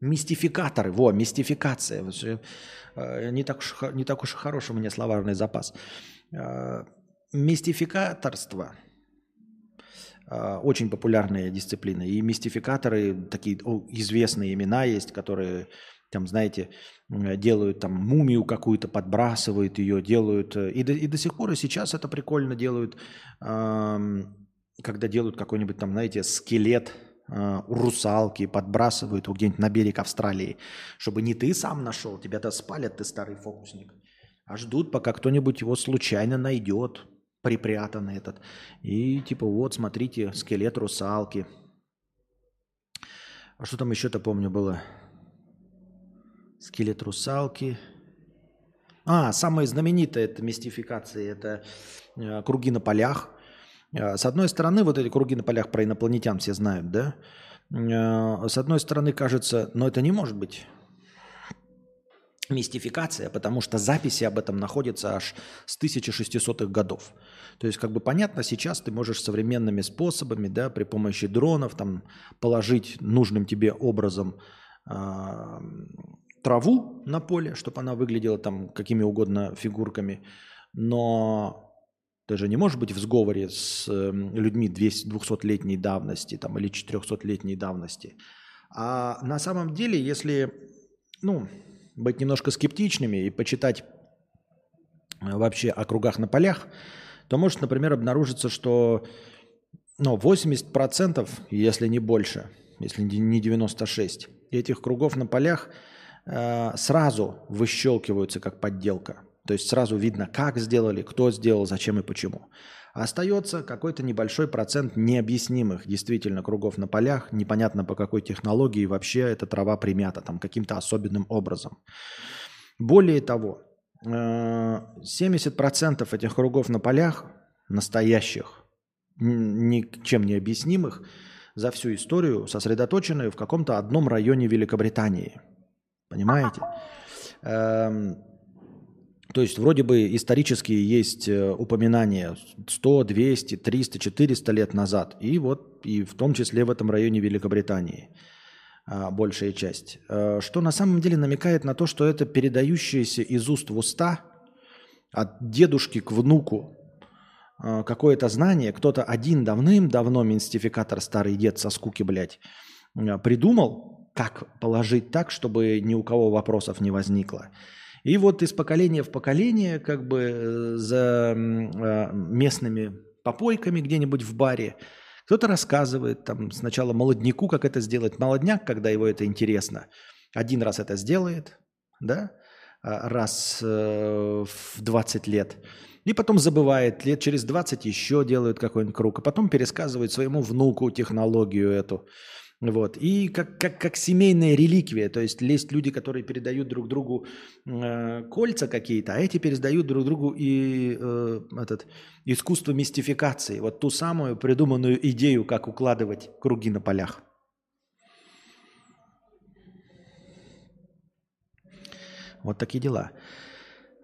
Мистификаторы. Во, мистификация. Э, Не так, уж, не так уж и хорош у меня словарный запас. Э, Мистификаторство. Э, Очень популярная дисциплина. И мистификаторы, такие известные имена есть, которые, там, знаете, м, делают там мумию какую-то, подбрасывают ее, делают. э, И до, и до сих пор и сейчас это прикольно делают. Когда делают какой-нибудь там, знаете, скелет э, у русалки, подбрасывают его где-нибудь на берег Австралии, чтобы не ты сам нашел, тебя-то спалят, ты старый фокусник, а ждут, пока кто-нибудь его случайно найдет, припрятанный этот. И типа вот, смотрите, скелет русалки. А что там еще-то помню было? Скелет русалки. А, самая знаменитая это мистификация, это э, круги на полях. Э, С одной стороны, вот эти круги на полях про инопланетян все знают, да? Э, С одной стороны, кажется, но это не может быть мистификация, потому что записи об этом находятся аж с 1600-х годов. То есть, как бы понятно, сейчас ты можешь современными способами, да, при помощи дронов там положить нужным тебе образом а, траву на поле, чтобы она выглядела там какими угодно фигурками, но ты же не можешь быть в сговоре с э, людьми 200 200-летней давности там, или 400-летней давности. А на самом деле, если ну, быть немножко скептичными и почитать э, вообще о кругах на полях, то может, например, обнаружиться, что ну, 80%, если не больше, если не 96, этих кругов на полях э, сразу выщелкиваются как подделка. То есть сразу видно, как сделали, кто сделал, зачем и почему. Остается какой-то небольшой процент необъяснимых действительно кругов на полях, непонятно по какой технологии вообще эта трава примята там каким-то особенным образом. Более того, э, 70% этих кругов на полях настоящих, ничем не объяснимых, за всю историю сосредоточены в каком-то одном районе Великобритании. Понимаете? То есть вроде бы исторически есть э, упоминания 100, 200, 300, 400 лет назад. И вот и в том числе в этом районе Великобритании а, большая часть. Э, Что на самом деле намекает на то, что это передающееся из уст в уста от дедушки к внуку э, какое-то знание. Кто-то один давным-давно мистификатор старый дед со скуки, блядь, придумал, как положить так, чтобы ни у кого вопросов не возникло. И вот из поколения в поколение, как бы э, за э, местными попойками где-нибудь в баре, кто-то рассказывает там сначала молодняку, как это сделать. Молодняк, когда его это интересно, один раз это сделает, да, а, раз э, в 20 лет. И потом забывает, лет через 20 еще делают какой-нибудь круг, а потом пересказывает своему внуку технологию эту. Вот. И как, как, как семейная реликвия, то есть есть люди, которые передают друг другу э, кольца какие-то, а эти передают друг другу и э, этот, искусство мистификации, вот ту самую придуманную идею, как укладывать круги на полях. Вот такие дела.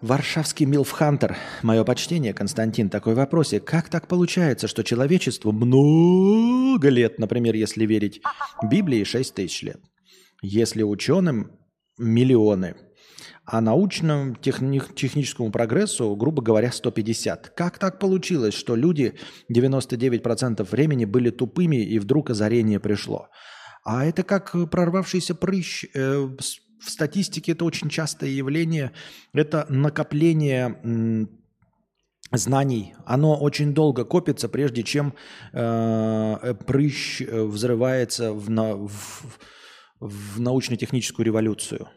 Варшавский Милфхантер. Мое почтение, Константин. Такой вопросик. Как так получается, что человечеству много лет, например, если верить Библии, 6 тысяч лет? Если ученым миллионы, а научному техни- техническому прогрессу, грубо говоря, 150. Как так получилось, что люди 99% времени были тупыми и вдруг озарение пришло? А это как прорвавшийся прыщ. э, в статистике это очень частое явление. Это накопление знаний. Оно очень долго копится, прежде чем э, прыщ э, взрывается в, на- в- в научно-техническую революцию.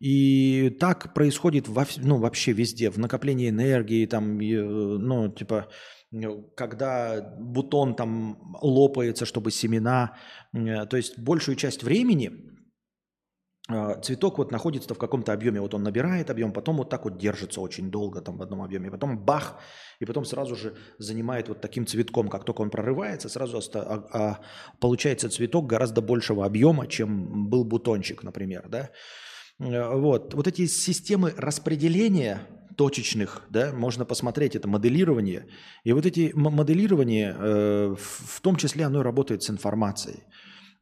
И так происходит во, ну, вообще везде, в накоплении энергии, там, э, ну, типа, э, когда бутон там лопается, чтобы семена, то есть большую часть времени цветок вот находится в каком-то объеме, вот он набирает объем, потом вот так вот держится очень долго там в одном объеме, потом бах, и потом сразу же занимает вот таким цветком, как только он прорывается, сразу оста- а- а получается цветок гораздо большего объема, чем был бутончик, например, да. Э, Вот. вот эти системы распределения точечных, да, можно посмотреть, это моделирование. И вот эти моделирования, э, в том числе оно работает с информацией.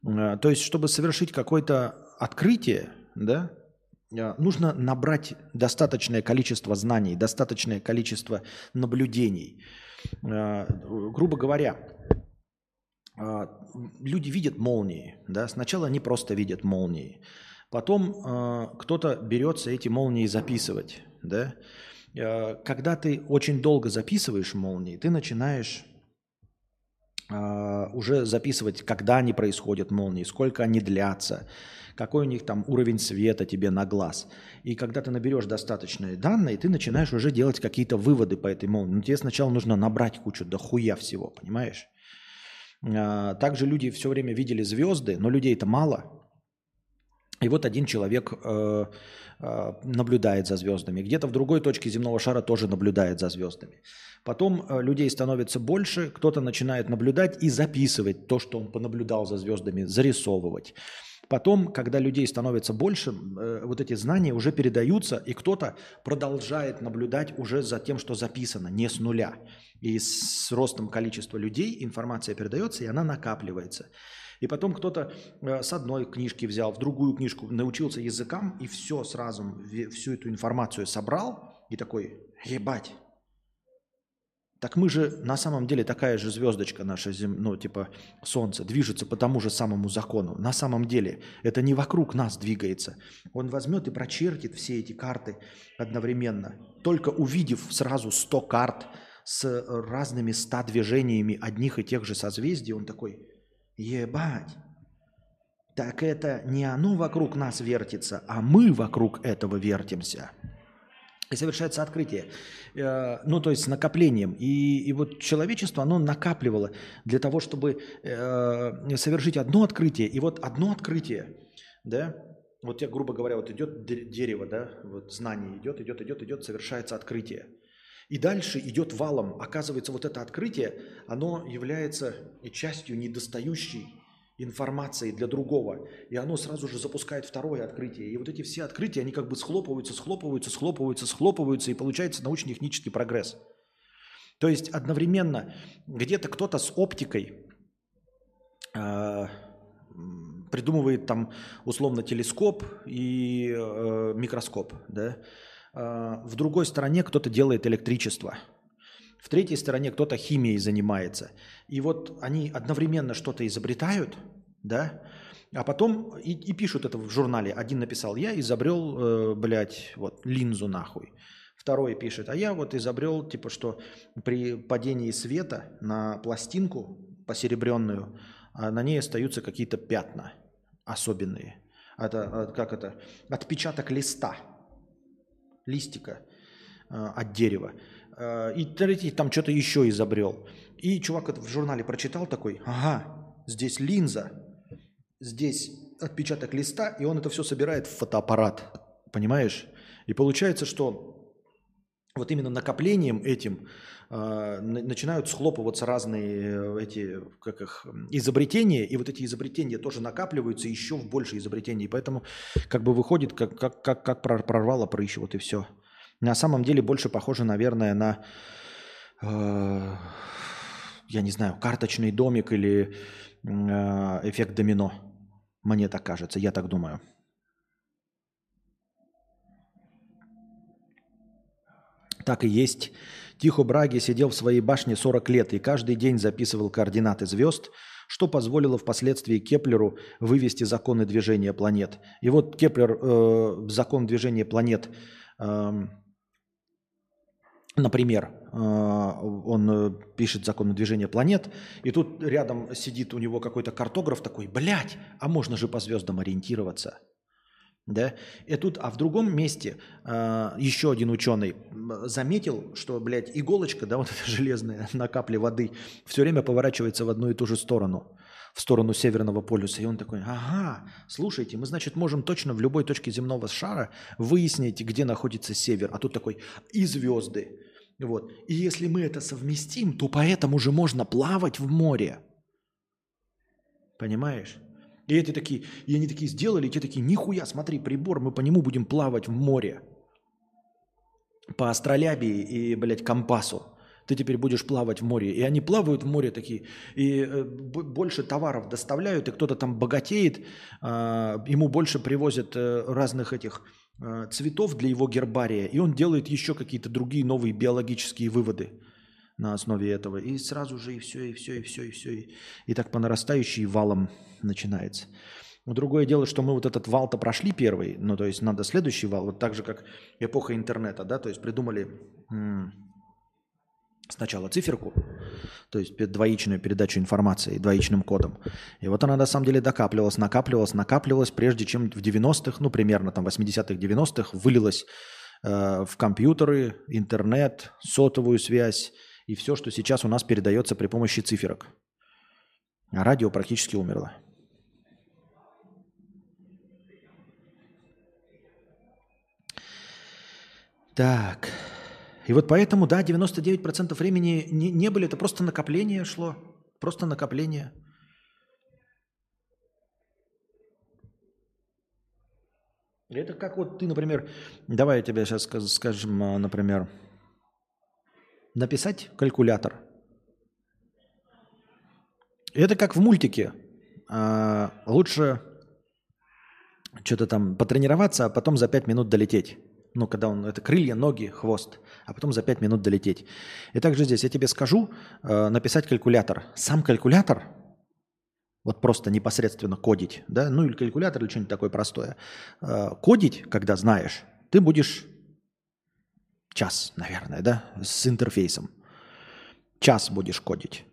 Э, То есть, чтобы совершить какое-то открытие, да, э, нужно набрать достаточное количество знаний, достаточное количество наблюдений. Э, Грубо говоря, э, люди видят молнии, да, сначала они просто видят молнии, потом кто-то берется эти молнии записывать, да. Когда ты очень долго записываешь молнии, ты начинаешь уже записывать, когда они происходят, молнии, сколько они длятся, какой у них там уровень света тебе на глаз. И когда ты наберешь достаточные данные, ты начинаешь уже делать какие-то выводы по этой молнии. Но тебе сначала нужно набрать кучу дохуя всего, понимаешь? А, Также люди все время видели звезды, но людей-то мало. И вот один человек э, э, наблюдает за звездами. Где-то в другой точке земного шара тоже наблюдает за звездами. Потом э, людей становится больше, кто-то начинает наблюдать и записывать то, что он понаблюдал за звездами, зарисовывать. Потом, когда людей становится больше, э, вот эти знания уже передаются, и кто-то продолжает наблюдать уже за тем, что записано, не с нуля. И с ростом количества людей информация передается, и она накапливается. И потом кто-то э, с одной книжки взял, в другую книжку научился языкам, и все сразу, всю эту информацию собрал, и такой, ебать, так мы же на самом деле такая же звездочка наша, зем... ну типа Солнце, движется по тому же самому закону. На самом деле это не вокруг нас двигается. Он возьмет и прочертит все эти карты одновременно. Только увидев сразу 100 карт с э, разными 100 движениями одних и тех же созвездий, он такой, ебать, так это не оно вокруг нас вертится, а мы вокруг этого вертимся. И совершается открытие. Э, Ну, то есть с накоплением. И, и вот человечество, оно накапливало для того, чтобы э, совершить одно открытие. И вот одно открытие, да, вот я, грубо говоря, вот идет де- дерево, да, вот знание идет, идет, идет, идет, совершается открытие. И дальше идет валом. Оказывается, вот это открытие, оно является частью недостающей информации для другого. И оно сразу же запускает второе открытие. И вот эти все открытия, они как бы схлопываются, схлопываются, схлопываются, схлопываются, и получается научно-технический прогресс. То есть одновременно где-то кто-то с оптикой э, придумывает там условно телескоп и э, микроскоп, да. Э, в другой стороне кто-то делает электричество. В третьей стороне кто-то химией занимается. И вот они одновременно что-то изобретают, да, а потом и, и пишут это в журнале. Один написал, я изобрел, э, блядь, вот, линзу нахуй. Второй пишет, а я вот изобрел, типа, что при падении света на пластинку посеребренную, а на ней остаются какие-то пятна особенные. Это, э, как это, отпечаток листа, листика э, от дерева. Э, И третий там что-то еще изобрел. И чувак в журнале прочитал такой, ага, здесь линза, здесь отпечаток листа, и он это все собирает в фотоаппарат. Понимаешь? И получается, что вот именно накоплением этим э, на- начинают схлопываться разные э, эти как их, изобретения, и вот эти изобретения тоже накапливаются еще в больше изобретений. Поэтому как бы выходит, как, как, как, как прор- прорвало прыщ, вот и все. На самом деле больше похоже, наверное, на, э, я не знаю, карточный домик или э, эффект домино. Мне так кажется, я так думаю. Так и есть. Тихо Браге сидел в своей башне 40 лет и каждый день записывал координаты звезд, что позволило впоследствии Кеплеру вывести законы движения планет. И вот Кеплер э, закон движения планет, эм, например, э, он э, пишет законы движения планет, и тут рядом сидит у него какой-то картограф такой, блядь, а можно же по звездам ориентироваться. Да? И тут, а в другом месте э, еще один ученый заметил, что, блядь, иголочка, да, (laughs) вот эта железная на капле воды, все время поворачивается в одну и ту же сторону, в сторону Северного полюса. И он такой, ага, слушайте, мы, значит, можем точно в любой точке земного шара выяснить, где находится север. А тут такой, и звезды. Вот. И если мы это совместим, то поэтому же можно плавать в море. Понимаешь? И эти такие, и они такие сделали, и те такие, нихуя, смотри, прибор, мы по нему будем плавать в море. По астролябии и, блядь, компасу. Ты теперь будешь плавать в море. И они плавают в море такие, и э, больше товаров доставляют, и кто-то там богатеет, а, ему больше привозят э, разных этих э, цветов для его гербария, и он делает еще какие-то другие новые биологические выводы на основе этого. И сразу же и все, и все, и все, и все. И, и так по нарастающей валом начинается. Но другое дело, что мы вот этот вал-то прошли первый, ну то есть надо следующий вал, вот так же, как эпоха интернета, да, то есть придумали сначала циферку, то есть двоичную передачу информации двоичным кодом. И вот она на самом деле докапливалась, накапливалась, накапливалась, прежде чем в 90-х, ну примерно там 80-х, 90-х вылилась э, в компьютеры, интернет, сотовую связь и все, что сейчас у нас передается при помощи циферок. А радио практически умерло. Так. И вот поэтому, да, 99% времени не, не были, это просто накопление шло. Просто накопление. Это как вот ты, например, давай я тебе сейчас скажем, а, например, написать калькулятор. Это как в мультике. А, лучше что-то там потренироваться, а потом за 5 минут долететь. Ну, когда он, это крылья, ноги, хвост, а потом за 5 минут долететь. И также здесь я тебе скажу, э, написать калькулятор. Сам калькулятор, вот просто непосредственно кодить, да, ну или калькулятор, или что-нибудь такое простое. Э, кодить, когда знаешь, ты будешь час, наверное, да, с интерфейсом. Час будешь кодить.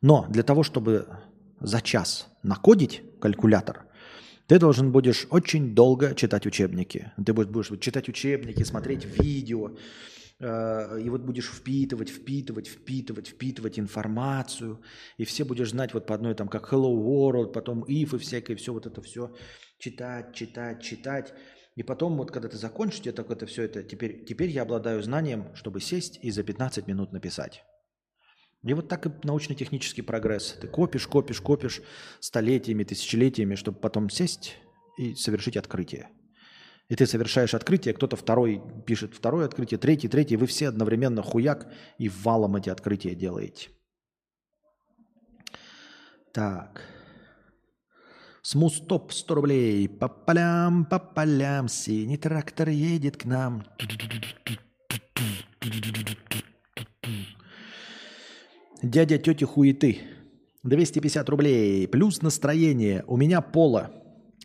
Но для того, чтобы за час накодить калькулятор, Ты должен будешь очень долго читать учебники. Ты будешь, читать учебники, смотреть видео, э, и вот будешь впитывать, впитывать, впитывать, впитывать информацию, и все будешь знать вот по одной там, как Hello World, потом if и всякое, все вот это все читать, читать, читать. И потом вот когда ты закончишь, тебе так это все это, теперь, теперь я обладаю знанием, чтобы сесть и за 15 минут написать. И вот так и научно-технический прогресс. Ты копишь, копишь, копишь столетиями, тысячелетиями, чтобы потом сесть и совершить открытие. И ты совершаешь открытие, кто-то второй пишет второе открытие, третий, третий, вы все одновременно хуяк и валом эти открытия делаете. Так. Смустоп 100 рублей. По полям, по полям, синий трактор едет к нам. Дядя тети хуеты. 250 рублей. Плюс настроение. У меня поло.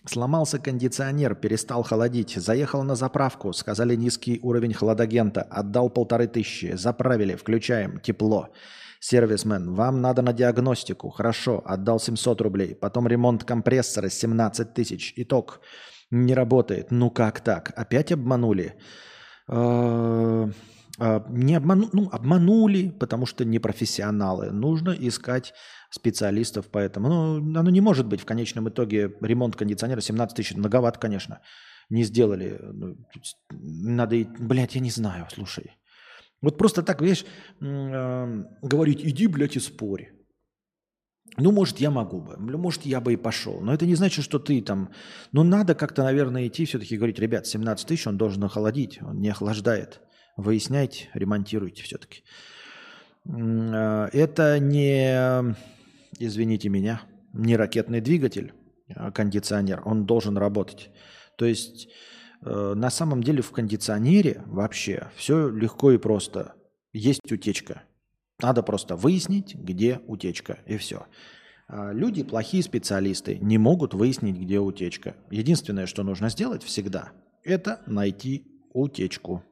Сломался кондиционер, перестал холодить. Заехал на заправку. Сказали низкий уровень хладагента. Отдал полторы тысячи. Заправили. Включаем. Тепло. Сервисмен, вам надо на диагностику. Хорошо, отдал 700 рублей. Потом ремонт компрессора 17 тысяч. Итог. Не работает. Ну как так? Опять обманули? Э, э, Не обману, ну, обманули, потому что не профессионалы. Нужно искать специалистов по этому. Ну, оно не может быть в конечном итоге ремонт кондиционера 17 тысяч. Многовато, конечно. Не сделали. Ну, Надо, блядь, я не знаю, слушай. Вот просто так, видишь, говорить, иди, блядь, и спорь. Ну, может, я могу бы, Бля, может, я бы и пошел. Но это не значит, что ты там... Ну, надо как-то, наверное, идти все-таки говорить, ребят, 17 тысяч он должен охладить, он не охлаждает. Выясняйте, ремонтируйте все-таки. Это не, извините меня, не ракетный двигатель, а кондиционер. Он должен работать. То есть э, на самом деле в кондиционере вообще все легко и просто. Есть утечка. Надо просто выяснить, где утечка, и все. А Люди, плохие специалисты, не могут выяснить, где утечка. Единственное, что нужно сделать всегда, это найти утечку.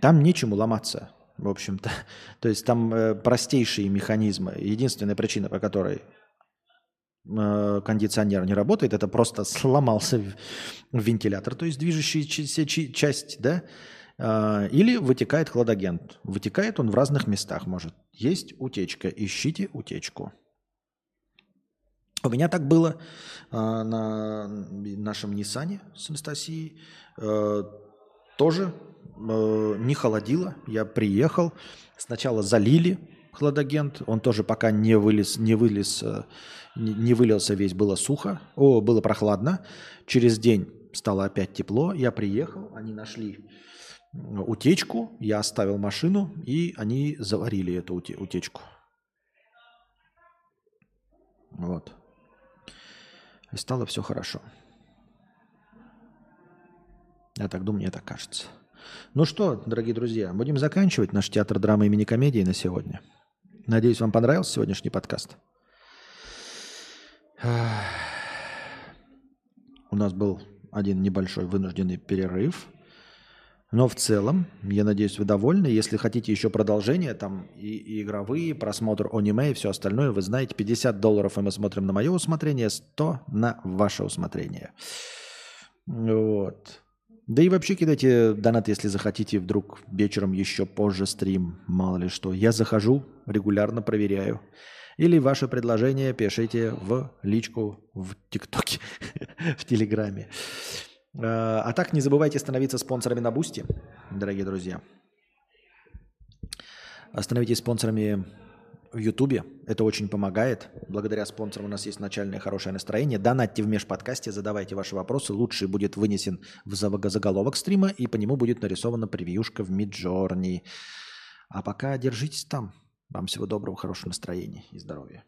Там нечему ломаться, в общем-то. (laughs) То есть там э, простейшие механизмы. Единственная причина, по которой э, кондиционер не работает, это просто сломался вентилятор, то есть движущаяся часть, да, А, или вытекает хладагент. Вытекает он в разных местах может. Есть утечка, ищите утечку. У меня так было а, на нашем Ниссане с Анастасией. Э, тоже э, не холодило. Я приехал. Сначала залили хладагент. Он тоже пока не вылез, не вылез, э, не вылился весь, было сухо. О, было прохладно. Через день стало опять тепло. Я приехал, они нашли утечку, я оставил машину, и они заварили эту уте- утечку. Вот. И стало все хорошо. Я так думаю, мне так кажется. Ну что, дорогие друзья, будем заканчивать наш театр драмы имени комедии на сегодня. Надеюсь, вам понравился сегодняшний подкаст. У нас был один небольшой вынужденный перерыв. Но в целом, я надеюсь, вы довольны. Если хотите еще продолжение, там и, и игровые, просмотр аниме и все остальное, вы знаете, 50 долларов, и мы смотрим на мое усмотрение, 100 на ваше усмотрение. Вот. Да и вообще кидайте донат, если захотите, вдруг вечером еще позже стрим, мало ли что. Я захожу, регулярно проверяю. Или ваше предложение пишите в личку в ТикТоке, (laughs) в Телеграме. Э, А так не забывайте становиться спонсорами на Бусти, дорогие друзья. Становитесь спонсорами в Ютубе. Это очень помогает. Благодаря спонсорам у нас есть начальное хорошее настроение. Донатьте в межподкасте, задавайте ваши вопросы. Лучший будет вынесен в заголовок стрима, и по нему будет нарисована превьюшка в Midjourney. А пока держитесь там. Вам всего доброго, хорошего настроения и здоровья.